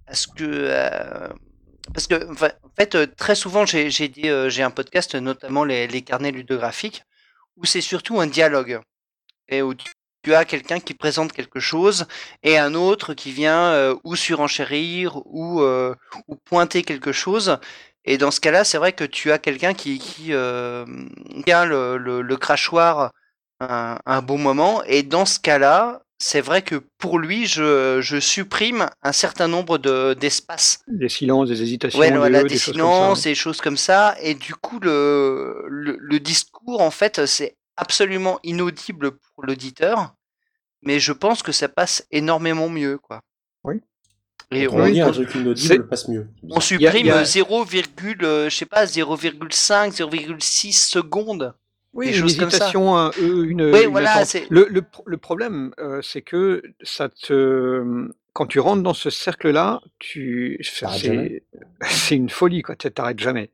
à ce que, parce que, en fait, très souvent, j'ai j'ai dit, j'ai un podcast, notamment les, les carnets ludographiques, où c'est surtout un dialogue et où tu, tu as quelqu'un qui présente quelque chose et un autre qui vient euh, ou surenchérir ou, euh, ou pointer quelque chose. Et dans ce cas-là, c'est vrai que tu as quelqu'un qui, qui euh, tient le, le, le crachoir un, un bon moment. Et dans ce cas-là, c'est vrai que pour lui, je, je supprime un certain nombre de- d'espaces. Des silences, des hésitations, Ouais, des voilà, des des choses comme ça, silences, ouais. des choses comme ça. Et du coup, le, le, le discours, en fait, c'est absolument inaudible pour l'auditeur. Mais je pense que ça passe énormément mieux, quoi. Oui. Et on, dit, un on- truc inaudible passe mieux. on Il y a- supprime il y a- 0, euh, je sais pas, 0,5, 0,6 secondes. Oui, des une choses comme ça. hésitation, un E, une, Oui, une voilà, Le, le problème, euh, c'est que ça te, quand tu rentres dans ce cercle-là, tu, c'est, une folie, quoi. Tu t'arrêtes jamais.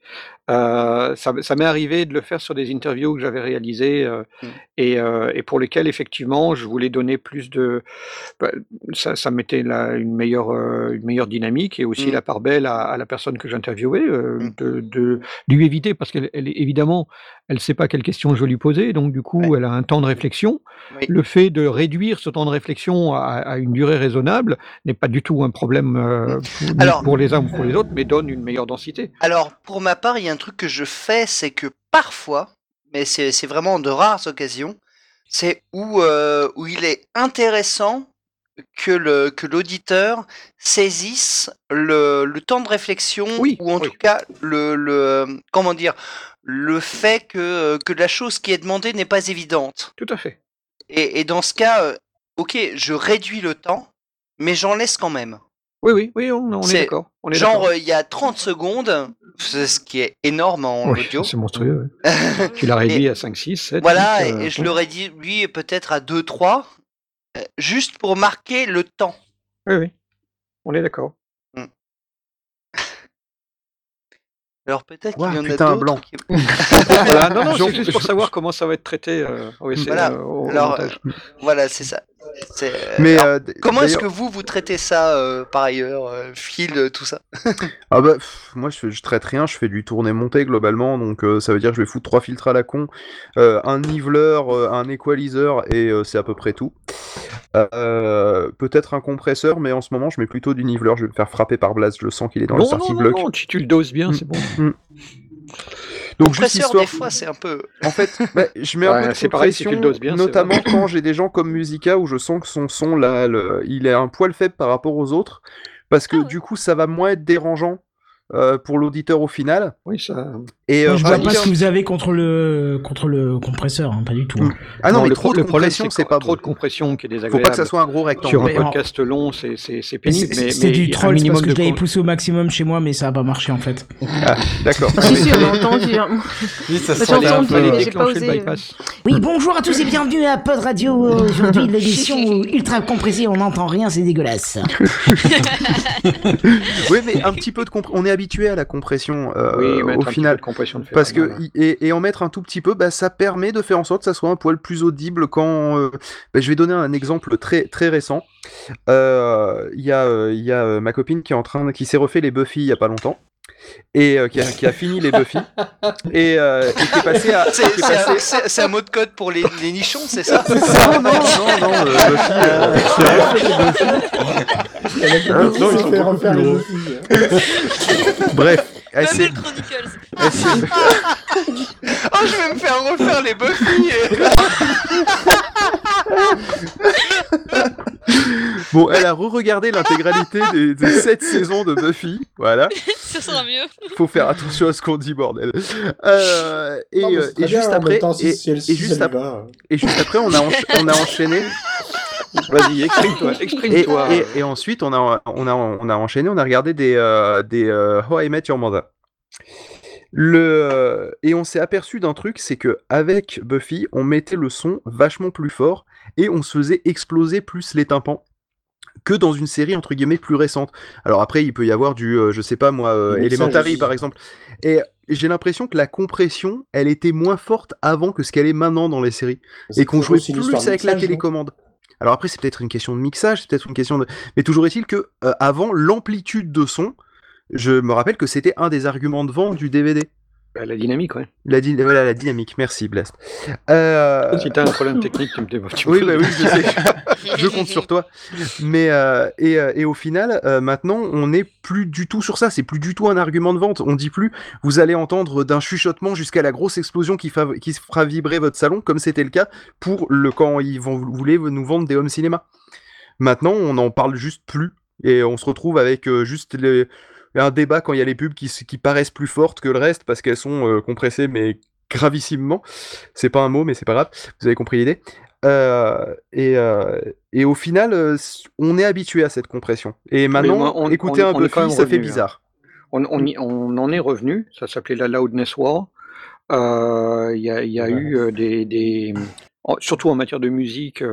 Euh, ça, m'est arrivé de le faire sur des interviews que j'avais réalisées euh, Mm. et, euh, et pour lesquelles, effectivement, je voulais donner plus de. bah, ça, ça mettait une, meilleure, une meilleure dynamique et aussi Mm. la part belle à, à la personne que j'interviewais, euh, Mm. de, de lui éviter, parce qu'elle, évidemment, elle ne sait pas quelle question je vais lui poser, donc du coup, Ouais. elle a un temps de réflexion. Oui. Le fait de réduire ce temps de réflexion à, à une durée raisonnable n'est pas du tout un problème euh, pour, Alors- pour les uns ou pour les autres, mais donne une meilleure densité. Alors, pour ma part, il y a un truc que je fais, c'est que parfois, mais c'est vraiment de rares occasions, c'est où, euh, où il est intéressant que le que l'auditeur saisisse le, le temps de réflexion Oui, ou en oui. tout cas le, le comment dire le fait que, que la chose qui est demandée n'est pas évidente. Tout à fait. Et, et dans ce cas, euh, ok, je réduis le temps, mais j'en laisse quand même. Oui, oui, oui, on, on est, d'accord. Genre, euh, il y a 30 secondes, c'est ce qui est énorme en Oui, audio. c'est monstrueux. ouais. tu l'as réduit à 5, 6, 7. Voilà, 8, et, euh, et je l'aurais dit, lui, peut-être à 2-3, euh, juste pour marquer le temps. Oui, oui. On est d'accord. Alors peut-être qu'il y en putain, a un d'autres blanc. qui- voilà, non, non, c'est juste pour savoir comment ça va être traité euh, au, Voilà, euh, au- alors, montage. euh, voilà, c'est ça. C'est, euh, Mais alors, euh, d- comment est-ce que d'ailleurs- vous, vous traitez ça, euh, par ailleurs, euh, Phil, euh, tout ça? Ah bah, pff, moi je, fais- je traite rien, je fais du tourner-monter globalement, donc euh, ça veut dire que je vais foutre trois filtres à la con, euh, un niveleur, euh, un equalizer et euh, c'est à peu près tout. Euh, Peut-être un compresseur, mais en ce moment je mets plutôt du niveleur, je vais me faire frapper par Blast, je le sens qu'il est dans le Non, non, starting non, block. non, si tu le doses bien, c'est bon. Mm. Donc juste Compresseur, histoire... des fois, c'est un peu... En fait, bah, je mets un peu de pareil, si tu le compression, doses bien, notamment quand j'ai des gens comme Musica où je sens que son son là, le- il est un poil faible par rapport aux autres, parce que du coup ça va moins être dérangeant euh, pour l'auditeur au final. Oui, ça. Et Moi, euh, je vois pas ce que vous avez contre le contre le compresseur, hein, pas du tout. hein. Ah non, mais le, trop le problème, compression, c'est pas trop de compression qui est désagréable. Faut pas que ça soit un gros rectangle. Sur un podcast long, c'est c'est- c'est Mais pénible. C'était du troll, parce que je l'avais poussé au maximum chez moi, mais ça a pas marché en fait. Ah, d'accord. Si, si, on a entendu. hein. Oui, ça mais j'ai pas osé. bypass. Oui, bonjour à tous et bienvenue à Pod Radio. Aujourd'hui, l'édition ultra compressée, on n'entend rien, c'est dégueulasse. oui, mais un petit peu de comp... on est habitué à la compression euh, Oui, au un petit final. peu de compression de fer, Parce que et, et en mettre un tout petit peu, bah, ça permet de faire en sorte que ça soit un poil plus audible quand. euh, bah, je vais donner un exemple très très récent. Euh, Il y a, euh, il y a euh, ma copine qui est en train, de- qui s'est refait les Buffy il y a pas longtemps et euh, qui, a, qui a fini les Buffy et, euh, et qui est passé à. C'est, un, mot de code pour les, les nichons, c'est ça? Non, non, non, non, euh, Buffy, euh, qui a refait les Buffy. Hein, non, ils sont fait beaucoup refaire plus les gros. Buffy. Bref, elle s'est- Babel Chronicles. elle s'est- Oh, je vais me faire refaire les Buffy Bon, elle a re-regardé l'intégralité des, des 7 saisons de Buffy, voilà. Ça sera mieux. Faut faire attention à ce qu'on dit, bordel. Euh, et, Non, mais euh, et juste même après, si- et, si elle- et si juste après, va. et juste après, on a, encha- on a enchaîné. Vas-y, exprime-toi, Et, exprime-toi. et, et ensuite, on a, on, a, on a enchaîné, on a regardé des, euh, des euh, How I Met Your Mother. Le, euh, et on s'est aperçu d'un truc, c'est que avec Buffy, on mettait le son vachement plus fort et on se faisait exploser plus les tympans que dans une série entre guillemets plus récente. Alors après, il peut y avoir du, euh, je sais pas moi, euh, Elementary par exemple. Et j'ai l'impression que la compression, elle était moins forte avant que ce qu'elle est maintenant dans les séries, et qu'on jouait plus avec la télécommande. Alors après, c'est peut-être une question de mixage, c'est peut-être une question de. Mais toujours est-il que euh, avant l'amplitude de son, je me rappelle que c'était un des arguments de vente du DVD. Bah, la dynamique, ouais. La, voilà, la dynamique, merci Blast. Euh, Si t'as un problème technique, tu me me oui, bah oui, je sais. je compte sur toi. Mais euh, et, euh, et au final, euh, maintenant, on n'est plus du tout sur ça. C'est plus du tout un argument de vente. On dit plus, vous allez entendre d'un chuchotement jusqu'à la grosse explosion qui, fera vibrer votre salon, comme c'était le cas pour le quand ils vont voulaient nous vendre des home cinéma. Maintenant, on n'en parle juste plus et on se retrouve avec juste les- un débat quand il y a les pubs qui, paraissent plus fortes que le reste parce qu'elles sont euh, compressées mais gravissimement. C'est pas un mot, mais c'est pas grave. Vous avez compris l'idée. Euh, et, euh, et au final, on est habitué à cette compression. Et maintenant, moi, on- écouter on- un on Buffy, ça fait revenu, hein. bizarre. On, on, en est revenu, ça s'appelait la Loudness War. Il y a, il y a eu des, surtout en matière de musique,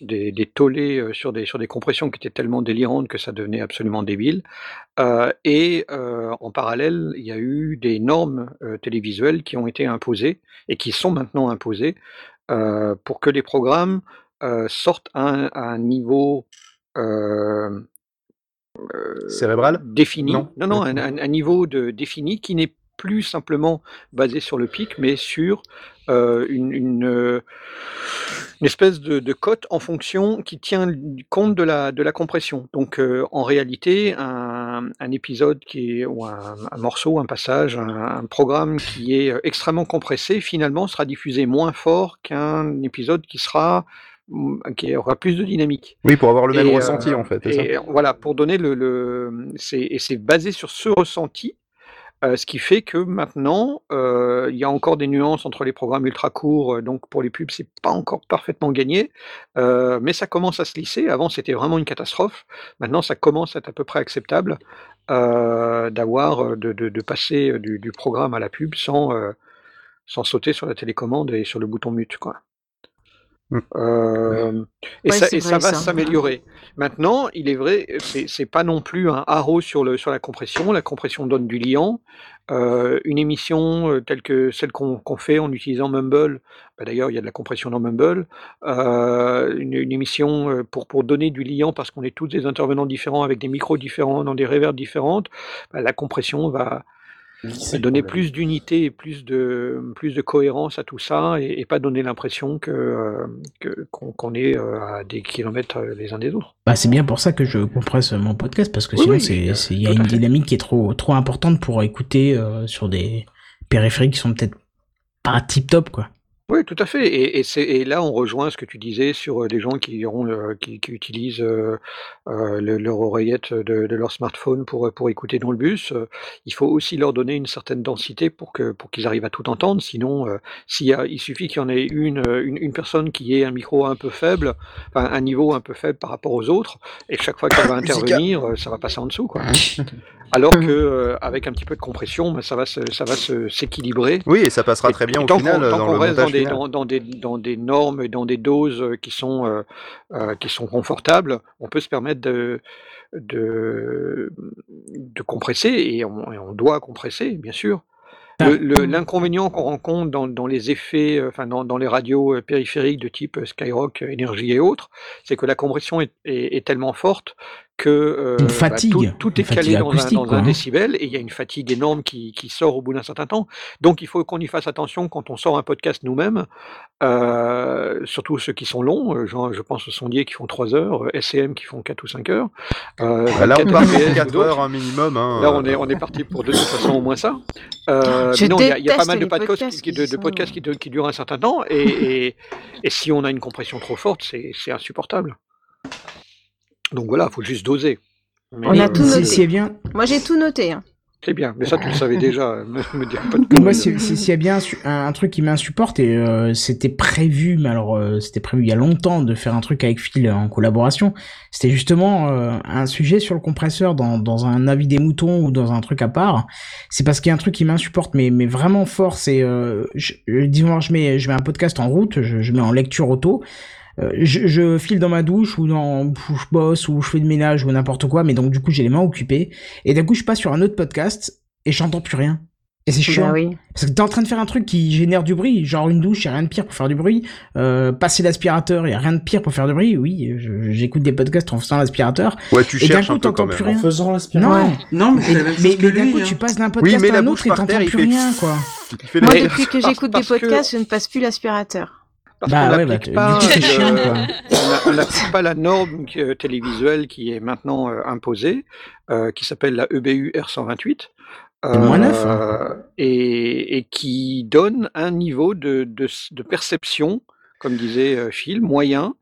des, des tollés euh, sur, des, sur des compressions qui étaient tellement délirantes que ça devenait absolument débile. Euh, et euh, en parallèle, il y a eu des normes euh, télévisuelles qui ont été imposées et qui sont maintenant imposées pour que les programmes sortent à un, à un niveau Cérébral? défini. Non? Non, un- un niveau de, défini qui n'est plus simplement basé sur le pic, mais sur euh, une, une, euh, une espèce de, de cote en fonction qui tient compte de la, de la compression. Donc euh, en réalité, un, un épisode qui est, ou un, un morceau, un passage, un, un programme qui est extrêmement compressé, finalement sera diffusé moins fort qu'un épisode qui sera mm, qui aura plus de dynamique. Oui, pour avoir le même Et, ressenti, en fait. ça? voilà, pour donner le, le c'est et c'est basé sur ce ressenti, euh, ce qui fait que maintenant, euh, il y a encore des nuances entre les programmes ultra courts, euh, donc pour les pubs, c'est pas encore parfaitement gagné, mais ça commence à se lisser. Avant, c'était vraiment une catastrophe. Maintenant, ça commence à être à peu près acceptable d'avoir de, passer du, programme à la pub sans sauter sur la télécommande et sur le bouton mute. Euh, et Ouais, ça, et va s'améliorer. Maintenant, il est vrai, c'est pas non plus un haro sur, le, sur la compression. La compression donne du liant. Euh, une émission euh, telle que celle qu'on fait en utilisant Mumble, bah, d'ailleurs, il y a de la compression dans Mumble. Euh, une, une émission pour, pour donner du liant parce qu'on est tous des intervenants différents avec des micros différents, dans des reverbs différentes, bah, la compression va, donner plus d'unité et plus de, plus de cohérence à tout ça et, et pas donner l'impression que, euh, que- qu'on qu'on est euh, à des kilomètres euh, les uns des autres. Bah, c'est bien pour ça que je compresse mon podcast parce que Oui, sinon oui, c'est c'est- il y a une dynamique qui est trop trop importante pour écouter euh, sur des périphériques qui sont peut-être pas tip top quoi. Oui, tout à fait. Et, et, c'est- et là, on rejoint ce que tu disais sur euh, des gens qui, auront, euh, qui, qui utilisent euh, euh, le- leur oreillette de, de leur smartphone pour, pour écouter dans le bus. Euh, Il faut aussi leur donner une certaine densité pour que pour qu'ils arrivent à tout entendre. Sinon, euh, s'il y a, il suffit qu'il y en ait une, euh, une, une personne qui ait un micro un peu faible, enfin, un niveau un peu faible par rapport aux autres, et chaque fois qu'elle va intervenir, euh, ça va passer en dessous, quoi. Alors que euh, avec un petit peu de compression, ben, ça va se, ça va s'équilibrer. Oui, et ça passera très bien Et au tant final tant dans qu'on le reste dans des, final. dans, dans des, dans des normes et dans des doses euh, qui sont, euh, euh, qui sont confortables, on peut se permettre de, de, de compresser et on, et on doit compresser, bien sûr. L'inconvénient qu'on rencontre dans, dans les effets, enfin dans, dans les radios périphériques de type Skyrock, Énergie et autres, c'est que la compression est, est- est tellement forte que euh, Une bah, tout, est calé fatigue dans un, acoustique, dans quoi, un hein. décibel et il y a une fatigue énorme qui, qui sort au bout d'un certain temps. Donc il faut qu'on y fasse attention quand on sort un podcast nous-mêmes, euh, surtout ceux qui sont longs, euh, genre, je pense aux sondiers qui font 3 heures, SCM qui font 4 ou 5 heures. euh, Bah, là, on 24 part pour ou 4 d'autres. heures un minimum. hein, Là, on est, on est parti pour de toute façon au moins ça. Euh, mais non, il y a, il y a pas mal de podcasts, podcasts qui, de, podcasts qui, de- qui durent un certain temps, et, et, et si on a une compression trop forte, c'est insupportable. Donc voilà, il faut juste doser. Mais, On a euh, tout Si- noté. a bien Moi, j'ai tout noté. hein. C'est bien, mais ça tu le savais déjà. Me, me dire pas de Moi, si- si- s'il y a bien un su- un, un truc qui m'insupporte, et euh, c'était prévu, mais alors euh, c'était prévu il y a longtemps de faire un truc avec Phil en collaboration, c'était justement euh, un sujet sur le compresseur dans, dans un avis des moutons ou dans un truc à part. C'est parce qu'il y a un truc qui m'insupporte, mais, mais vraiment fort, c'est... Euh, je, je- disons, je mets, je mets un podcast en route, je, je mets en lecture auto, euh, je, je file dans ma douche ou dans où je bosse ou je fais le ménage ou n'importe quoi, mais donc du coup j'ai les mains occupées et d'un coup je passe sur un autre podcast et j'entends plus rien. Et c'est chiant. Bah oui. Parce que t'es en train de faire un truc qui génère du bruit, genre une douche, y a rien de pire pour faire du bruit. Euh, passer l'aspirateur, y a rien de pire pour faire du bruit. Oui, j'écoute des podcasts en faisant l'aspirateur. Ouais, tu et d'un cherches coup un peu quand plus même, rien. En faisant l'aspirateur. Non, Non, mais mais, mais, mais d'un coup hein. tu passes d'un podcast mais à la un autre et t'entends plus fait- rien, quoi. Moi, depuis que j'écoute des que- podcasts, je ne passe plus l'aspirateur. Parce Bah qu'on ouais, bah, n'applique pas, c'est euh, pas la norme euh, télévisuelle qui est maintenant euh, imposée, qui s'appelle la EBU R128. C'est le moins neuf, hein. et, et qui donne un niveau de, de, de perception, comme disait Phil, moyen,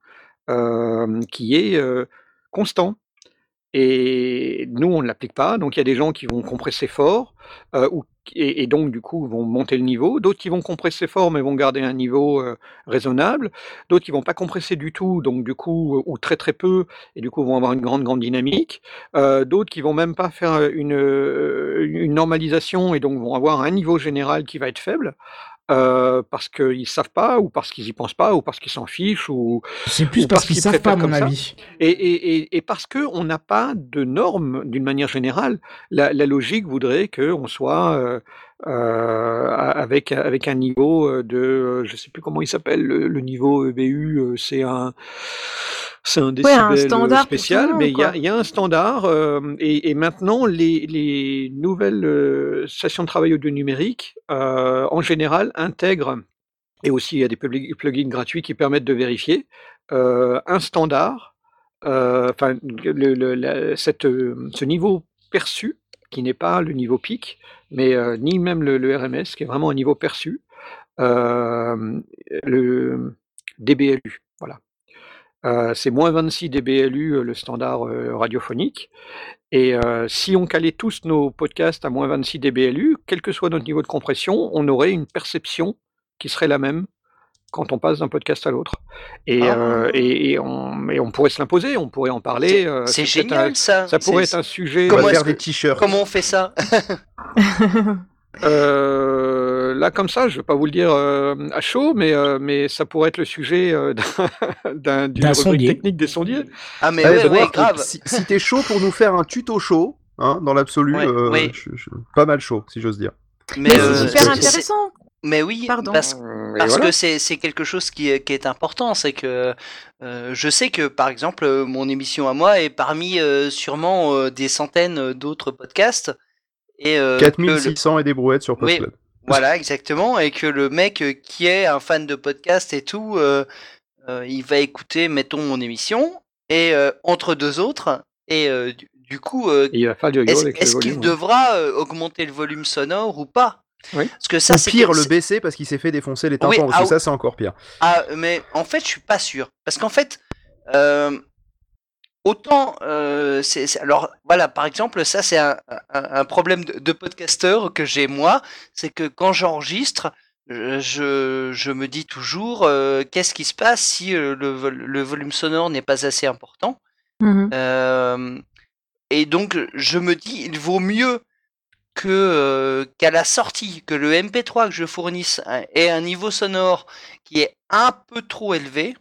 qui est constant. Et nous, on ne l'applique pas. Donc, il y a des gens qui vont compresser fort, euh, ou, et, donc, du coup, vont monter le niveau. D'autres qui vont compresser fort, mais vont garder un niveau euh, raisonnable. D'autres qui vont pas compresser du tout, donc, du coup, ou très très peu, et du coup, vont avoir une grande, grande dynamique. Euh, D'autres qui vont même pas faire une, euh, une normalisation, et donc vont avoir un niveau général qui va être faible. Euh, parce qu'ils savent pas, ou parce qu'ils y pensent pas, ou parce qu'ils s'en fichent, ou C'est plus ou parce qu'ils savent pas, mon comme ça. avis. Et, et, et, et parce qu'on n'a pas de normes d'une manière générale. La, la logique voudrait qu'on soit euh, euh, avec, avec un niveau euh, de, euh, je sais plus comment il s'appelle, le, le niveau EBU, c'est un, c'est un Ouais, un décibel standard pour tout le spécial, monde, mais il y a, quoi. il y a un standard. et, et maintenant, les, les nouvelles stations de travail audio numérique, en général, intègrent et aussi il y a des plugins plugins gratuits qui permettent de vérifier un standard, enfin le- le- la- cette, ce niveau perçu qui n'est pas le niveau pic, mais euh, ni même le, le RMS, qui est vraiment un niveau perçu, euh, le DBLU, voilà. Euh, c'est moins 26 dBLU euh, le standard euh, radiophonique. Et euh, si on calait tous nos podcasts à moins 26 dBLU, quel que soit notre niveau de compression, on aurait une perception qui serait la même quand on passe d'un podcast à l'autre. Et, Ah. euh, et, et on, et on pourrait se l'imposer, on pourrait en parler. C'est- euh, génial, un- ça. Ça pourrait C'est- être un sujet. Comment euh, est-ce que- Comment on fait ça? Euh, là, comme ça, je ne vais pas vous le dire euh, à chaud, mais, euh, mais ça pourrait être le sujet euh, d'un- d'un- d'une rubrique technique des sondiers. Ah, mais Ouais, grave. Si, si t'es chaud pour nous faire un tuto chaud, hein, dans l'absolu, Ouais, euh, ouais. je- je- pas mal chaud, si j'ose dire. Mais, Mais euh, c'est super intéressant. Mais oui, Pardon. parce, Et parce voilà. que c'est c'est quelque chose qui est, qui est important. C'est que euh, je sais que, par exemple, mon émission à moi est parmi euh, sûrement euh, des centaines d'autres podcasts. Et, euh, que le- 4600 et des brouettes sur Oui, PodCloud. voilà, exactement. Et que le mec euh, qui est un fan de podcast et tout, euh, euh, il va écouter, mettons, mon émission, et euh, entre deux autres, et euh, du, du coup, euh, est-ce qu'il volume, ouais. devra euh, augmenter le volume sonore ou pas? Oui. Parce que ça, Ou pire, que- le baisser parce qu'il s'est fait défoncer les tympans, Oui, parce ah que oui. ça, c'est encore pire. Ah, mais en fait, je suis pas sûr. Parce qu'en fait, euh, autant. euh, c'est alors, voilà, par exemple, ça, c'est un, un- un problème de, de podcasteur que j'ai moi. C'est que quand j'enregistre, je, me dis toujours euh, qu'est-ce qui se passe si euh, le, vol- le volume sonore n'est pas assez important. Euh, et donc, je me dis, il vaut mieux que qu'à la sortie, que le MP3 que je fournisse ait un niveau sonore qui est un peu trop élevé,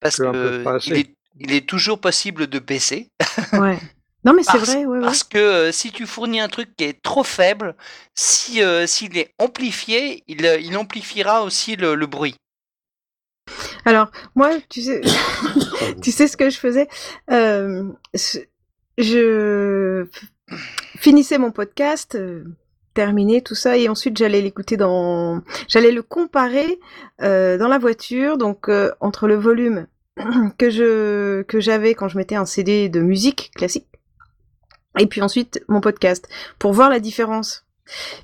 parce Que il est, il est toujours possible de baisser. Ouais. Non, mais c'est Parce, vrai, ouais, ouais. parce que euh, si tu fournis un truc qui est trop faible, si euh, s'il est amplifié, il, euh, il amplifiera aussi le, le bruit. Alors, moi, tu sais, tu sais ce que je faisais Euh, Je finissais mon podcast, terminé tout ça, et ensuite j'allais l'écouter dans, j'allais le comparer dans la voiture, donc entre le volume que je que j'avais quand je mettais un CD de musique classique, et puis ensuite mon podcast, pour voir la différence.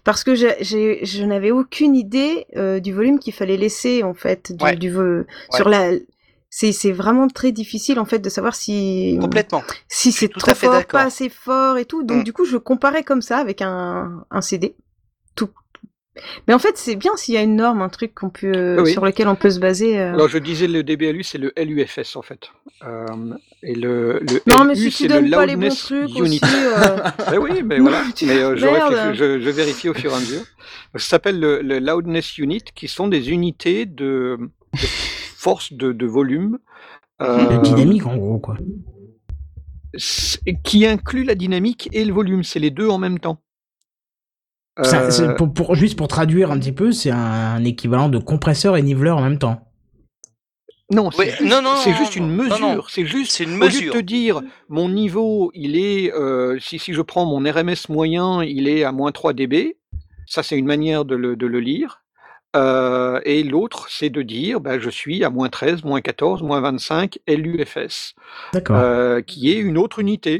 Parce que j'ai- j'ai- je n'avais aucune idée euh, du volume qu'il fallait laisser en fait du, Ouais. du sur la. C'est c'est vraiment très difficile en fait de savoir si Complètement. si c'est trop fort, pas assez fort et tout. Donc Mm. du coup je comparais comme ça avec un, un CD. Tout. Mais en fait c'est bien s'il y a une norme, un truc qu'on peut Oui, oui. sur lequel on peut se baser. euh. Alors je disais le DBLU, c'est le LUFS en fait. Euh, et le, le Non, mais LU, si tu c'est le donnes pas les bons Loudness trucs Unit. aussi, euh. Ben oui, mais voilà. Mais euh, je, vérifie au fur et à mesure. Ça s'appelle le, le Loudness Unit, qui sont des unités de, de force de, de volume. De euh, dynamique, en gros, quoi. qui inclut la dynamique et le volume. C'est les deux en même temps. Ça, c'est Euh, pour, pour- juste pour traduire un petit peu, c'est un, équivalent de compresseur et niveleur en même temps. Non, c'est Oui, juste, non, non, juste une mesure. C'est juste C'est une au lieu de mesure. te dire mon niveau, il est euh, si, si je prends mon RMS moyen, il est à moins 3 dB. Ça, c'est une manière de le, de le lire. Euh, et l'autre, c'est de dire bah, je suis à moins 13, moins 14, moins 25 LUFS, D'accord. euh, qui est une autre unité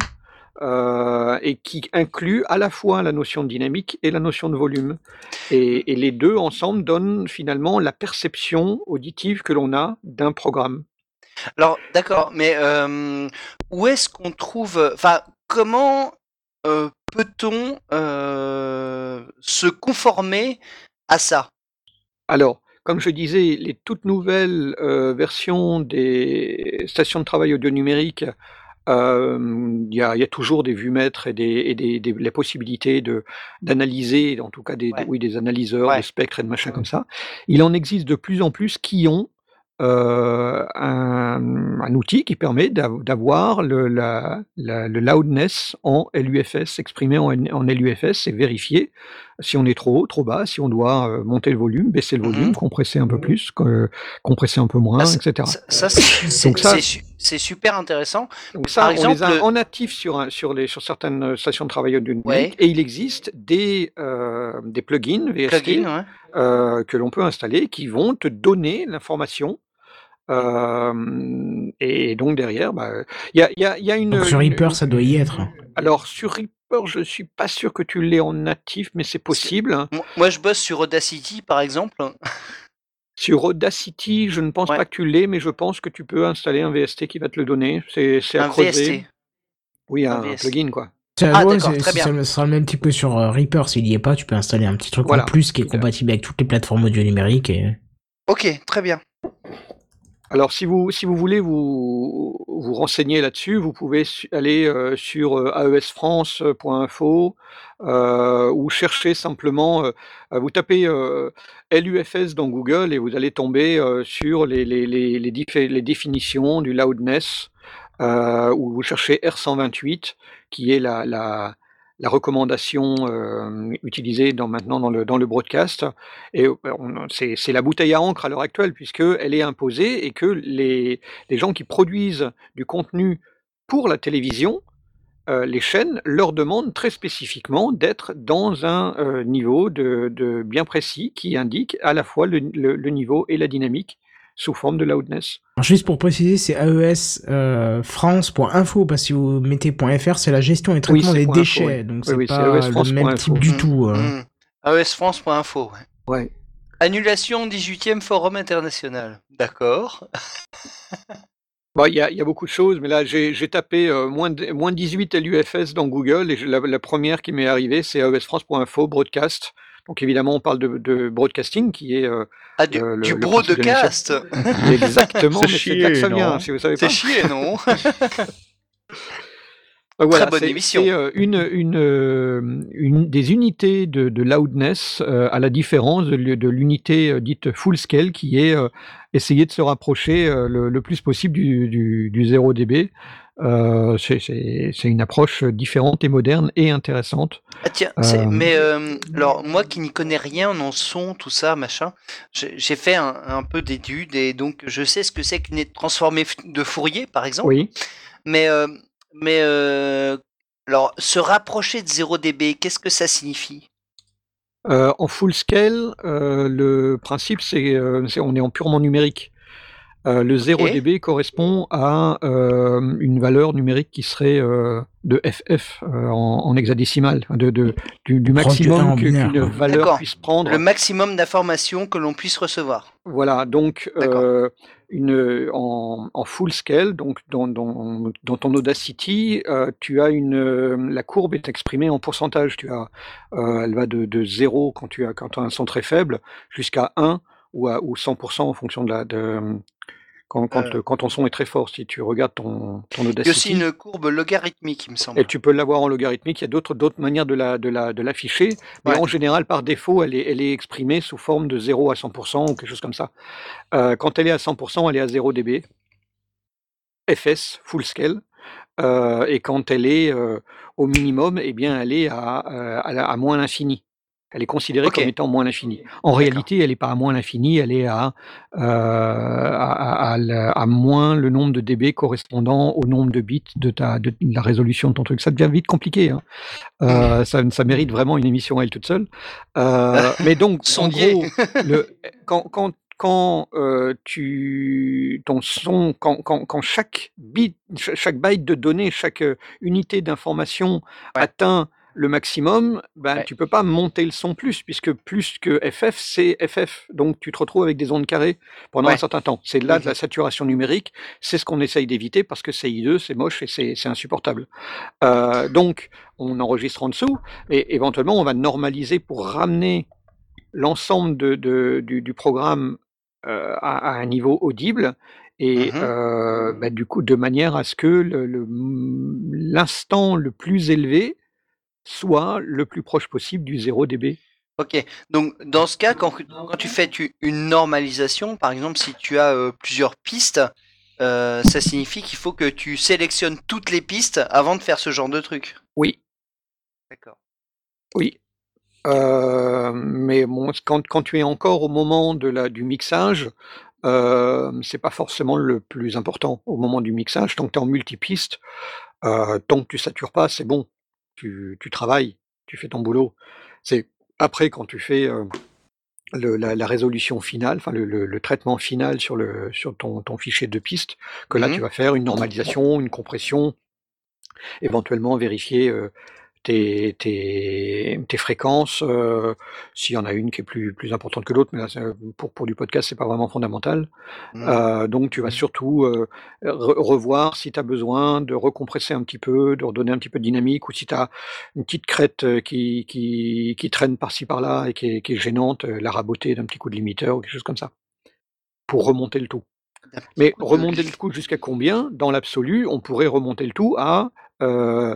euh, et qui inclut à la fois la notion de dynamique et la notion de volume. Et, et les deux ensemble donnent finalement la perception auditive que l'on a d'un programme. Alors, d'accord, mais euh, où est-ce qu'on trouve, enfin, comment euh, peut-on se conformer à ça? Alors, comme je disais, les toutes nouvelles versions des stations de travail audio numérique Euh, Il y, a, il y a toujours des vues-mètres et, des, et des, des- les possibilités de d'analyser, en tout cas des, des- oui, des analyseurs de spectres et de machins comme ça. Il en existe de plus en plus qui ont euh, un, un outil qui permet d'av- d'avoir le, la, la- le loudness en LUFS, exprimé en, LUFS et vérifier si on est trop haut, trop bas, si on doit euh, monter le volume, baisser le volume, compresser un peu plus, co- compresser un peu moins, etc. Ça, c'est ça, super intéressant. donc ça, Par on exemple, les a en natif sur, un- sur, les, sur certaines stations de travail du Ouais. et il existe des, euh, des plugins VST Plugins, ouais. euh, que l'on peut installer qui vont te donner l'information. euh, et donc derrière, bah, il y, a, il y a- y a une. Donc sur une- Reaper, ça doit y être. Alors sur Reaper, je suis pas sûr que tu l'aies en natif, mais c'est possible. Moi- Moi, je bosse sur Audacity, par exemple. Sur Audacity, je ne pense pas que tu l'aies, mais je pense que tu peux installer un VST qui va te le donner. C'est c'est à Un creuser. VST. Oui, Un un, VST. plugin, quoi. Ça, Ah, ouais, d'accord, c'est- très c'est- bien. ça sera le même type que sur euh, Reaper. S'il y est pas, tu peux installer un petit truc Voilà. en plus qui est compatible avec toutes les plateformes audio numériques. Et... Ok, très bien. Alors, si vous, si vous voulez vous, vous renseigner là-dessus, vous pouvez aller euh, sur euh, aesfrance.info euh, ou chercher simplement, vous tapez LUFS dans Google et vous allez tomber sur les, les, les, les, définitions du loudness, ou vous cherchez R128, qui est la, la, la recommandation euh, utilisée maintenant dans le, broadcast. Euh, c'est la bouteille à encre à l'heure actuelle, puisqu'elle est imposée et que les, gens qui produisent du contenu pour la télévision, euh, les chaînes leur demandent très spécifiquement d'être dans un niveau de, bien précis qui indique à la fois le niveau et la dynamique sous forme de loudness. Alors, juste pour préciser, c'est AES euh, France.info parce que si vous mettez .fr, c'est la gestion et traitement c'est des info, déchets. oui. Donc Oui, c'est oui, c'est pas le AESFrance.info. même type du tout. euh. Mm. AESFrance.info. ouais. Ouais. Annulation 18e Forum international. D'accord. Bon, Il y, a, il y a beaucoup de choses, mais là j'ai j'ai tapé euh, moins, de- moins 18 LUFS dans Google et je- la, la première qui m'est arrivée c'est aesfrance.info, broadcast. Donc évidemment on parle de, de broadcasting qui est euh, Ah, du, euh, le, du le bro de principe l'émission. cast. Exactement, C'est chier, ça vient, non si vous savez C'est pas. chier, non voilà, Très bonne c'est- émission. C'est euh, une, une, euh, une des unités de, de loudness, euh, à la différence de, l'u- de l'unité euh, dite full scale, qui est euh, essayer de se rapprocher euh, le, le plus possible du, du, du 0 dB. Euh, c'est- une approche différente et moderne et intéressante. Ah tiens, Euh, mais euh, alors moi qui n'y connais rien en son, tout ça, machin, j'ai fait un, un peu d'études et donc je sais ce que c'est qu'une transformée de Fourier, par exemple. Oui. Mais mais alors se rapprocher de 0 dB, qu'est-ce que ça signifie? En full scale, le principe, c'est c'est- on est en purement numérique. Euh, le 0 Ok. dB correspond à euh, une valeur numérique qui serait euh, de FF euh, en, en hexadécimal, de, de- du, maximum qu'une valeur puisse prendre. Le maximum d'informations que l'on puisse recevoir. Voilà, donc euh, une, en, en full scale, donc dans, dans, dans ton Audacity, euh, tu as une, la courbe est exprimée en pourcentage. Tu as, euh, elle va de, de 0 quand tu as, quand as un son très faible jusqu'à 1 ou, à, ou 100% en fonction de la. De, quand, quand, Euh. quand ton son est très fort, si tu regardes ton, ton Il y a Audacity. aussi une courbe logarithmique, il me semble. Et tu peux l'avoir en logarithmique. Il y a d'autres d'autres manières de la de la de l'afficher, mais Ouais. en général par défaut, elle est elle est exprimée sous forme de 0 à 100% ou quelque chose comme ça. Euh, quand elle est à 100%, elle est à 0 dB. FS full scale. Euh, et quand elle est au minimum, eh bien, elle est à, à moins l'infini. Elle est considérée comme étant moins l'infini. En réalité, elle n'est pas à moins l'infini, elle est à, euh, à, moins le nombre de dB correspondant au nombre de bits de, ta, de la résolution de ton truc. Ça devient vite compliqué. hein. Euh, ça, ça mérite vraiment une émission à elle toute seule. Euh, mais donc, en gros, le, quand, quand, quand euh, tu ton son, quand, quand, quand chaque bit, ch- chaque byte de données, chaque unité d'information atteint le maximum, ben tu peux pas monter le son plus, puisque plus que FF, c'est FF. Donc tu te retrouves avec des ondes carrées pendant un Ouais. certain temps. C'est là de la saturation numérique. C'est ce qu'on essaye d'éviter parce que c'est hideux, c'est moche et c'est insupportable. Euh, donc on enregistre en dessous, et éventuellement on va normaliser pour ramener l'ensemble de, de- du, du programme euh, à, à un niveau audible. Et Mhm. euh, bah, du coup, de manière à ce que le- le- l'instant le, plus élevé soit le plus proche possible du 0 dB. Ok, donc dans ce cas, quand, quand tu fais tu- une normalisation, par exemple, si tu as euh, plusieurs pistes, euh, ça signifie qu'il faut que tu sélectionnes toutes les pistes avant de faire ce genre de truc. Oui. D'accord. Oui. Euh, mais bon, quand, quand tu es encore au moment de la, du mixage, c'est pas forcément le plus important au moment du mixage. Tant que tu es en multipiste, tant que tu satures pas, c'est bon. Tu, tu travailles, tu fais ton boulot. C'est après quand tu fais euh, le- la, la résolution finale, enfin le, le- le traitement final sur, le, sur ton, ton fichier de piste, que là Mhm. tu vas faire une normalisation, une compression, éventuellement vérifier euh, tes, tes, tes fréquences, euh, s'il y en a une qui est plus, plus importante que l'autre, mais là, c'est- pour, pour du podcast, c'est pas vraiment fondamental. Mhm. Euh, donc tu vas surtout euh, re- revoir si tu as besoin de recompresser un petit peu, de redonner un petit peu de dynamique, ou si tu as une petite crête euh, qui, qui, qui traîne par-ci par-là et qui est, qui est gênante, euh, la raboter d'un petit coup de limiteur ou quelque chose comme ça, pour remonter le tout. Mais remonter le coup jusqu'à combien? Dans l'absolu, on pourrait remonter le tout à euh,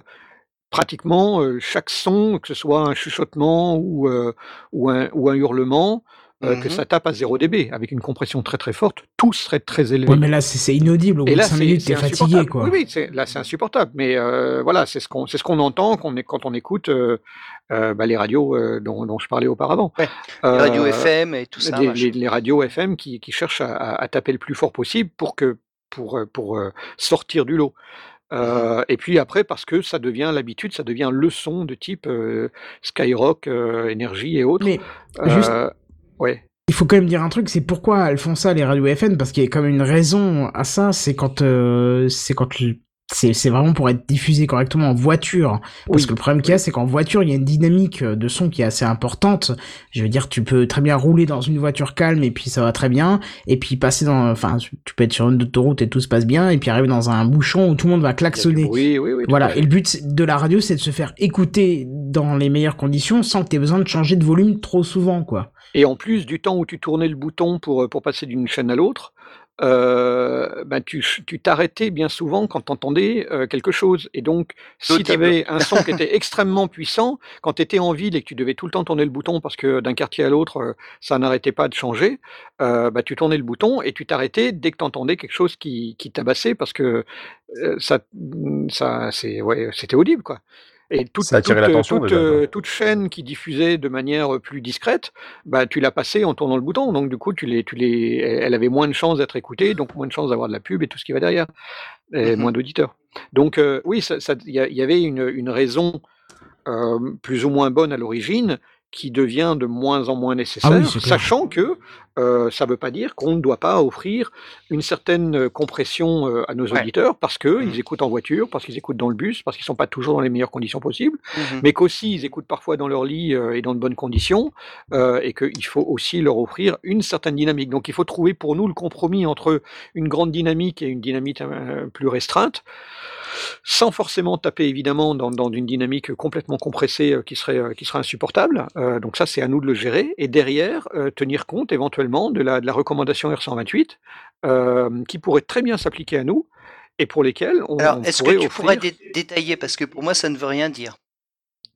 pratiquement euh, chaque son, que ce soit un chuchotement ou, euh, ou, un, ou un hurlement, euh, que Mhm. ça tape à 0 dB, avec une compression très très forte, tout serait très élevé. Ouais, mais là, c'est inaudible. Au bout Et de là, 5 c'est minutes, t'es fatigué, quoi. Oui, oui, là, c'est insupportable. Mais euh, voilà, c'est ce qu'on ce qu'on entend est, quand on écoute euh, bah, les radios dont, dont je parlais auparavant. les radios FM et tout ça, Les, machin. les- les radios FM qui, qui cherchent à, taper le plus fort possible pour, que, pour, pour sortir du lot. Euh, et puis après, parce que ça devient l'habitude, ça devient le son de type euh, Skyrock, Énergie et autres. Mais juste- ouais. Il faut quand même dire un truc, c'est pourquoi elles font ça les radios FM parce qu'il y a quand même une raison à ça, c'est quand c'est quand c'est vraiment pour être diffusé correctement en voiture. Parce Oui. que le problème qu'il y a, c'est qu'en voiture, il y a une dynamique de son qui est assez importante. Je veux dire, tu peux très bien rouler dans une voiture calme et puis ça va très bien. Et puis passer dans, enfin, tu peux être sur une autoroute et tout se passe bien. Et puis arriver dans un bouchon où tout le monde va klaxonner. Oui, oui, oui. Voilà. Et le but de la radio, c'est de se faire écouter dans les meilleures conditions sans que tu aies besoin de changer de volume trop souvent, quoi. Et en plus du temps où tu tournais le bouton pour, euh, pour passer d'une chaîne à l'autre, euh, ben tu t'arrêtais bien souvent quand tu entendais quelque chose. Et donc, si tu avais un son qui était extrêmement puissant, quand tu étais en ville et que tu devais tout le temps tourner le bouton parce que d'un quartier à l'autre, ça n'arrêtait pas de changer, euh, bah, tu tournais le bouton et tu t'arrêtais dès que tu entendais quelque chose qui, qui tabassait parce que ça, ça, c'est, ouais, c'était audible. quoi. Et toute, Ça attirait toute, euh, l'attention, toute, déjà, euh, toute chaîne qui diffusait de manière plus discrète, bah, tu l'as passée en tournant le bouton. Donc, du coup, tu les, tu les, elle avait moins de chances d'être écoutée, donc moins de chances d'avoir de la pub et tout ce qui va derrière, et moins d'auditeurs. Donc, euh, oui, ça- ça- il y, il avait une, une raison euh, plus ou moins bonne à l'origine qui devient de moins en moins nécessaire, Ah oui, clair. sachant que euh, ça ne veut pas dire qu'on ne doit pas offrir une certaine euh, compression euh, à nos Ouais. auditeurs parce qu'ils Mmh. écoutent en voiture, parce qu'ils écoutent dans le bus, parce qu'ils ne sont pas toujours dans les meilleures conditions possibles, Mhm. mais qu'aussi ils écoutent parfois dans leur lit euh, et dans de bonnes conditions, euh, et qu'il faut aussi leur offrir une certaine dynamique. Donc il faut trouver pour nous le compromis entre une grande dynamique et une dynamique euh, plus restreinte, sans forcément taper évidemment dans, dans une dynamique complètement compressée euh, qui, serait, euh, qui serait insupportable. Euh, donc ça, c'est à nous de le gérer. Et derrière, tenir compte éventuellement de la, de la recommandation R128, euh, qui pourrait très bien s'appliquer à nous, et pour lesquelles on, Alors, est-ce pourrait que tu offrir... pourrais dé- détailler Parce que pour moi, ça ne veut rien dire.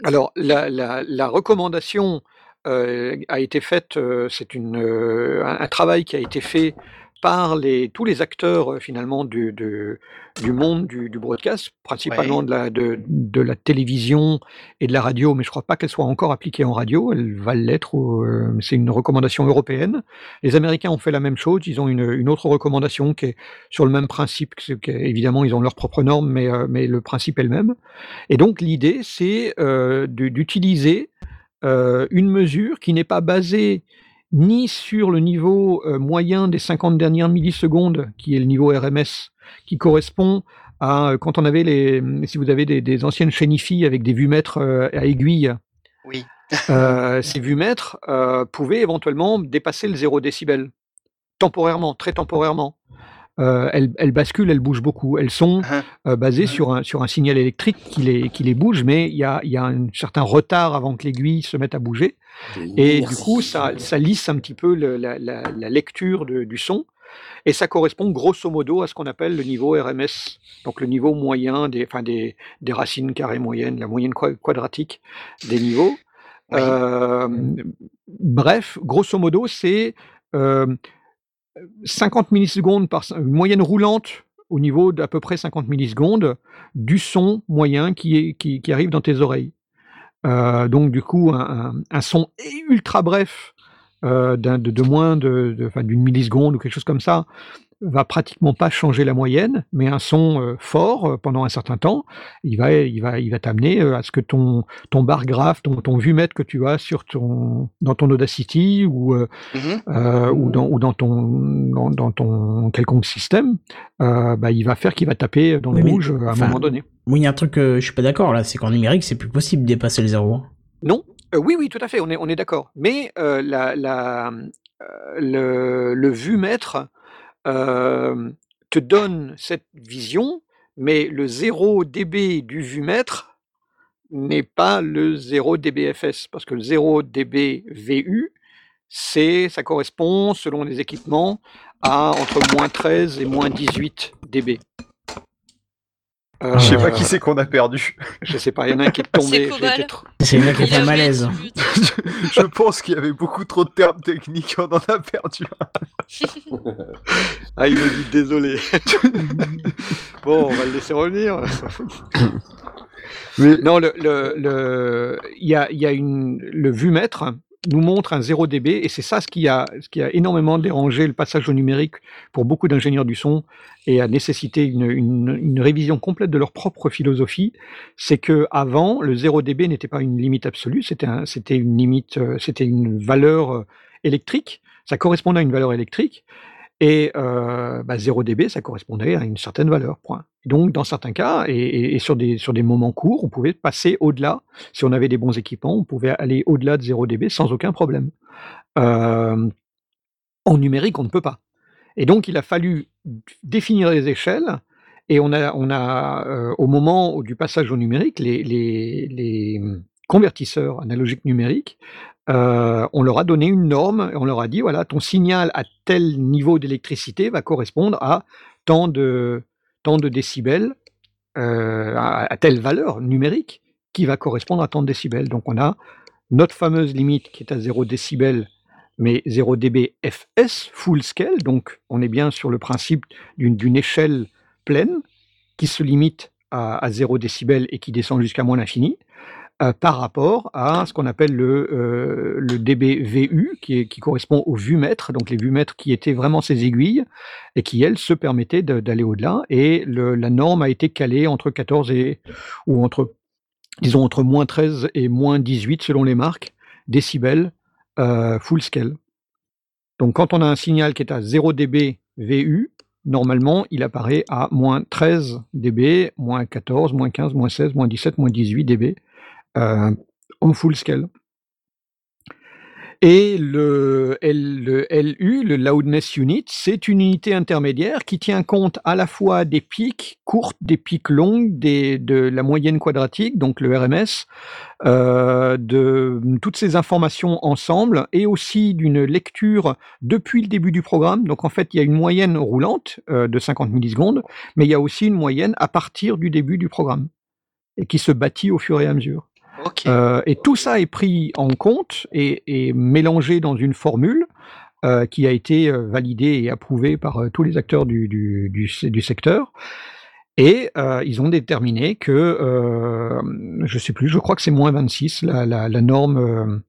Alors, la, la- la recommandation euh, a été faite, euh, c'est euh, un, un travail qui a été fait par les, tous les acteurs euh, finalement du, de- du monde du, du broadcast, principalement Ouais. de, la, de, de la télévision et de la radio, mais je ne crois pas qu'elle soit encore appliquée en radio, elle va l'être, euh, c'est une recommandation européenne. Les Américains ont fait la même chose, ils ont une, une autre recommandation qui est sur le même principe, que évidemment ils ont leurs propres normes, mais, euh, mais le principe est le même. Et donc l'idée, c'est euh, d'utiliser une mesure qui n'est pas basée ni sur le niveau euh, moyen des 50 dernières millisecondes, qui est le niveau RMS, qui correspond à euh, quand on avait les, si vous avez des, des anciennes chaînes IFI avec des vumètres euh, à aiguille, Oui. euh, ces vumètres euh, pouvaient éventuellement dépasser le 0 décibel, temporairement, très temporairement. Euh, elles, elles basculent, elles bougent beaucoup. Elles sont Uh-huh. euh, basées sur un, sur un signal électrique qui les, qui les bouge, mais il y a, il y a un certain retard avant que l'aiguille se mette à bouger. Et du coup, ça, ça lisse un petit peu le- la, la- la lecture de- du son. et ça correspond grosso modo à ce qu'on appelle le niveau RMS, donc le niveau moyen des, enfin des, des racines carrées moyennes, la moyenne qua- quadratique des niveaux. Euh, bref, grosso modo, c'est euh, 50 millisecondes par une moyenne roulante au niveau d'à peu près 50 millisecondes du son moyen qui, est, qui, arrive dans tes oreilles. Euh, donc du coup, un, son ultra bref euh, de, de moins de, de- d'une milliseconde ou quelque chose comme ça va pratiquement pas changer la moyenne, mais un son euh, fort euh, pendant un certain temps, il va, il va, il va t'amener euh, à ce que ton, ton bar graph, ton, ton vumètre que tu as sur ton, dans ton Audacity ou, euh, ou, dans, ou dans, ton, dans, dans ton quelconque système, euh, bah, il va faire qu'il va taper dans le Oui, rouge à un moment donné. Oui, il y a un truc que je suis pas d'accord là, c'est qu'en numérique, c'est plus possible de dépasser le zéro. hein. Non, euh, oui, oui, tout à fait, on est, on est d'accord. Mais euh, la, la, euh, le, le vumètre te donne cette vision, mais le 0 dB du vumètre n'est pas le 0 dBFS, parce que le 0 dB VU, c'est, ça correspond, selon les équipements, à entre moins 13 et moins 18 dB. Je sais pas Euh, qui c'est qu'on a perdu. Je sais pas, il y en a un qui est tombé. C'est là qui fait un malaise. Je pense qu'il y avait beaucoup trop de termes techniques, on en a perdu un. Ah, il me dit désolé. bon, on va le laisser revenir. Non, le, le, y a, il y a une, le vumètre nous montre un 0 dB et c'est ça ce qui, a, ce qui a énormément dérangé le passage au numérique pour beaucoup d'ingénieurs du son et a nécessité une, une, révision complète de leur propre philosophie. C'est que avant, le 0 dB n'était pas une limite absolue, c'était un, une limite, euh, c'était une valeur euh, électrique. Ça correspondait à une valeur électrique. Et euh, bah, 0 dB, ça correspondait à une certaine valeur, point. Donc, dans certains cas, et, sur, des, sur des moments courts, on pouvait passer au-delà. Si on avait des bons équipements, on pouvait aller au-delà de 0 dB sans aucun problème. En numérique, on ne peut pas. Et donc, il a fallu définir les échelles. Et on a, on a au moment du passage au numérique, les, les- les convertisseurs analogiques numériques, euh, on leur a donné une norme et on leur a dit voilà, ton signal à tel niveau d'électricité va correspondre à tant de, tant décibels, euh, à, telle valeur numérique qui va correspondre à tant de décibels. Donc on a notre fameuse limite qui est à 0 décibel, mais 0 dB FS, full scale, donc on est bien sur le principe d'une échelle pleine qui se limite à, à 0 décibel et qui descend jusqu'à moins l'infini, euh, par rapport à ce qu'on appelle le, euh, le dBVU, qui, correspond au vumètre, donc les vumètres qui étaient vraiment ces aiguilles, et qui, elles, se permettaient d'aller au-delà. Et la norme a été calée entre 14 et, ou entre, disons, entre moins 13 et moins 18, selon les marques, décibels euh, full scale. Donc quand on a un signal qui est à 0 dB VU, normalement, il apparaît à moins 13 dB, moins 14, moins 15, moins 16, moins 17, moins 18 dB en full scale. Et le, LU, le Loudness Unit, c'est une unité intermédiaire qui tient compte à la fois des pics courtes, des pics longues, de la moyenne quadratique, donc le RMS, euh, de toutes ces informations ensemble et aussi d'une lecture depuis le début du programme. Donc en fait, il y a une moyenne roulante euh, de 50 millisecondes, mais il y a aussi une moyenne à partir du début du programme et qui se bâtit au fur et à mesure. Euh, et tout ça est pris en compte et, mélangé dans une formule euh, qui a été euh, validée et approuvée par tous les acteurs du, du, du, se- du secteur. Et ils ont déterminé que, euh, je sais plus, je crois que c'est moins 26, la, la, la norme,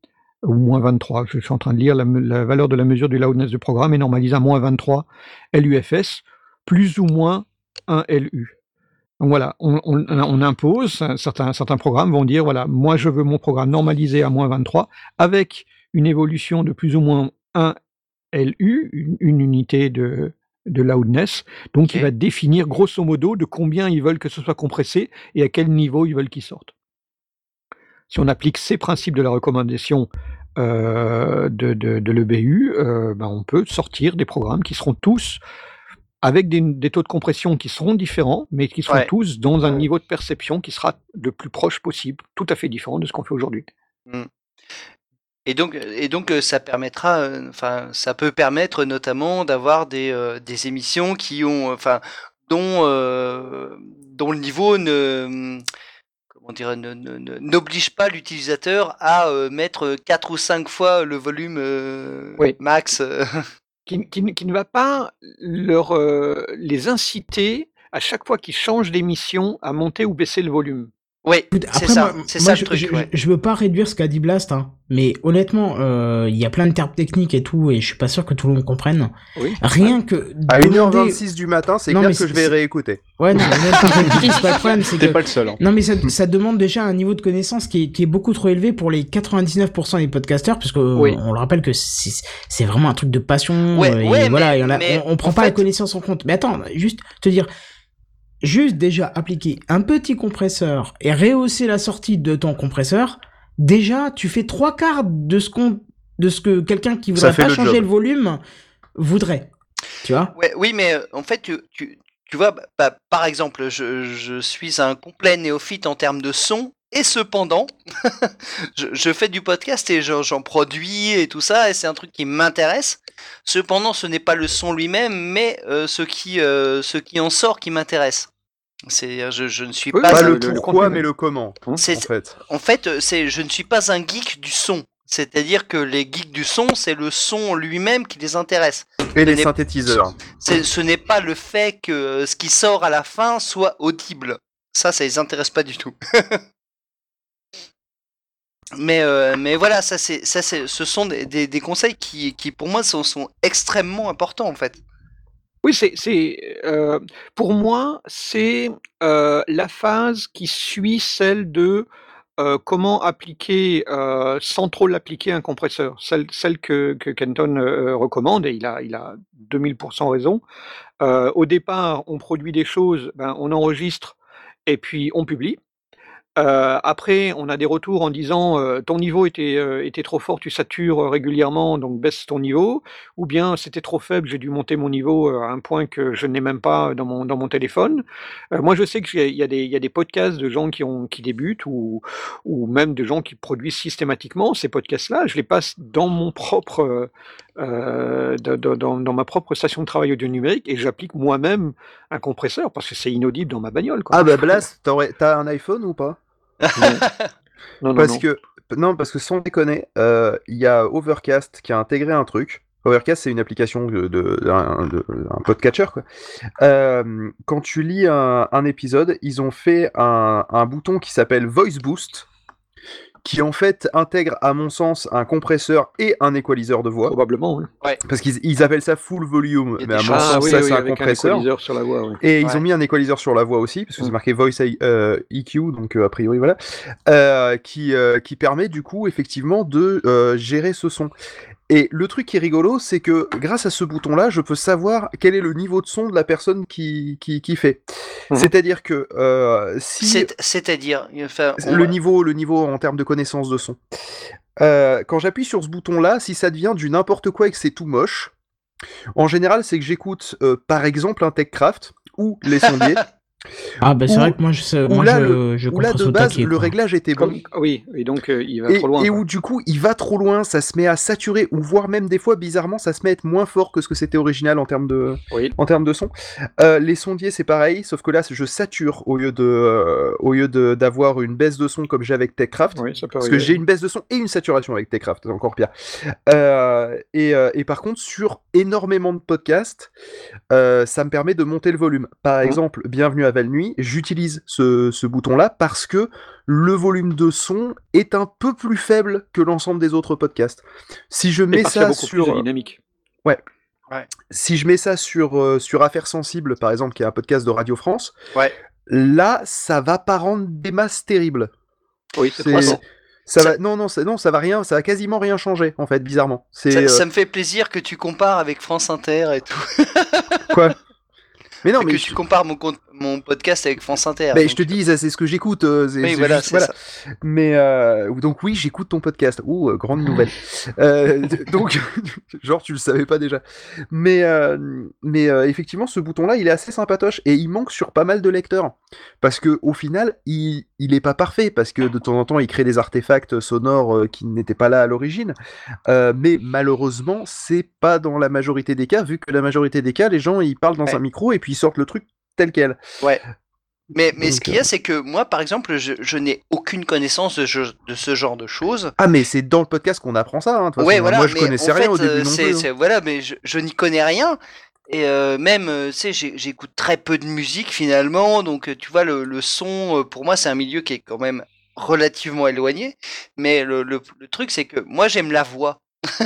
ou moins 23, je suis en train de lire la, la valeur de la mesure du loudness du programme est normalisée à moins 23 LUFS, plus ou moins un LU. Donc voilà, on, on- on impose, certains, certains programmes vont dire, voilà, moi je veux mon programme normalisé à moins 23, avec une évolution de plus ou moins 1 LU, une, une unité de, de loudness, donc il va définir grosso modo de combien ils veulent que ce soit compressé et à quel niveau ils veulent qu'il sorte. Si on applique ces principes de la recommandation euh, de, de, de l'EBU, euh, ben, on peut sortir des programmes qui seront tous avec des, des taux de compression qui seront différents, mais qui seront Ouais. tous dans un niveau de perception qui sera le plus proche possible, tout à fait différent de ce qu'on fait aujourd'hui. Mm. Et donc, et donc euh, ça permettra, euh, enfin, ça peut permettre notamment d'avoir des, euh, des émissions qui ont, enfin, dont, euh, dont le niveau ne, ne- ne- n'oblige pas l'utilisateur à euh, mettre 4 ou 5 fois le volume euh, max. qui ne va pas leur, euh, les inciter à chaque fois qu'ils changent d'émission à monter ou baisser le volume. Oui, Après, moi, moi, je, je, je veux pas réduire ce qu'a dit Blast, hein, mais honnêtement, euh, il y a plein de termes techniques et tout, et je suis pas sûr que tout le monde comprenne. Rien que. À demander- 1h26 du matin, c'est clair mais que je vais c'est- réécouter. Ouais, non, mais c'est pas le problème, c'est T'es que- pas le seul, hein. Non, mais ça, ça demande déjà un niveau de connaissance qui est, qui est beaucoup trop élevé pour les 99% des podcasteurs, parce que euh, Oui. on le rappelle que c'est c'est vraiment un truc de passion, Ouais, euh, et ouais, voilà, mais- et on, a- on, on prend en pas la fait- connaissance en compte. Mais attends, juste te dire, juste déjà appliquer un petit compresseur et rehausser la sortie de ton compresseur, déjà tu fais trois quarts de ce qu'on, de ce que quelqu'un qui voudrait fait pas le changer job. le volume voudrait. Tu vois? Ouais, oui, mais euh, en fait, tu, tu, tu vois, bah, bah, par exemple, je, je suis un complet néophyte en termes de son, et cependant, je, je fais du podcast et j'en j'en produis et tout ça, et c'est un truc qui m'intéresse. Cependant, ce n'est pas le son lui-même, mais euh, ce, qui, euh, ce qui en sort qui m'intéresse. C'est, je, je ne suis Oui, pas pas un- le pourquoi, mais le comment. En fait. en fait, euh, c'est, je ne suis pas un geek du son. C'est-à-dire que les geeks du son, c'est le son lui-même qui les intéresse. Et Ce les synthétiseurs. c'est- ce n'est pas le fait que ce qui sort à la fin soit audible. Ça, ça les intéresse pas du tout. mais, euh, mais voilà, ça, c'est, ça, c'est, ce sont des, des, conseils qui, qui, pour moi, sont, sont extrêmement importants, en fait. Oui, c'est, c'est, euh, pour moi, c'est euh, la phase qui suit celle de comment appliquer, sans trop l'appliquer, un compresseur. Celle, celle que, que Kenton recommande, et il a, il a 2000% raison. Au départ, on produit des choses, ben, on enregistre et puis on publie. Euh, après, on a des retours en disant euh, ton niveau était, euh, était trop fort, tu satures régulièrement, donc baisse ton niveau, ou bien c'était trop faible, j'ai dû monter mon niveau à un point que je n'ai même pas dans mon, dans mon téléphone. Moi, je sais qu'il y, y, a des- podcasts de gens qui, ont, qui débutent ou, ou même de gens qui produisent systématiquement ces podcasts-là. Je les passe dans mon propre, dans, dans ma propre station de travail audio numérique et j'applique moi-même un compresseur parce que c'est inaudible dans ma bagnole. Ah bah Blast, t'as un iPhone ou pas? Non, non, Parce non. que non, parce que sans déconner, euh, il y a Overcast qui a intégré un truc. Overcast, c'est une application de, de, un, de- un podcatcher. Quoi. Euh, quand tu lis un, un épisode, ils ont fait un, un bouton qui s'appelle Voice Boost, qui en fait intègre, à mon sens, un compresseur et un équaliseur de voix. Probablement, oui. Parce qu'ils ils appellent ça full volume, mais à mon sens, Ah oui, ça oui, c'est un compresseur. équaliseur sur la voix, oui. Et ils ont mis un équaliseur sur la voix aussi, parce que c'est marqué Voice euh, EQ, donc euh, a priori voilà, euh, qui, euh, qui permet du coup effectivement de euh, gérer ce son. Et le truc qui est rigolo, c'est que grâce à ce bouton-là, je peux savoir quel est le niveau de son de la personne qui, qui, qui fait. C'est-à-dire que euh, si C'est- C'est-à-dire, enfin, on le va- niveau, le niveau en termes de connaissance de son. Euh, quand j'appuie sur ce bouton-là, si ça devient du n'importe quoi et que c'est tout moche, en général, c'est que j'écoute euh, par exemple un TechCraft ou les sondiers. Ah bah c'est vrai que moi je, moi, là, je, le- je où là, de base, taquet, le quoi. réglage était bon. Comme- oui, et donc euh, il va Et, trop loin. et quoi. où du coup il va trop loin, ça se met à saturer, ou voire même des fois bizarrement ça se met à être moins fort que ce que c'était original en termes de, en termes de son. Euh, les sondiers c'est pareil, sauf que là je sature au lieu de, euh, au lieu de- d'avoir une baisse de son comme j'ai avec Techcraft. Oui, ça peut parce que j'ai une baisse de son et une saturation avec Techcraft, c'est encore pire. Euh, et, euh, et par contre sur énormément de podcasts, euh, ça me permet de monter le volume. Par exemple, Bienvenue à Nuit, j'utilise ce, ce bouton-là parce que le volume de son est un peu plus faible que l'ensemble des autres podcasts. Si je Et mets ça sur... dynamique. Ouais. Si je mets ça sur, euh, sur Affaires Sensibles, par exemple, qui est un podcast de Radio France, Ouais. là, ça va pas rendre des masses terribles. Oui, c'est ça. Ça va, non, non, ça, non, ça va rien, ça va quasiment rien changer, en fait, bizarrement. Ça, euh, ça me fait plaisir que tu compares avec France Inter et tout. quoi? Mais non, mais que je- tu compares mon, compte- mon podcast avec France Inter. Mais donc- je te dis, c'est ce que j'écoute. euh, Oui, voilà, juste- c'est ça. Mais euh, donc oui, j'écoute ton podcast. Euh, grande nouvelle. Euh, d- donc, genre, tu le savais pas déjà. Mais, euh, mais effectivement, ce bouton-là, il est assez sympatoche et il manque sur pas mal de lecteurs. Parce que au final, il, il est pas parfait parce que de temps en temps, il crée des artefacts sonores qui n'étaient pas là à l'origine. Mais malheureusement, c'est pas dans la majorité des cas, vu que la majorité des cas, les gens ils parlent dans un micro et puis ils sortent le truc tel quel. Ouais. Mais, mais ce qu'il y a, c'est que moi, par exemple, je, je n'ai aucune connaissance de, ce- de ce genre de choses. Ah, mais c'est dans le podcast qu'on apprend ça. Hein, de Ouais, façon. voilà. Moi, je connaissais en rien fait, au début euh, non plus. hein. Voilà, mais je, je n'y connais rien. Et euh, même, euh, tu sais, j'écoute très peu de musique finalement. Donc, tu vois, le, le son, pour moi, c'est un milieu qui est quand même relativement éloigné. Mais le, le, le truc, c'est que moi, j'aime la voix.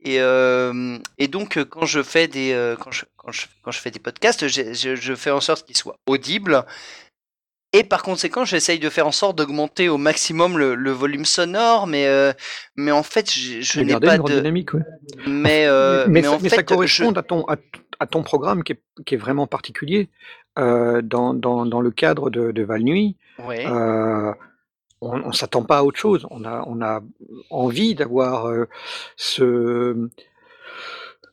Et, euh, et donc quand je fais des euh, quand je, quand je, quand je fais des podcasts, je, je fais en sorte qu'ils soient audibles. Et par conséquent, j'essaye de faire en sorte d'augmenter au maximum le, le volume sonore, mais euh, mais en fait, je, n'ai pas une de dynamique, ouais. mais mais, mais ça, en mais fait, ça correspond à, ton, à, à ton programme qui est, qui est vraiment particulier. Dans, dans, dans le cadre de, de Val Nuit, Ouais. Euh, on ne s'attend pas à autre chose. On a, on a envie d'avoir euh, ce,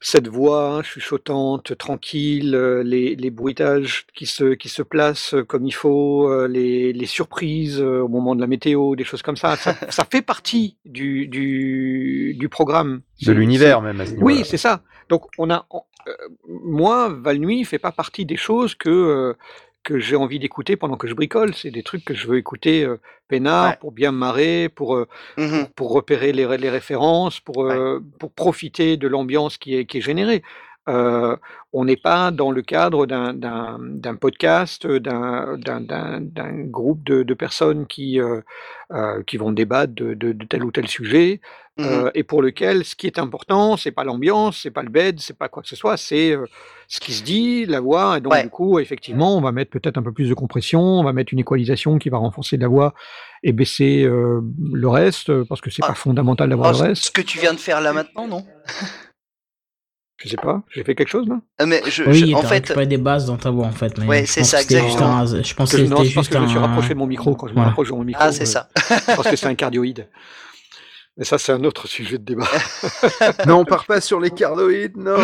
cette voix chuchotante, tranquille, euh, les, les bruitages qui se, qui se placent comme il faut, euh, les, les surprises euh, au moment de la météo, des choses comme ça. Ça, ça fait partie du, du, du programme. De l'univers, même, à ce niveau-là. Oui, c'est ça. Donc, on a, on- euh, moi, Val Nuit fait pas partie des choses que, euh, que j'ai envie d'écouter pendant que je bricole. C'est des trucs que je veux écouter euh, peinard, pour bien me marrer, pour, euh, Mmh pour, pour repérer les, les références, pour, euh, pour profiter de l'ambiance qui est, qui est générée. Euh, on n'est pas dans le cadre d'un- podcast, d'un groupe de, de personnes qui, qui vont débattre de, de- de tel ou tel sujet, Mmh euh, et pour lequel ce qui est important, c'est pas l'ambiance, c'est pas le bed, c'est pas quoi que ce soit, c'est euh, ce qui se dit, la voix, et donc du coup, effectivement, on va mettre peut-être un peu plus de compression, on va mettre une équalisation qui va renforcer la voix et baisser euh, le reste, parce que c'est pas fondamental d'avoir Oh, le reste. ce que tu viens de faire là maintenant, non? Je sais pas, j'ai fait quelque chose là? Ah, mais je, Oui, je- en fait, récupéré des bases dans ta voix en fait. Mais Ouais, c'est ça, exactement. un- Je pense Que que je- non, me suis rapproché de mon micro. Quand je me rapproche de mon micro, Ah, c'est ça. parce que c'est un cardioïde. Mais ça, c'est un autre sujet de débat. non, on part pas sur les cardoïdes, non.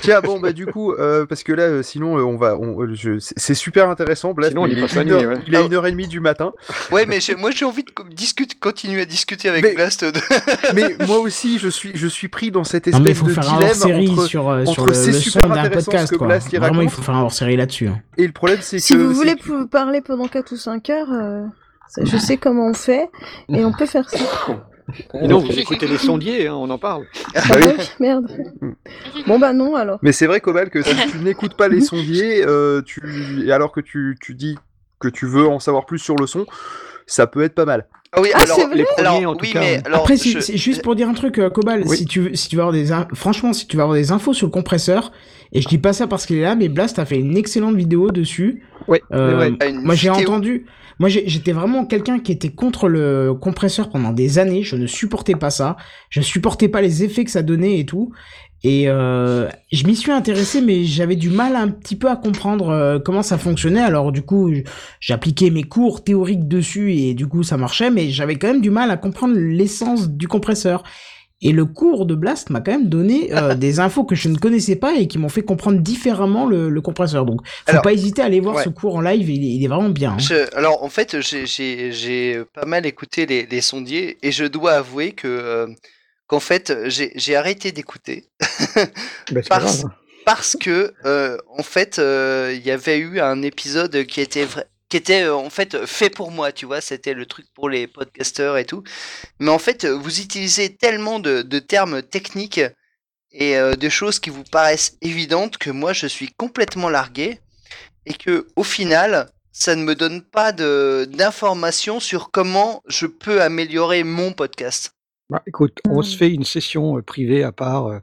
Tiens, bon, bah du coup, euh, parce que là, euh, sinon, euh, on va, on, euh, je- c'est super intéressant. Blast, Sinon, mais il, est une heure, ouais. il est une heure et demie du matin. ouais, mais j'ai- moi j'ai envie de co- discute, continuer à discuter avec Blast. de- mais moi aussi, je suis, je suis pris dans cette mais espèce de faire un dilemme hors-série entre, sur, euh, entre sur le, c'est le super intéressant ce que Quoi. Blast y Vraiment, il faut faire un hors série là-dessus. hein. Et le problème, c'est Si que vous c'est voulez parler pendant 4 ou 5 heures, euh, je sais comment on fait et on peut faire ça. Et non, vous écoutez les sondiers, hein, on en parle. Bah Ah ouais, merde. Bon bah non alors. Mais c'est vrai, Cobal, que si tu n'écoutes pas les sondiers, euh, tu... et alors que tu, tu dis que tu veux en savoir plus sur le son, ça peut être pas mal. Ah oui, Ah, alors, c'est vrai Les premiers, alors, en tout oui, cas. mais ouais. alors, Après, si- je- c'est juste pour dire un truc, euh, Cobal, Oui. si tu veux, si tu veux avoir des, in- franchement, si tu veux avoir des infos sur le compresseur, et je dis pas ça parce qu'il est là, mais Blast a fait une excellente vidéo dessus. Ouais, Euh, moi, j'ai entendu. Moi, j'étais vraiment quelqu'un qui était contre le compresseur pendant des années. Je ne supportais pas ça. Je supportais pas les effets que ça donnait et tout. Et euh, je m'y suis intéressé, mais j'avais du mal un petit peu à comprendre euh, comment ça fonctionnait. Alors du coup, j'appliquais mes cours théoriques dessus et du coup ça marchait, mais j'avais quand même du mal à comprendre l'essence du compresseur. Et le cours de Blast m'a quand même donné euh, des infos que je ne connaissais pas et qui m'ont fait comprendre différemment le, le compresseur. Donc, faut Alors, pas hésiter à aller voir ouais. ce cours en live, il est, il est vraiment bien. hein. Je- alors en fait, j'ai- pas mal écouté les, les sondiers et je dois avouer que euh, qu'en fait j'ai arrêté d'écouter Ben, parce, parce que euh, en fait il y avait eu un épisode qui était vrai qui était euh, en fait fait pour moi, tu vois, c'était le truc pour les podcasteurs et tout. Mais en fait, vous utilisez tellement de, de termes techniques et euh, de choses qui vous paraissent évidentes que moi je suis complètement largué et que au final ça ne me donne pas de d'informations sur comment je peux améliorer mon podcast. Bah, écoute, on se fait une session euh, privée à part euh,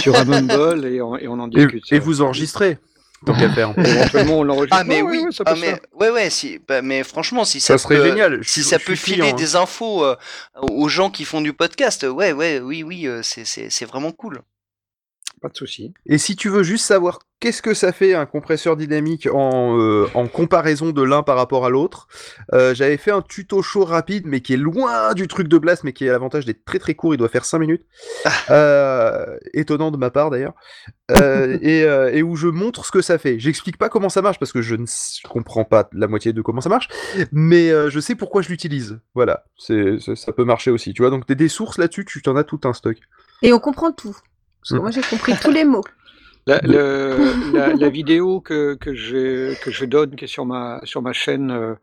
sur un Mumble et on, et on en Et, discute. et vous enregistrez, tant qu'à faire. Éventuellement, on l'enregistre. Ah mais oui, ouais, ça peut ah, mais ouais ouais si bah, mais franchement si ça, Ça serait peut- génial, je si suis- ça je peut suis filer client, hein. des infos euh, aux gens qui font du podcast ouais ouais oui oui euh, c'est c'est c'est vraiment cool. Pas de souci. Et si tu veux juste savoir qu'est-ce que ça fait un compresseur dynamique en, euh, en comparaison de l'un par rapport à l'autre, euh, j'avais fait un tuto chaud rapide, mais qui est loin du truc de Blast, mais qui a l'avantage d'être très très court, il doit faire 5 minutes. Euh, étonnant de ma part d'ailleurs. Euh, et, euh, et où je montre ce que ça fait. J'explique pas comment ça marche, parce que je ne comprends pas la moitié de comment ça marche, mais euh, je sais pourquoi je l'utilise. Voilà, c'est c'est- ça peut marcher aussi. Tu vois, donc des, des sources là-dessus, tu t'en as tout un stock. Et on comprend tout. Parce que moi, j'ai compris tous les mots. La, le- la- la vidéo que, que, je, que je donne, qui est sur ma, sur ma chaîne, euh,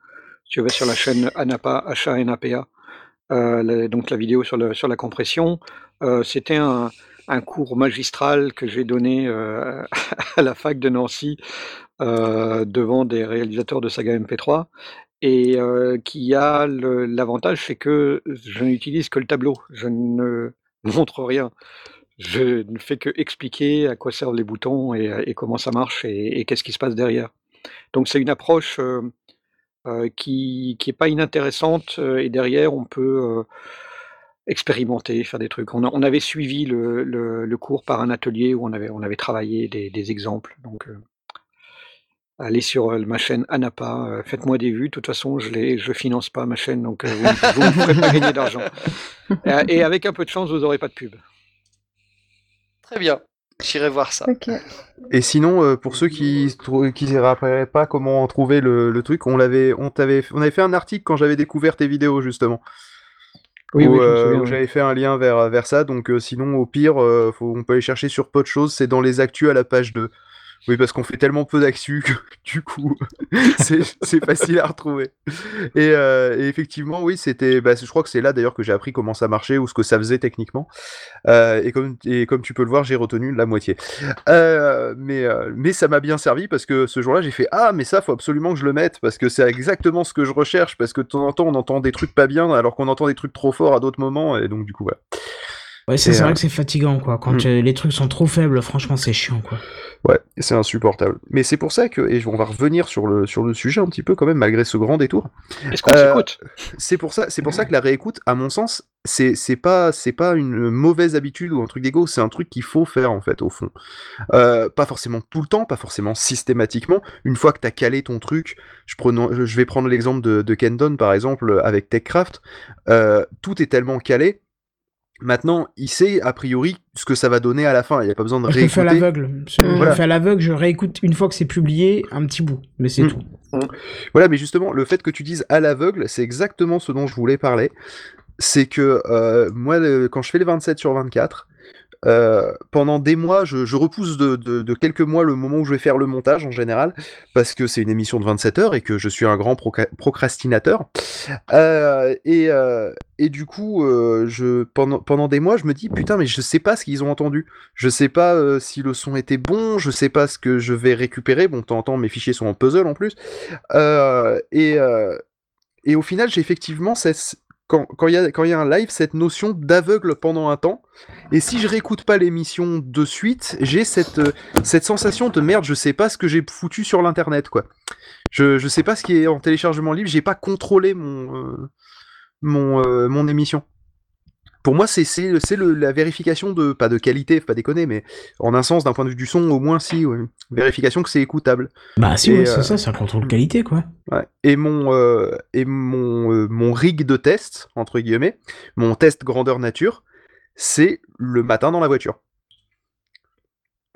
tu vas sur la chaîne ANAPA, H-A-N-A-P-A, euh, la- donc la vidéo sur, le, sur la compression, euh, c'était un, un cours magistral que j'ai donné euh, à la fac de Nancy devant des réalisateurs de saga MP3 et qui a l'avantage, c'est que je n'utilise que le tableau, je ne montre rien. Je ne fais que expliquer à quoi servent les boutons et, et comment ça marche et, et qu'est-ce qui se passe derrière. Donc c'est une approche euh, euh, qui qui est pas inintéressante euh, et derrière on peut euh, expérimenter, faire des trucs. On, a- on avait suivi le, le- le cours par un atelier où on avait, on avait travaillé des, des exemples. Donc euh, allez sur euh, ma chaîne Anapa, euh, faites-moi des vues. De toute façon, je ne je finance pas ma chaîne, donc euh, vous ne ferez pas gagner d'argent. Et avec un peu de chance, vous n'aurez pas de pub. Très bien. J'irai voir ça. Et sinon, euh, pour ceux qui qui ne rappelleraient pas comment trouver le, le truc, on l'avait, on t'avait, on avait fait un article quand j'avais découvert tes vidéos justement. Oui, où, euh, où j'avais fait un lien vers, vers ça. Donc euh, sinon, au pire, euh, faut- on peut aller chercher sur peu de choses. C'est dans les actus à la page 2. Oui, parce qu'on fait tellement peu d'actus que du coup, c'est facile à retrouver. Et, euh, effectivement, oui, c'était. Bah, je crois que c'est là d'ailleurs que j'ai appris comment ça marchait ou ce que ça faisait techniquement. Euh, et, comme, tu peux le voir, j'ai retenu la moitié. Euh, mais, ça m'a bien servi parce que ce jour-là, j'ai fait Ah, mais ça, faut absolument que je le mette parce que c'est exactement ce que je recherche. Parce que de temps en temps, on entend des trucs pas bien alors qu'on entend des trucs trop forts à d'autres moments. Et donc, du coup, voilà. Et, c'est euh, vrai que c'est fatigant, quoi. Quand hmm. euh, les trucs sont trop faibles, franchement, c'est chiant, quoi. Ouais, c'est insupportable. Mais c'est pour ça que, et on va revenir sur le, sur le sujet un petit peu quand même, malgré ce grand détour. Est-ce qu'on Euh, s'écoute? C'est pour ça, c'est pour ça que la réécoute, à mon sens, c'est c'est pas c'est pas une mauvaise habitude ou un truc d'ego, c'est un truc qu'il faut faire en fait au fond. Euh, pas forcément tout le temps, pas forcément systématiquement. Une fois que t'as calé ton truc, je, prenons- je je vais prendre l'exemple de, de Kendon par exemple avec TechCraft. Euh, tout est tellement calé. Maintenant, il sait a priori ce que ça va donner à la fin. Il n'y a pas besoin de Je le fais à réécouter. l'aveugle. Je Voilà. le fais à l'aveugle, je réécoute une fois que c'est publié un petit bout, mais c'est Mm. tout. Voilà, mais justement, le fait que tu dises à l'aveugle, c'est exactement ce dont je voulais parler. C'est que euh, moi, le- quand je fais les 27 sur 24, euh, pendant des mois, je, repousse de, quelques mois le moment où je vais faire le montage en général, parce que c'est une émission de 27 heures et que je suis un grand procrastinateur. Euh, et, euh, et du coup, pendant, des mois, je me dis putain, mais je sais pas ce qu'ils ont entendu. Je sais pas si le son était bon, je sais pas ce que je vais récupérer. Bon, de temps en temps, mes fichiers sont en puzzle en plus. Et, et au final, j'ai effectivement cette- quand il y, a- un live, cette notion d'aveugle pendant un temps. Et si je réécoute pas l'émission de suite, j'ai cette, euh, cette sensation de merde, je sais pas ce que j'ai foutu sur l'internet, quoi. Je, je sais pas ce qui est en téléchargement libre, j'ai pas contrôlé mon, euh, euh, mon émission. Pour moi, c'est la vérification de, pas de qualité, pas déconner, mais en un sens, d'un point de vue du son, au moins si, ouais. vérification que c'est écoutable. Bah si, ouais, c'est euh, ça, c'est un contrôle qualité, quoi. Ouais. Et mon euh, et mon euh, mon rig de test entre guillemets, mon test grandeur nature, c'est le matin dans la voiture.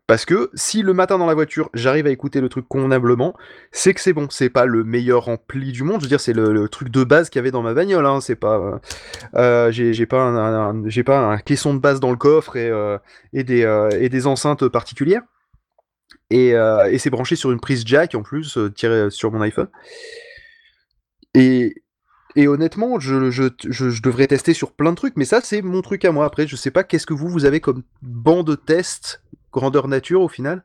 Parce que si le matin dans la voiture, j'arrive à écouter le truc convenablement, c'est que c'est bon. C'est pas le meilleur ampli du monde. Je veux dire, c'est le, truc de base qu'il y avait dans ma bagnole. Hein. C'est pas, euh, euh, j'ai pas un, j'ai pas un caisson de base dans le coffre et euh, des et des enceintes particulières. Et, c'est branché sur une prise jack en plus, tirée sur mon iPhone. Et, honnêtement, je, je devrais tester sur plein de trucs, mais ça, c'est mon truc à moi. Après, je sais pas qu'est-ce que vous, vous avez comme banc de test grandeur nature au final?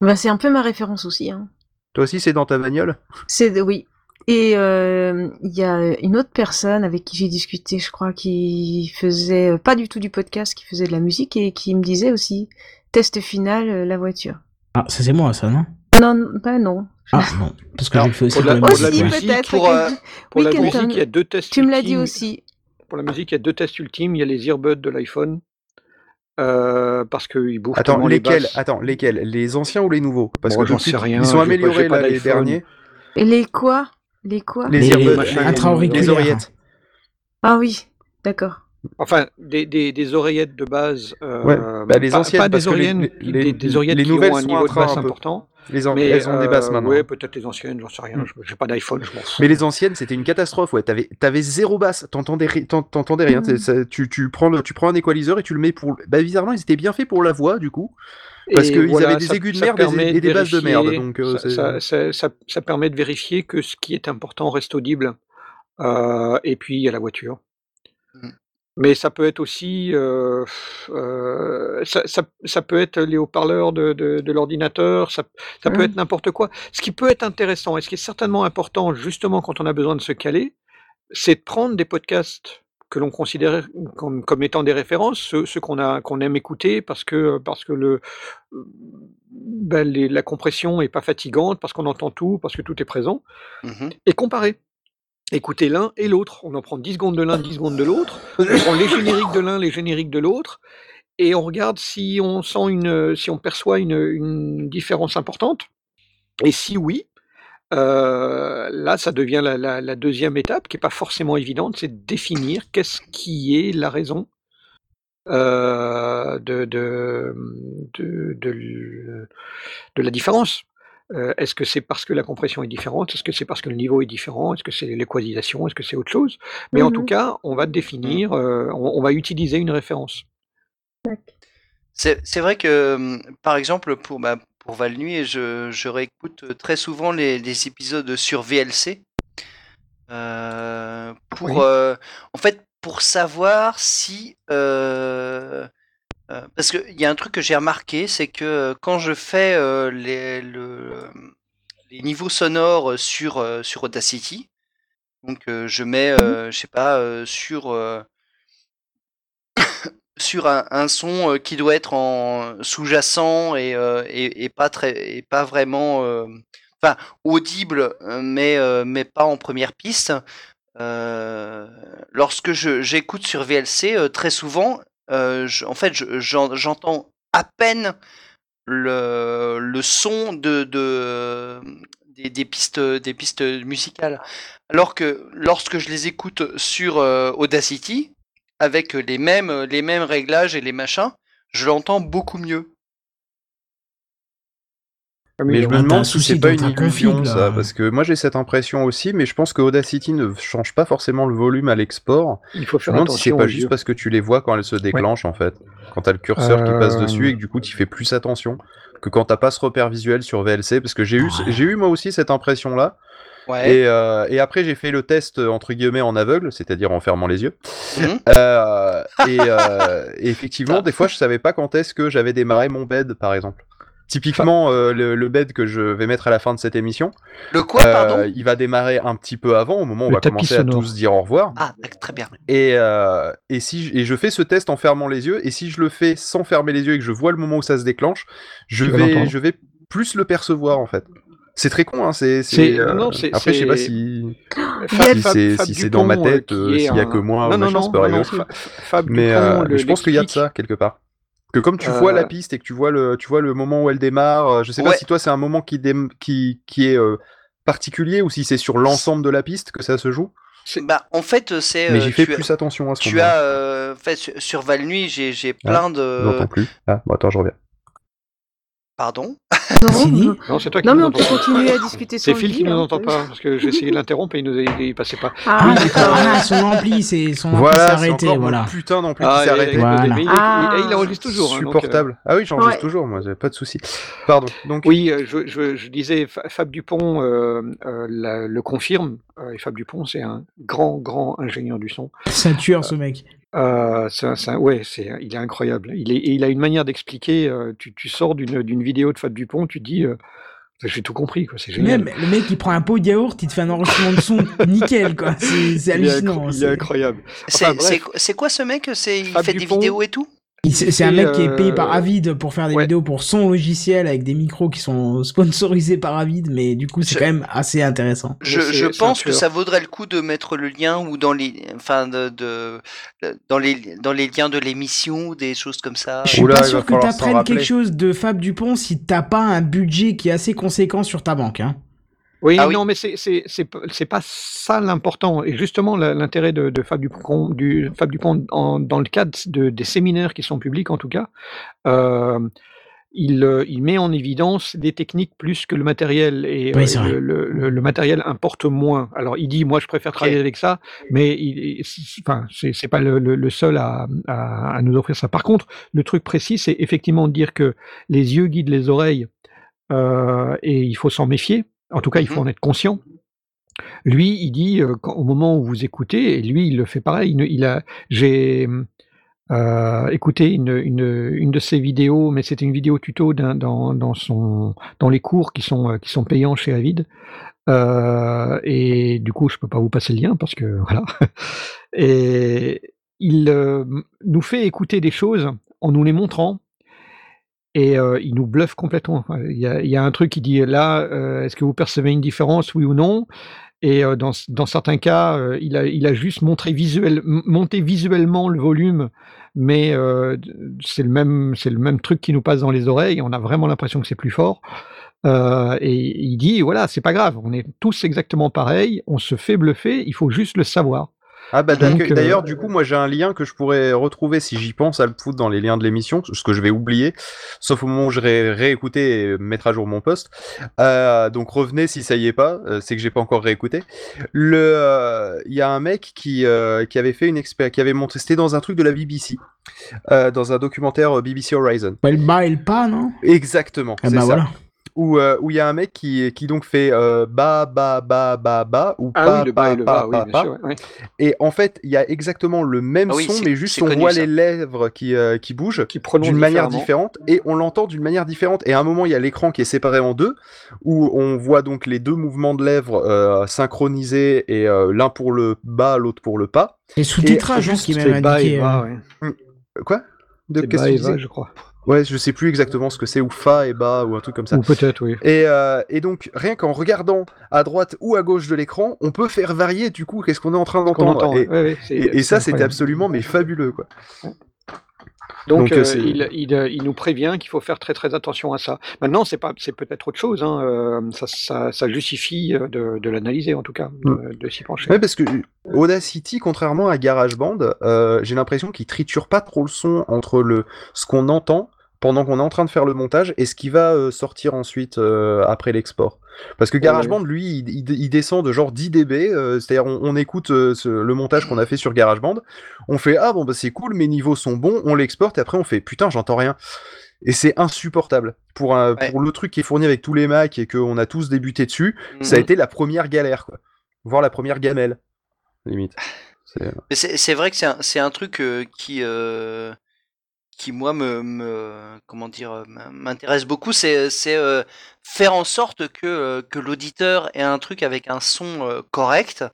Bah, c'est un peu ma référence aussi. Hein. Toi aussi, c'est dans ta bagnole? C'est oui. Et euh, il y a une autre personne avec qui j'ai discuté, je crois, qui faisait euh, pas du tout du podcast, qui faisait de la musique et qui me disait aussi test final euh, la voiture. Ah, ça c'est moi, ça, non? Non, pas non. Ah non, parce que j'ai fait aussi pour la, pour musique, peut-être. pour, euh, pour Oui, la musique, il y a deux tests Tu me l'as dit aussi. Pour la musique, il y a deux tests ultimes. Il y a les earbuds de l'iPhone euh, parce qu'ils bouffent Attends, les lesquels basses. Attends, lesquels? Les anciens ou les nouveaux? Parce Bon, que j'en depuis, sais rien, ils sont pas- améliorés pas là, les derniers. Et les quoi? Les quoi? Les, Les- les les- les oreillettes. Ah oui, d'accord. Enfin, des, des, des oreillettes de base. euh, Ouais, bah, les pas, anciennes, pas parce des que les- oreillettes, les- des, les- des oreillettes les qui nouvelles ont un sont niveau de basse important. Les an- mais, elles ont des basses euh, maintenant. Ouais, peut-être les anciennes, j'en sais rien. je- J'ai pas d'iPhone, je m'en fous. Mais les anciennes, c'était une catastrophe. Ouais, t'avais, t'avais zéro basse. T'entendais, ri- rien. C'est- ça- tu, tu prends le, tu prends un équaliseur et tu le mets pour. Bah, bizarrement, ils étaient bien faits pour la voix, du coup. Parce qu'ils voilà, avaient des ça- aigus de merde et des- et des basses de merde. Donc, euh, ça, c'est- ça- ça- ça- ça permet de vérifier que ce qui est important reste audible. Euh, et puis, il y a la voiture. Mais ça peut être aussi, ça, ça- ça peut être les haut-parleurs de, de- de l'ordinateur, ça, ça peut être n'importe quoi. Ce qui peut être intéressant et ce qui est certainement important, justement quand on a besoin de se caler, c'est de prendre des podcasts que l'on considère comme, comme étant des références, ceux, ceux qu'on a qu'on aime écouter parce que parce que le ben, les- la compression est pas fatigante, parce qu'on entend tout, parce que tout est présent, Mhm. et comparer. Écouter l'un et l'autre. On en prend 10 secondes de l'un, 10 secondes de l'autre. On prend les génériques de l'un, les génériques de l'autre. Et on regarde si on sent une, si on perçoit une, différence importante. Et si oui, euh, là, ça devient la, deuxième étape, qui n'est pas forcément évidente, c'est de définir qu'est-ce qui est la raison euh, de la différence. Euh, Est-ce que c'est parce que la compression est différente? Est-ce que c'est parce que le niveau est différent? Est-ce que c'est l'équalisation? Est-ce que c'est autre chose? Mais en tout Mhm. cas, on va définir, euh, on, on va utiliser une référence. C'est c'est vrai que, par exemple, pour, bah, pour Val Nuit, je, je réécoute très souvent les, les épisodes sur VLC. euh, pour, Oui. euh, en fait, pour savoir si. euh, euh, parce qu'il y a un truc que j'ai remarqué, c'est que euh, quand je fais euh, les, le- les niveaux sonores sur, sur Audacity, donc je mets, euh, je sais pas, sur. sur un, un son qui doit être en sous-jacent et, et, et pas très et pas vraiment enfin audible mais mais pas en première piste Euh, lorsque je j'écoute sur VLC euh, très souvent je- en fait je- j'en- j'entends à peine le, son de, de des, pistes musicales alors que lorsque je les écoute sur euh, Audacity avec les mêmes réglages et les machins, je l'entends beaucoup mieux. Mais je me demande si c'est pas une illusion, config, ça, parce que moi j'ai cette impression aussi, mais je pense que Audacity ne change pas forcément le volume à l'export. Il faut Je faire me demande si c'est pas juste parce que tu les vois quand elles se déclenchent en fait. Quand t'as le curseur qui passe dessus et que du coup tu fais plus attention que quand t'as pas ce repère visuel sur VLC, parce que j'ai eu, j'ai eu moi aussi cette impression là. Ouais. Et, euh, et après j'ai fait le test euh, entre guillemets en aveugle, c'est-à-dire en fermant les yeux. Mhm. Euh, et, euh, et effectivement, des fois je savais pas quand est-ce que j'avais démarré mon bed par exemple. Typiquement, euh, le, le bed que je vais mettre à la fin de cette émission, Le quoi, euh, pardon? il va démarrer un petit peu avant, au moment où on va commencer à tous dire au revoir. Ah, très bien. Et, euh, et, si je, et je fais ce test en fermant les yeux, et si je le fais sans fermer les yeux et que je vois le moment où ça se déclenche, je Tu vais, je vais plus le percevoir en fait. C'est très con, hein. C'est, euh, après, je sais pas si, si c'est, si dans ma tête, euh, s'il y a un- que moi, Non, ou non, non, peut non, non, Fab Mais, Dupont euh, le- mais je pense qu'il y a de ça quelque part. Que comme tu vois Euh, la piste et que tu vois le, tu vois le moment où elle démarre, euh, je sais pas si toi c'est un moment qui, qui, qui est euh, particulier ou si c'est sur l'ensemble de la piste que ça se joue? Bah, en fait, c'est. Mais euh, j'y fais as- plus attention à ce Tu as. euh, fait, sur, sur Val Nuit, j'ai Ah, plein de. plus. Ah, bon, attends, je reviens. Pardon? Non, Non, c'est toi qui non nous mais on peut continuer à discuter C'est Phil qui dire, nous hein. entend pas, parce que j'ai essayé de l'interrompre et il nous a- il passait pas. Ah, d'accord. voilà, son ampli, c'est son ampli Voilà, s'est c'est arrêté, voilà. putain d'ampli Ah, qui s'est arrêté. il- Voilà. mais il, Ah. il- il enregistre toujours. hein, donc, euh, Supportable. Ah oui, j'enregistre Ouais. toujours, moi, pas de souci. Pardon. Donc, Oui, euh, je, je- je disais, Fa- Fab Dupont euh, euh, la- le confirme. euh, et Fab Dupont, c'est un grand, grand ingénieur du son. C'est un tueur, ce mec. Euh, c'est un- c'est un- ouais, c'est, il est incroyable. Il, est, et il a une manière d'expliquer. euh, tu, tu sors d'une, d'une vidéo de Fab Dupont, tu te dis, euh, j'ai tout compris, quoi. C'est génial. Même le mec qui prend un pot de yaourt, il te fait un enregistrement de son nickel, quoi. C'est c'est il, est hallucinant. il est c'est- incroyable. C'est bref. quoi ce mec? C'est Il Fab fait Dupont. des vidéos et tout? Il Il- C'est un mec qui est payé par euh, Avid pour faire des ouais. vidéos pour son logiciel avec des micros qui sont sponsorisés par Avid, mais du coup c'est quand même assez intéressant. Je, je pense que ça vaudrait le coup de mettre le lien ou dans les, enfin de, de- dans les dans les liens de l'émission ou des choses comme ça. Je suis pas sûr que t'apprennes quelque chose de Fab Dupont si t'as pas un budget qui est assez conséquent sur ta banque. Hein. Oui, Ah oui. non, mais c'est pas ça l'important. Et justement, l'intérêt de, de Fab Dupont, du Fab Dupont en- dans le cadre de, des séminaires qui sont publics en tout cas, euh, il, euh, il met en évidence des techniques plus que le matériel et Oui, euh, le, le- matériel importe moins. Alors il dit, moi je préfère travailler avec ça, mais il, enfin c'est pas le, le- le seul à, à, à nous offrir ça. Par contre, le truc précis, c'est effectivement de dire que les yeux guident les oreilles euh, et il faut s'en méfier. En tout cas, il faut en être conscient. Lui, il dit euh, quand- au moment où vous écoutez, et lui, il le fait pareil. Il, ne- il a, j'ai euh, écouté une, une, une de ses vidéos, mais c'était une vidéo tuto dans, dans son, dans les cours qui sont, qui sont payants chez Avid. Euh, et du coup, je peux pas vous passer le lien parce que voilà. Et il nous fait écouter des choses en nous les montrant. Et euh, il nous bluffe complètement. Il y a, un truc qui dit là, euh, est-ce que vous percevez une différence, oui ou non? Et euh, dans, certains cas, il, a, juste montré monté visuellement le volume, mais c'est le même, le même truc qui nous passe dans les oreilles. On a vraiment l'impression que c'est plus fort. Et il dit voilà, c'est pas grave, on est tous exactement pareils, on se fait bluffer, il faut juste le savoir. Ah bah euh, d'ailleurs, du coup, moi j'ai un lien que je pourrais retrouver si j'y pense à le foutre dans les liens de l'émission, ce que je vais oublier, sauf au moment où je vais réécouter et mettre à jour mon post. Euh, donc revenez si ça y est pas, euh, c'est que j'ai pas encore réécouté. Le, euh, il y a un mec qui qui avait fait une expérience, qui avait montré, c'était dans un truc de la BBC, dans un documentaire BBC Horizon. Bah, le pas, non? Exactement. Ah c'est bah ça. Euh, où il y a un mec qui qui donc fait euh, ba ba ba ba ba ou Ah pa oui, le bas pa et le oui, bien sûr, ouais, ouais. Et en fait, il y a exactement le même Ah oui, son, mais juste on connu, voit ça. les lèvres qui, euh, qui bougent d'une manière différente et on l'entend d'une manière différente. Et à un moment, il y a l'écran qui est séparé en deux, où on voit donc les deux mouvements de lèvres euh, synchronisés et euh, l'un pour le bas, l'autre pour le pas. Et sous-titrage, hein, juste- qui euh, ouais. Quoi? De C'est qu'est-ce que je crois. Ouais, je sais plus exactement ce que c'est, ou fa et bas, ou un truc comme ça. Ou peut-être, oui. Et, euh, et donc, rien qu'en regardant à droite ou à gauche de l'écran, on peut faire varier du coup qu'est-ce qu'on est en train d'entendre. entend, Et, ouais, ouais, c'est- et- ça, c'était absolument mais fabuleux, quoi. Donc, Donc, euh, euh, il, il, il nous prévient qu'il faut faire très très attention à ça. Maintenant, c'est pas, c'est peut-être autre chose. Hein, euh, ça, ça, ça justifie de, de l'analyser en tout cas, de, de s'y pencher. Ouais, parce que Audacity, contrairement à GarageBand, euh, j'ai l'impression qu'il triture pas trop le son entre le ce qu'on entend pendant qu'on est en train de faire le montage et ce qui va euh, sortir ensuite euh, après l'export. Parce que GarageBand, lui, il, il- il descend de genre 10 dB, euh, c'est-à-dire on, on écoute ce- le montage qu'on a fait sur GarageBand, on fait ah bon bah c'est cool, mes niveaux sont bons, on l'exporte et après on fait putain j'entends rien. Et c'est insupportable. Pour, un, pour le truc qui est fourni avec tous les Macs et qu'on a tous débuté dessus, ça a Mhm. été la première galère, quoi. Voire la première gamelle, limite. C'est- Mais c'est vrai que c'est un, un truc qui, qui moi me, me comment dire euh, m'intéresse beaucoup. C'est euh, faire en sorte que euh, que l'auditeur ait un truc avec un son correct.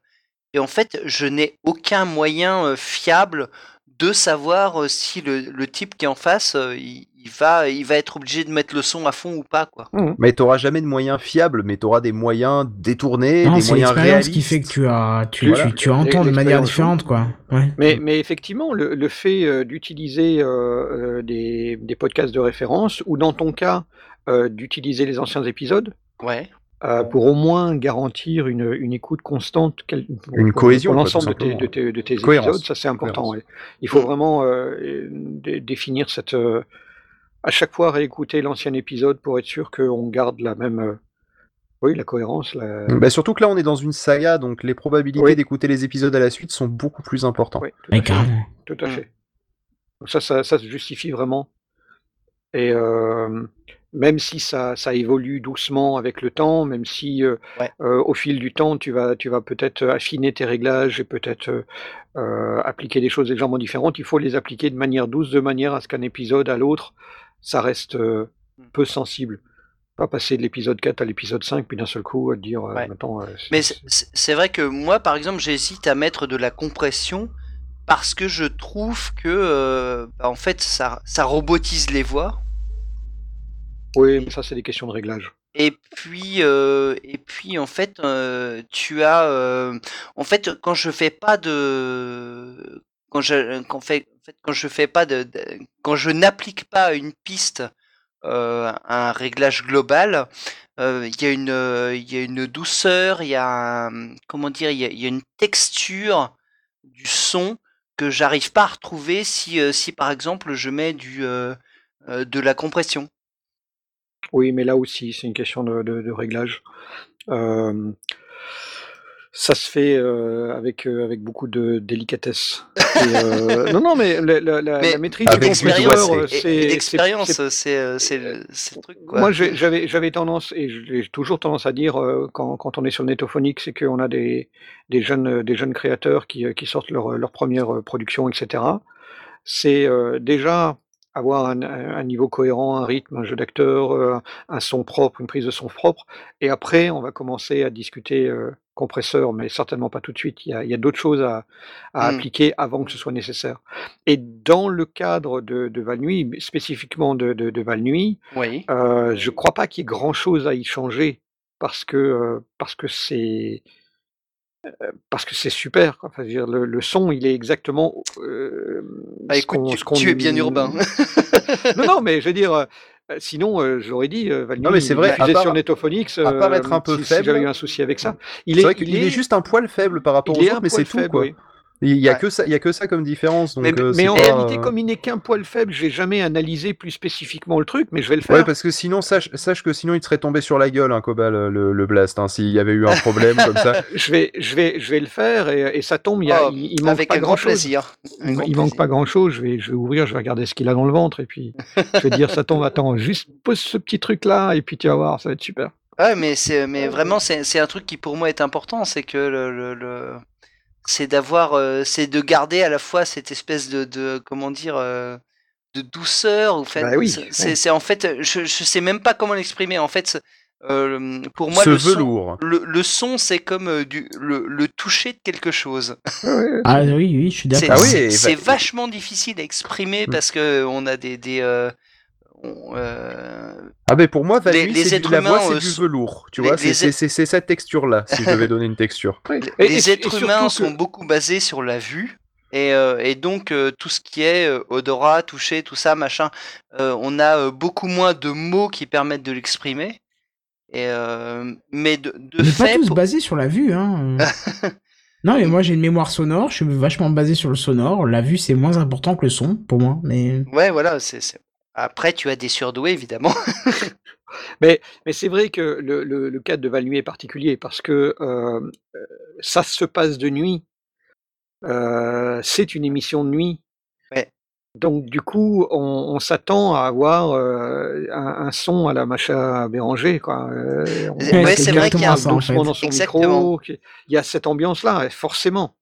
Et en fait, je n'ai aucun moyen fiable de savoir euh, si le, le type qui est en face, euh, il, il va il va être obligé de mettre le son à fond ou pas quoi. Mais t'auras jamais de moyens fiables, mais t'auras des moyens détournés, Non, des c'est moyens réalistes. qui fait que tu as, tu, Voilà. tu, tu entends de manière différente, quoi. Ouais. Mais, mais effectivement, le, le fait euh, d'utiliser euh, des, des podcasts de référence, ou dans ton cas, euh, d'utiliser les anciens épisodes, Ouais. Euh, pour au moins garantir une, une écoute constante, quel- Une pour- cohésion, pour l'ensemble de tout tes, de tes, de tes Cohérence. épisodes, ça c'est important. Ouais. Il faut vraiment euh, dé- définir cette. euh, à chaque fois réécouter l'ancien épisode pour être sûr qu'on garde la même. euh, oui, la cohérence. La... Bah, surtout que là, on est dans une saga, donc les probabilités Oui. d'écouter les épisodes à la suite sont beaucoup plus importantes. Carrément. Tout à fait. Donc ça, ça, ça se justifie vraiment. Et euh, même si ça, ça évolue doucement avec le temps, même si euh, euh, au fil du temps, tu vas, tu vas peut-être affiner tes réglages et peut-être euh, euh, appliquer des choses légèrement différentes, il faut les appliquer de manière douce, de manière à ce qu'un épisode à l'autre, ça reste euh, peu sensible. Pas passer de l'épisode 4 à l'épisode 5, puis d'un seul coup, dire, euh, Ouais. euh, Mais c'est- vrai que moi, par exemple, j'hésite à mettre de la compression parce que je trouve que euh, bah, en fait ça, ça robotise les voix. Oui, mais ça, c'est des questions de réglage. Et puis, euh, et puis en fait, euh, tu as, euh, en fait, quand je fais pas de, quand je, quand fait, en fait, quand je fais pas de, quand je n'applique pas une piste un réglage global, il y a une, y a une douceur, il y a, comment dire, il y a, une texture du son que j'arrive pas à retrouver si, si par exemple je mets du, de la compression. Oui, mais là aussi, c'est une question de, de- de réglage. Euh, ça se fait euh, avec, euh, avec beaucoup de délicatesse. Et, euh, non, non, mais la, la- la- Mais la maîtrise avec du l'expérience, compresseur, euh, et- et c'est- c'est- l'expérience, c'est- c'est euh, c'est le, c'est le truc. Quoi. Moi, j'ai- j'avais j'avais tendance, et j'ai toujours tendance à dire, euh, quand, quand on est sur le Netophonique, c'est qu'on a des, des, jeunes, euh, des jeunes créateurs qui, euh, qui sortent leur, leur première euh, production, etc. C'est euh, déjà avoir un, un niveau cohérent, un rythme, un jeu d'acteur, euh, un son propre, une prise de son propre. Et après, on va commencer à discuter euh, compresseur, mais certainement pas tout de suite. Il y a, d'autres choses à, à Mm. appliquer avant que ce soit nécessaire. Et dans le cadre de, de Val Nuit, spécifiquement de, de, de Val Nuit, Oui. euh, je crois pas qu'il y ait grand chose à y changer parce que euh, parce que c'est parce que c'est super. quoi. Enfin, je veux dire, le, le son, il est exactement euh, Bah, ce écoute, qu'on- tu- ce qu'on- tu es bien urbain. non, non, mais je veux dire. euh, euh, Sinon, euh, j'aurais dit, euh, Val Non, mais c'est il vrai, à part- sur Netophonix, à part être euh, un peu si, si faible- j'avais eu un souci avec ça. Il C'est est, vrai qu'il il est... juste un poil faible par rapport il aux est autres, mais c'est tout faible, quoi. oui. Il y a Ouais. que ça, il y a que ça comme différence. Donc, Mais, euh, mais en pas, réalité, euh, comme il n'est qu'un poil faible, j'ai jamais analysé plus spécifiquement le truc, mais je vais le faire. Ouais, parce que sinon, sache, sache que sinon il te serait tombé sur la gueule, hein, Cobal, le, le Blast, hein, s'il y avait eu un problème comme ça. Je vais, je vais, je vais le faire et, et ça tombe. Il, y a, Oh, il, il manque avec pas un grand grand chose. plaisir. Un Il, grand manque pas grand chose. Je vais, je vais ouvrir, je vais regarder ce qu'il a dans le ventre et puis je vais dire ça tombe. Attends, juste pose ce petit truc là et puis tu vas voir, ça va être super. Ouais, mais c'est, mais vraiment, c'est, c'est un truc qui pour moi est important, c'est que le, le, le- c'est d'avoir, euh, c'est de garder à la fois cette espèce de, de comment dire, euh, de douceur. En fait, Bah oui, c'est, ouais. en fait, je, je sais même pas comment l'exprimer. En fait, euh, pour moi, Ce le son, velours. le, le son, c'est comme euh, du, le, le toucher de quelque chose. Ah oui, oui, je suis C'est, d'accord. Ah oui, c'est, et c'est va- vachement difficile à exprimer Mm. parce que on a des, des euh, Ah ben pour moi, Les- les du, la voix, c'est euh, du velours, tu les- vois, c'est- les c'est êtres- c'est- c'est cette texture-là, si je devais donner une texture. Et- les et- êtres et humains que- sont beaucoup basés sur la vue. Et, euh, et donc euh, tout ce qui est euh, odorat, toucher, tout ça, machin, euh, on a euh, beaucoup moins de mots qui permettent de l'exprimer. Et euh, mais de, de On n'est pas fait, tous pour- basés sur la vue, hein. non, mais moi j'ai une mémoire sonore, je suis vachement basé sur le sonore. La vue c'est moins important que le son pour moi, mais. ouais, voilà. c'est c'est- Après, tu as des surdoués évidemment. Mais, mais c'est vrai que le, le, le cadre de Val Nuit est particulier parce que euh, euh, ça se passe de nuit. Euh, c'est une émission de nuit. Ouais. Donc du coup, on, on s'attend à avoir euh, un, un son à la Macha Béranger. Quoi. Euh, on- Ouais, Ouais, c'est vrai qu'il y a en doucement fait. dans son Exactement. micro. Il y a cette ambiance-là, forcément.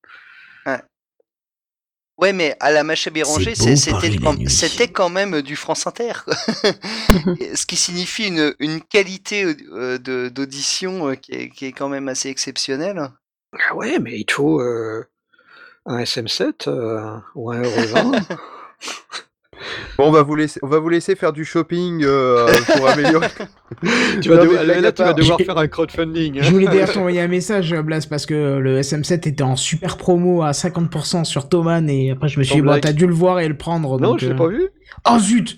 Ouais, mais à la Macha Béranger, c'était quand, même du France Inter. Et Ce qui signifie une, une qualité euh, de- d'audition euh, qui est, qui est quand même assez exceptionnelle. Ah ouais, mais il faut euh, un SM7 euh, ou un Euro 20. Bon, on va vous laisser, on va vous laisser faire du shopping euh, pour améliorer. tu vas Non, devoir- là, tu vas devoir faire un crowdfunding. hein. Je voulais d'ailleurs t'envoyer un message, Blas, parce que le SM7 était en super promo à 50% sur Thomann et après je me suis dit, bon, t'as dû le voir et le prendre. Non, donc, je l'ai euh, pas vu. Oh zut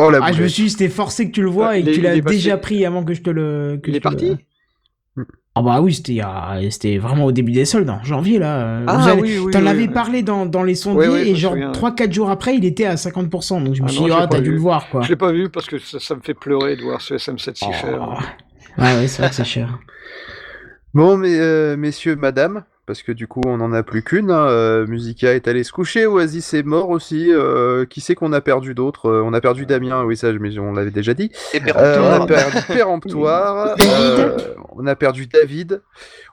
Oh la Ah, je me suis dit, c'était forcé que tu le vois Ah, et que tu l'as déjà pris avant que je te le. que Il est te le- Ah bah oui, c'était il y a- c'était vraiment au début des soldes, en janvier là. Ah vous avez- oui, oui, T'en oui, avais oui. parlé dans, dans les sondiers Oui, oui, je et genre souviens, ouais. 3-4 jours après, il était à 50%. Donc je me Ah suis non, dit, ah, pas t'as dû le voir quoi. Je l'ai pas vu parce que ça, ça me fait pleurer de voir ce SM7 si Oh. cher. Ouais, ouais, c'est vrai que c'est cher. Bon, mais, euh, messieurs, madame, parce que du coup, on n'en a plus qu'une. hein, euh, Musica est allée se coucher, Oasis est mort aussi. euh, qui c'est qu'on a perdu d'autres Euh, On a perdu Damien, oui, ça, mais on l'avait déjà dit. Et Euh, on péremptoire. a perdu Péremptoire. euh, on a perdu David.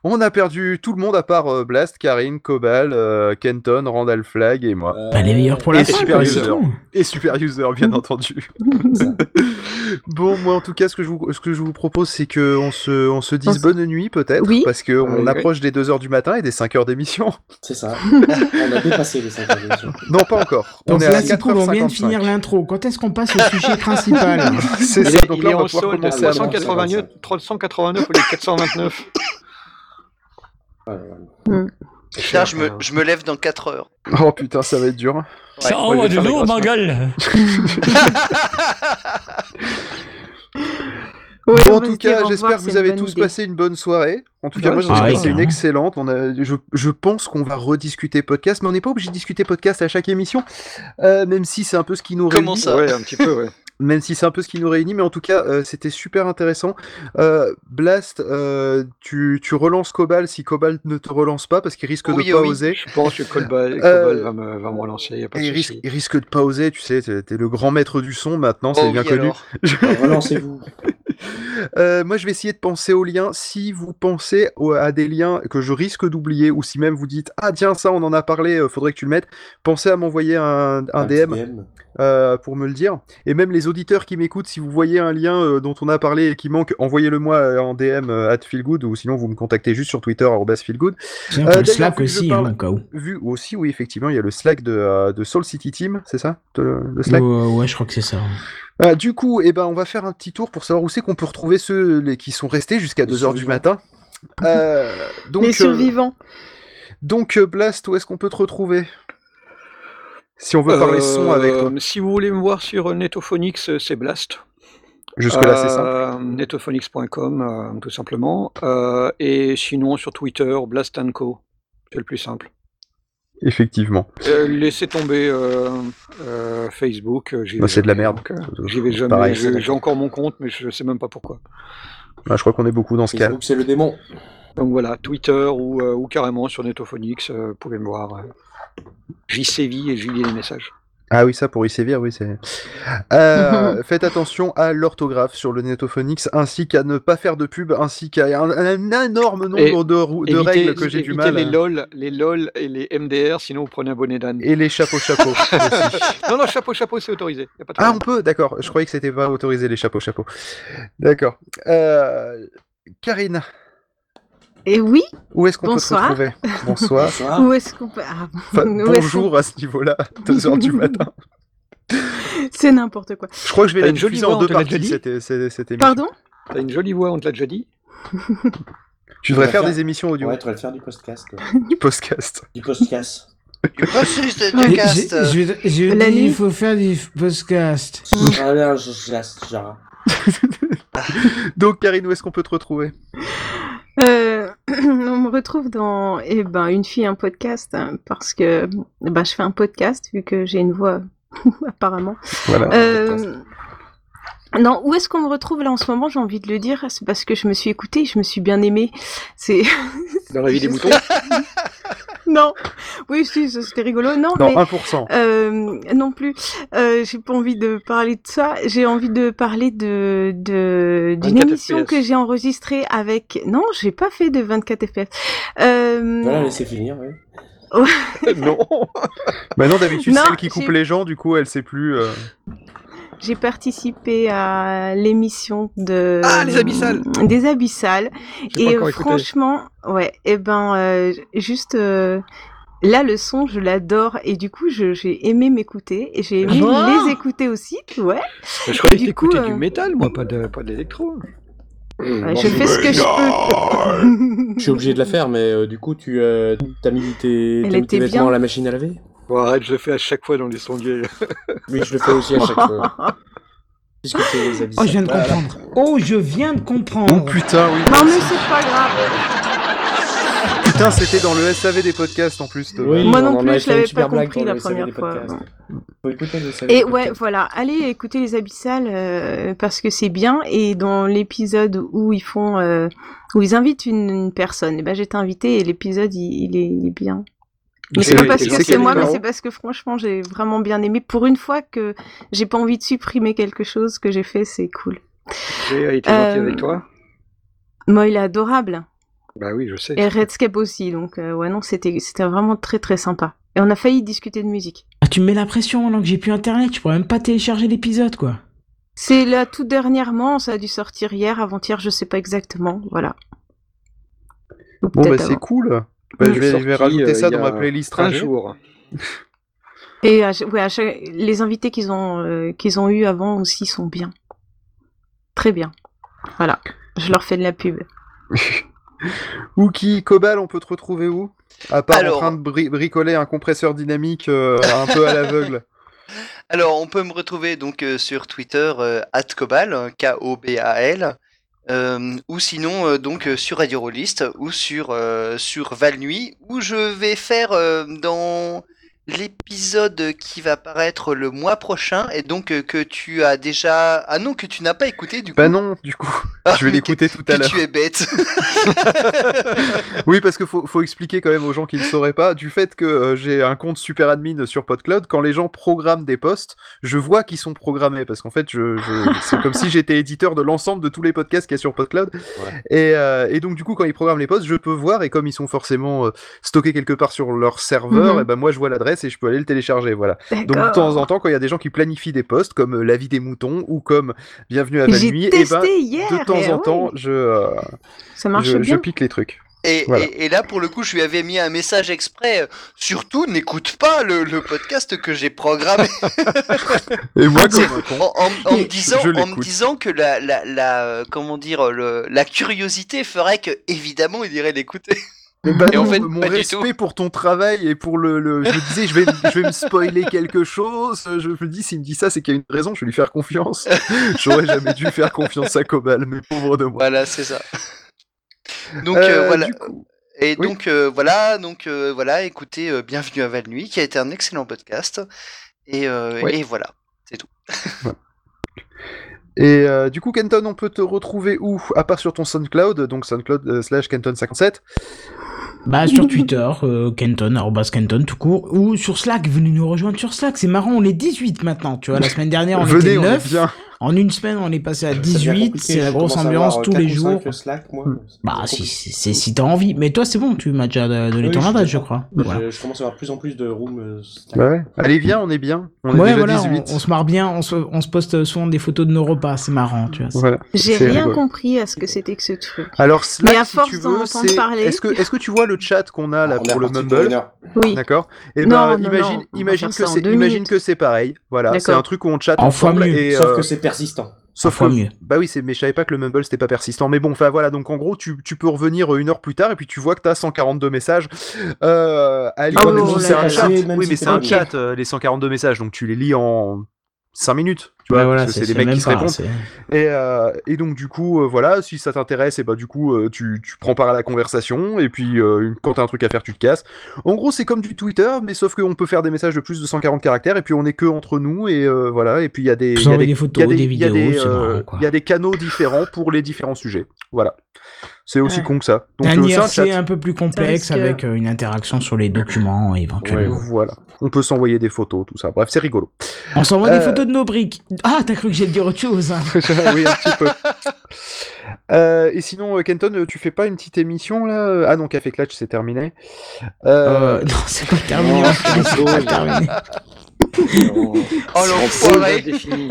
On a perdu tout le monde à part euh, Blast, Karine, Cobal, euh, Kenton, Randall Flag et moi. Bah, les meilleurs pour la Et fin, Super User. Et Super User, bien entendu. bon, moi en tout cas, ce que je vous, ce que je vous propose, c'est qu'on se, on se dise On se- bonne nuit peut-être, Oui. parce qu'on Oui, oui. approche des 2h du matin et des 5 heures d'émission. C'est ça. On a dépassé les 5 heures d'émission. Non, pas encore. Donc on est là, à c'est cool, on vient de 4h55. finir l'intro. Quand est-ce qu'on passe au sujet principal C'est ça, donc il là, est on va en pouvoir commencer à lancer. 389, 389 au lieu de 429. Putain, je me, je me lève dans 4 heures. Oh putain, ça va être dur. Ça Ouais, envoie vais de faire lourd, ma gueule. Ouais, Bon, on en tout cas, j'espère que vous avez tous idée. passé une bonne soirée. En tout cas, moi, j'ai Ah, passé une excellente. On a, je, je pense qu'on va rediscuter podcast, mais on n'est pas obligé de discuter podcast à chaque émission, euh, même si c'est un peu ce qui nous Comment réunit. ça? Ouais, un petit peu, ouais. Même si c'est un peu ce qui nous réunit, mais en tout cas, euh, c'était super intéressant. Euh, Blast, euh, tu, tu relances Cobal si Cobal ne te relance pas, parce qu'il risque Oui, de pas oui. oser. Je pense que Cobal, Euh, Cobal va, me, va me relancer, y a pas Et de il risque, souci. il risque de pas oser, tu sais, t'es t'es le grand maître du son maintenant, c'est Oh bien oui, connu. alors. Relancez-vous. Euh, moi, je vais essayer de penser aux liens. Si vous pensez au- à des liens que je risque d'oublier, ou si même vous dites Ah, tiens, ça, on en a parlé, faudrait que tu le mettes, pensez à m'envoyer un, DM DM. euh, pour me le dire. Et même les auditeurs qui m'écoutent, si vous voyez un lien euh, dont on a parlé et qui manque, envoyez-le moi euh, en DM euh, at feelgood, ou sinon vous me contactez juste sur Twitter, feelgood. Tiens, Euh, le Slack aussi, parle- hein, au cas où. Vu aussi, oui, effectivement, il y a le Slack de, euh, de Soul City Team, c'est ça le, le Slack Ouais, ouais, je crois que c'est ça. ah, du coup, eh ben, on va faire un petit tour pour savoir où c'est qu'on peut retrouver ceux les, qui sont restés jusqu'à Les 2h du matin. Euh, donc, Les euh, survivants. donc, Blast, où est-ce qu'on peut te retrouver? Si on veut parler son avec toi. Euh, Si vous voulez me voir sur Netophonix, euh, c'est Blast. Jusque-là, c'est simple. Euh, Netophonix.com, euh, tout simplement. Euh, et sinon, sur Twitter, Blast Co. C'est le plus simple. Effectivement. Euh, laissez tomber euh, euh, Facebook. euh, j'y Bah, vais c'est de la jamais, merde. donc, euh, Euh, J'y vais jamais. pareil. J'ai j'ai encore mon compte, mais je sais même pas pourquoi. Ah, je crois qu'on est beaucoup dans ce cas. Facebook, c'est le démon. Donc voilà, Twitter ou, euh, ou carrément sur Netophonix, euh, vous pouvez me voir. J'y sévis et j'y lis les messages. Ah oui, ça pour y sévir, oui, c'est. Euh, faites attention à l'orthographe sur le Netophonix, ainsi qu'à ne pas faire de pub, ainsi qu'à un, un énorme nombre Et de, règles que j'ai du mal. les LOL, les LOL et les MDR, sinon vous prenez un bonnet d'âne. Et les chapeaux chapeaux aussi. non, non, chapeau, chapeau, c'est autorisé. y a pas de Ah, on peut, d'accord. Je croyais que c'était pas autorisé les chapeaux chapeaux. D'accord. Euh, Karine, Et oui, où est-ce qu'on peut te Bonsoir. retrouver? Bonsoir. Bonsoir. où est-ce qu'on peut... ah, Enfin, bonjour à ce niveau-là, 2h du matin. C'est n'importe quoi. Je crois que je vais la une jolie diffuser voix, en deux parties cette, cette, cette émission. Pardon? T'as une jolie voix, on te l'a déjà dit? Tu devrais faire faire- des émissions audio Ouais, tu le faire du podcast. du podcast. Du podcast. Du podcast, Je, podcast. je, je La dis, nuit. il faut faire du podcast. Ah, là, je- genre. Donc, Karine, où est-ce qu'on peut te retrouver? Euh, on me retrouve dans eh ben, Une fille, un podcast, hein, parce que bah, je fais un podcast, vu que j'ai une voix, apparemment. Voilà. Euh, non, où est-ce qu'on me retrouve là en ce moment J'ai envie de le dire, c'est parce que je me suis écoutée, je me suis bien aimée. C'est Dans la vie des moutons. Non, oui, si, c'était rigolo. Non, Non, mais 1%. euh, non plus. Euh, j'ai pas envie de parler de ça. J'ai envie de parler de de d'une 24 émission FPS. que j'ai enregistrée avec. Non, j'ai pas fait de 24 FPS. Euh... Voilà, laissez finir, oui. non. Bah non, d'habitude, Non, celle qui coupe j'ai- les gens, du coup, elle sait plus. J'ai participé à l'émission de Ah, les Abyssales des abyssales et écouté. franchement, ouais, et ben euh, juste euh, là le son, je l'adore et du coup j'ai aimé m'écouter et j'ai aimé Ah les écouter aussi, ouais. Je croyais que du coup, t'écoutais du euh, métal, moi, pas de, pas. Ouais, je fais ce que je peux. Je suis obligé de la faire, mais euh, du coup, tu euh, as mis tes, Elle t'as mis tes était vêtements bien. à la machine à laver? Bon, arrête, je le fais à chaque fois dans les sondiers. Oui, je le fais aussi à chaque fois. Puisque les abyssales. Oh, je viens de Voilà. comprendre. Oh, je viens de Oh comprendre. putain, oui. Non mais c'est pas grave. Putain, c'était dans le SAV des podcasts en plus. Oui, Moi on non plus, je l'avais pas compris la première fois. podcasts. Faut écouter le SAV Et des ouais, podcasts. voilà, allez écouter les abyssales euh, parce que c'est bien. Et dans l'épisode où ils font, euh, où ils invitent une, une personne, et ben j'étais invitée et l'épisode il, il est, il est bien. Mais c'est pas parce que c'est moi, mais c'est parce que franchement j'ai vraiment bien aimé. Pour une fois que j'ai pas envie de supprimer quelque chose que j'ai fait, c'est cool. J'ai été gentil Euh, avec toi. Moi il est adorable. Bah oui, je sais. Et Redscape aussi, donc euh, ouais non c'était c'était vraiment très très sympa. Et on a failli discuter de musique. Ah, tu me mets la pression maintenant que j'ai plus internet, je pourrais même pas télécharger l'épisode, quoi. C'est là tout dernièrement, ça a dû sortir hier, avant-hier, je sais pas exactement, voilà. Ou Bon, bah c'est cool. Bah, je vais, je vais Sorti, rajouter euh, ça dans ma playlist un trajet. jour. Et à chaque- ouais, à chaque- les invités qu'ils ont, euh, qu'ils ont eu avant aussi sont bien. Très bien. Voilà. Je leur fais de la pub. Ouki, Cobal, on peut te retrouver où? À part Alors- en train de bri- bricoler un compresseur dynamique euh, un peu à l'aveugle. Alors, on peut me retrouver donc euh, sur Twitter euh, @cobal, K-O-B-A-L, euh, ou sinon euh, donc euh, sur Radio Rollist ou sur euh, sur Valnuit, où je vais faire dans l'épisode qui va paraître le mois prochain et donc euh, que tu as déjà ah non que tu n'as pas écouté du coup. Bah non, du coup, je vais l'écouter tout à que l'heure. tu es bête. Oui, parce qu'il faut, faut expliquer quand même aux gens qui ne sauraient pas, du fait que euh, j'ai un compte super admin sur PodCloud, quand les gens programment des posts, je vois qu'ils sont programmés, parce qu'en fait, je, je- c'est comme si j'étais éditeur de l'ensemble de tous les podcasts qu'il y a sur PodCloud. Et, euh, et donc, du coup, quand ils programment les posts, je peux voir, et comme ils sont forcément stockés quelque part sur leur serveur, Mhm. et ben moi, je vois l'adresse et je peux aller le télécharger, voilà. Donc, de temps en temps, quand il y a des gens qui planifient des posts, comme euh, La vie des moutons, ou comme Bienvenue à J'ai Valnuit, et ben, testé hier, de temps et en temps, je, euh, Ça marche je, je pique les trucs. Et, Voilà. et- et là, pour le coup, je lui avais mis un message exprès. euh, Surtout, n'écoute pas le, le podcast que j'ai programmé. Et moi, con, en, en- en me disant, en me disant que la, la, la, euh, comment dire, le, la curiosité ferait que, évidemment, il irait l'écouter. Bah Et en fait, mon respect pour ton travail et pour le, le- je me disais, je vais, je vais me spoiler quelque chose. Je me dis, s'il me dit ça, c'est qu'il y a une raison. Je vais lui faire confiance. J'aurais jamais dû faire confiance à Cobal, mais pauvre de moi. Voilà, c'est ça. Donc Euh, euh, voilà. coup- Et Oui. donc euh, voilà, donc voilà, écoutez, bienvenue à Valnuit, qui a été un excellent podcast. Et, voilà, c'est tout. Et euh, du coup, Kenton, on peut te retrouver où? À part sur ton SoundCloud, donc SoundCloud euh, slash Kenton57. Bah sur Twitter, euh, Kenton, arrobas Kenton tout court, ou sur Slack, venez nous rejoindre sur Slack, c'est marrant, on est 18 maintenant, tu vois, la semaine dernière on Venez, était on est 9, bien. En une semaine on est passé à Ça devient 18, compliqué, c'est la grosse ambiance tous les jours. Slack, moi. Bah si, c'est c'est- si t'as envie, mais toi c'est bon, tu m'as déjà donné ton adresse je crois. Je, Voilà. je commence à avoir de plus en plus de rooms. euh, ouais. Allez, viens, on est bien. On est ouais, déjà voilà, 18. on, on se marre bien, on se, on se poste souvent des photos de nos repas, c'est marrant, tu vois. c'est- Voilà. J'ai rien compris à ce que c'était que ce truc. Alors, Slack, Mais à si force tu d'en veux, entendre parler- Est-ce que, est-ce que tu vois le chat qu'on a là est pour le Mumble. Oui. D'accord. Et Non, ben, imagine, que c'est, deux imagine minutes. que c'est pareil. Voilà, c'est un truc où on chatte En fois ensemble. Sauf euh, que c'est persistant. Sauf que, mieux. bah oui, c'est, mais je savais pas que le Mumble c'était pas persistant. Mais bon, enfin voilà, donc en gros, tu, tu peux revenir euh, une heure plus tard et puis tu vois que t'as 142 messages. Euh, à lire. Ah oui, c'est un chat. Oui, mais c'est c'est un chat, euh, les 142 messages, donc tu les lis en 5 minutes. Tu vois, Ouais, voilà, parce que c'est des mecs qui se répondent. Et, euh, et donc du coup, euh, voilà, si ça t'intéresse, et bah du coup, euh, tu, tu prends part à la conversation, et puis euh, quand t'as un truc à faire, tu te casses. En gros, c'est comme du Twitter, mais sauf qu'on peut faire des messages de plus de 140 caractères, et puis on est que entre nous, et euh, voilà, et puis il y a des, y a des, des photos, il y a des vidéos, des, c'est euh, il y a des canaux différents pour les différents sujets. Voilà. C'est aussi Ouais. con que ça. Donc un IRC un peu plus complexe avec euh, une interaction sur les documents éventuellement. Voilà. On peut s'envoyer des photos, tout ça. Bref, c'est rigolo. On s'envoie Euh, des photos de nos briques. Ah, t'as cru que j'allais dire autre chose hein. oui, un petit peu. Euh, et sinon, euh, Kenton, euh, tu fais pas une petite émission là? Ah non, Café Clutch, c'est terminé. Euh, Euh, non, c'est pas terminé. Non, c'est pas terminé. Oh l'enfoiré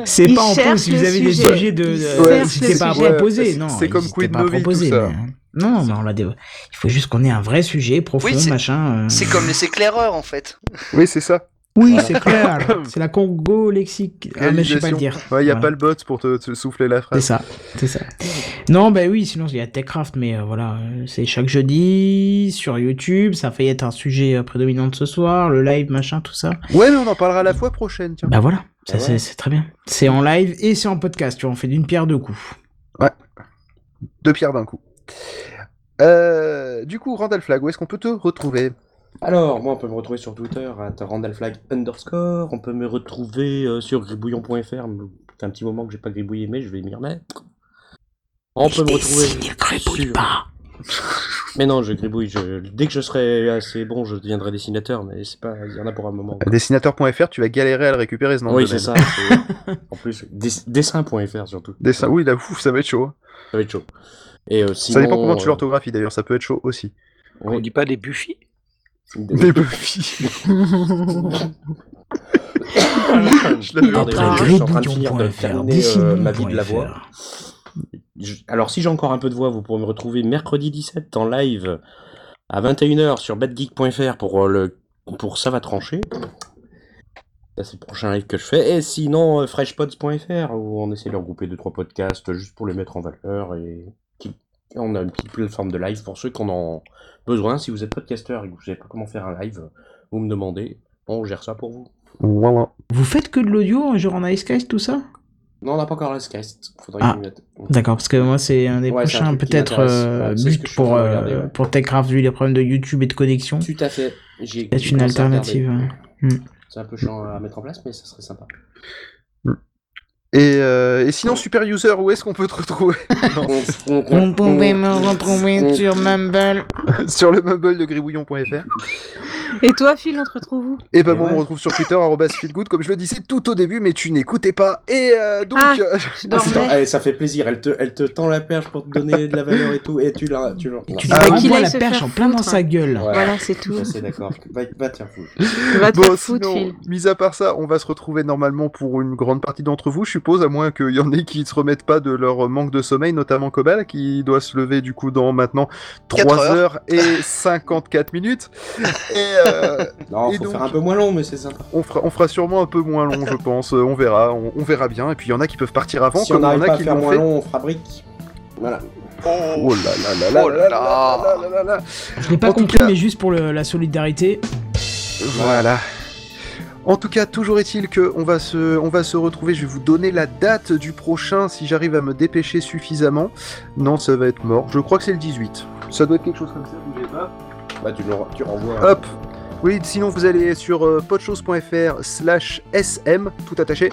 C'est pas en pause si vous avez des sujet. sujets de. C'était pas sujet. proposé, C'est- non. c'est comme Quid Novi, proposé, tout ça. mais- Non, mais on l'a dé- Il faut juste qu'on ait un vrai sujet profond, Oui, machin. C'est comme les éclaireurs en fait. Oui, c'est ça. Oui, c'est clair. C'est la Congo lexique. Ah, mais je sais pas le dire. Il n'y a Voilà. pas le bot pour te, te souffler la C'est phrase. ça, c'est ça. Non, bah oui, sinon il y a Techcraft, mais euh, voilà, c'est chaque jeudi sur YouTube. Ça a failli être un sujet euh, prédominant de ce soir, le live, machin, tout ça. Ouais, mais on en parlera la fois prochaine, tiens. Bah voilà, Ah c'est ouais. c'est très bien. C'est en live et c'est en podcast, tu vois, on fait d'une pierre deux coups. Ouais. Deux pierres d'un coup. Euh, du coup, Randall Flag, où est-ce qu'on peut te retrouver? Alors, moi, on peut me retrouver sur Twitter, à randallflag underscore. On peut me retrouver euh, sur gribouillon.fr. Fait un petit moment que j'ai pas gribouillé, mais je vais m'y remettre. On peut me retrouver. sur- Mais non, je gribouille. Je... Dès que je serai assez bon, je deviendrai dessinateur, mais c'est pas. Il y en a pour un moment. Dessinateur.fr, tu vas galérer à le récupérer ce nom Oui, c'est ça. c'est- en plus, dess- dessin.fr surtout. Dessin, oui, là, ouf, ça va être chaud. hein. Ça va être chaud. Et euh, Ça dépend comment tu euh, l'orthographies d'ailleurs, ça peut être chaud aussi. On dit pas des Buffy Des Buffy. Je l'avais je suis en train de finir de terminer euh, ma vie de la voix. Je- Alors, si j'ai encore un peu de voix, vous pourrez me retrouver mercredi 17 en live À 21h sur betgeek.fr pour, euh, le... pour Ça va trancher. Ça, c'est le prochain live que je fais. Et sinon, euh, freshpods.fr où on essaie de regrouper 2-3 podcasts juste pour les mettre en valeur. Et on a une petite plateforme de live pour ceux qui en ont besoin. Si vous êtes podcasteur et que vous savez pas comment faire un live, vous me demandez. On gère ça pour vous. Voilà. Vous faites que de l'audio, genre en Icecast, tout ça? Non, on n'a pas encore. Faudrait Ah. D'accord, parce que moi c'est un des Ouais, c'est un prochains peut-être euh, Ouais, pour, euh, regarder, ouais. pour TechCraft vu les problèmes de YouTube et de connexion. Tout à fait. J'ai C'est une alternative. Hmm. C'est un peu chiant à mettre en place, mais ça serait sympa. Et, euh, et sinon, Super User, où est-ce qu'on peut te retrouver. Vous pouvez me retrouver sur Mumble. Sur le mumble de gribouillon.fr. Et toi, Phil, on te retrouve où Et ben Et moi, on ouais. me retrouve sur Twitter, feelgood, comme je le disais tout au début, mais tu n'écoutais pas. Et euh, donc. Ah, euh, je Ah, putain, dormais. eh, ça fait plaisir, elle te, elle te tend la perche pour te donner de la valeur et tout, et tu la. Tu, la- Tu Ah, lui la perche en plein dans sa gueule. Ouais. Voilà, c'est tout. Ça, c'est d'accord. Va, va te faire foutre. Va te Bon, faire foutre, sinon, Phil. mis à part ça, on va se retrouver normalement pour une grande partie d'entre vous, je suppose, à moins qu'il y en ait qui se remettent pas de leur manque de sommeil, notamment Cobal, qui doit se lever du coup dans maintenant 4 3 heures. heures et 54 minutes. Et euh, Non, Et faut donc- faire un peu moins long, mais c'est sympa. on, fera, on fera sûrement un peu moins long, je pense. Euh, On verra, on, on verra bien. Et puis il y en a qui peuvent partir avant, si on comme il y en n'arrive a pas à qui faire l'ont moins fait. long, on fera brique. Voilà. Oh là là là là Oh là là là là là là là. Je l'ai pas En compris, cas- mais juste pour le- la solidarité. Voilà. En tout cas, toujours est-il que on va se, on va se retrouver. Je vais vous donner la date du prochain si j'arrive à me dépêcher suffisamment. Non, ça va être mort. Je crois que c'est le 18. Ça doit être quelque chose comme ça. Bah, tu, le, tu renvoies. Hop. Oui, sinon vous allez sur euh, podchose.fr slash sm, tout attaché.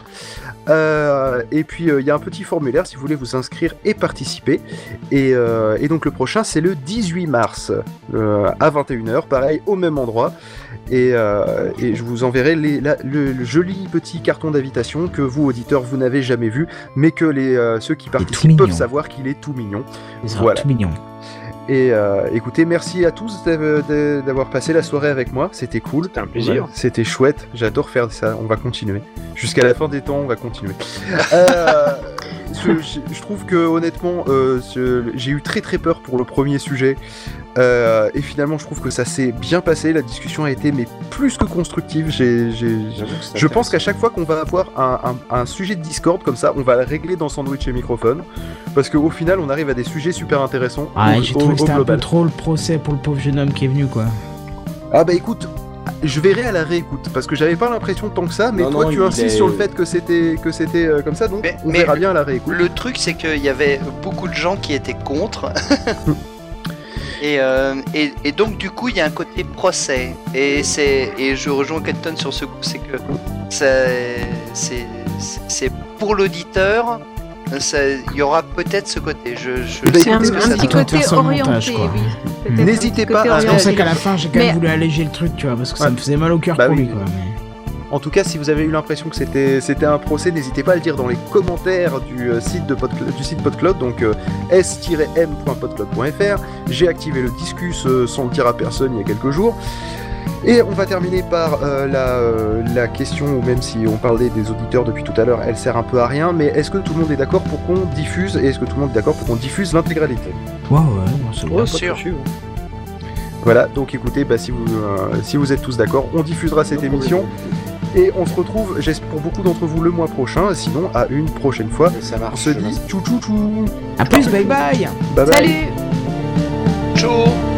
Euh, et puis euh, il y a un petit formulaire si vous voulez vous inscrire et participer. Et, euh, et donc le prochain c'est le 18 mars euh, à 21h, pareil au même endroit. Et, euh, et je vous enverrai les- la- le, le joli petit carton d'invitation que vous auditeurs vous n'avez jamais vu, mais que les, euh, ceux qui participent peuvent savoir qu'il est tout mignon. Il sera Voilà. tout mignon. Et euh, écoutez, merci à tous d'av- d'av- d'avoir passé la soirée avec moi, c'était cool. C'était un plaisir. Ouais, C'était chouette, j'adore faire ça, on va continuer. Jusqu'à la fin des temps, on va continuer. Euh, je, trouve que honnêtement, euh, j'ai eu très très peur pour le premier sujet. Euh, et finalement, je trouve que ça s'est bien passé. La discussion a été mais plus que constructive. Je pense qu'à chaque fois qu'on va avoir un, un- un sujet de Discord comme ça, on va le régler dans Sandwich et Microphone. Parce qu'au final, on arrive à des sujets super intéressants. Ah, au- j'ai trouvé que c'était un peu trop le procès pour le pauvre jeune homme qui est venu, quoi. Ah bah écoute, je verrai à la réécoute parce que j'avais pas l'impression tant que ça, mais Non, toi non, tu insistes est- sur le fait que c'était que c'était euh, comme ça, donc Mais- on mais verra bien à la réécoute. Le truc, c'est qu'il y avait beaucoup de gens qui étaient contre. et, euh, et, et donc, du coup, il y a un côté procès. Et, c'est, et je rejoins Kenton sur ce coup, c'est que c'est, c'est, c'est pour l'auditeur. Il y aura peut-être ce côté. Je, je ben, sais C'est un, écoutez, ce que un ça petit côté orienté, montage, quoi. oui. Peut-être un N'hésitez pas à- C'est pour ça orienté. qu'à la fin, j'ai quand même Mais- voulu alléger le truc, tu vois, parce que ça me faisait mal au cœur Bah pour oui. lui, quoi. mais- En tout cas, si vous avez eu l'impression que c'était c'était un procès, n'hésitez pas à le dire dans les commentaires du euh, site de Podcl- du site PodCloud, donc euh, s-m.podcloud.fr. J'ai activé le discus euh, sans le dire à personne il y a quelques jours. Et on va terminer par euh, la, euh, la question, ou même si on parlait des auditeurs depuis tout à l'heure, elle sert un peu à rien, mais est-ce que tout le monde est d'accord pour qu'on diffuse, et est-ce que tout le monde est d'accord pour qu'on diffuse l'intégralité? Ouais, ouais, moi, c'est Oh, bien. sûr. Voilà, donc écoutez, bah, si, vous, euh, si vous êtes tous d'accord, on diffusera cette émission. Et on se retrouve, j'espère pour beaucoup d'entre vous, le mois prochain. Sinon, à une prochaine fois. Ça On marche. se dit tchou tchou tchou. À plus, bye bye Bye bye. Salut Ciao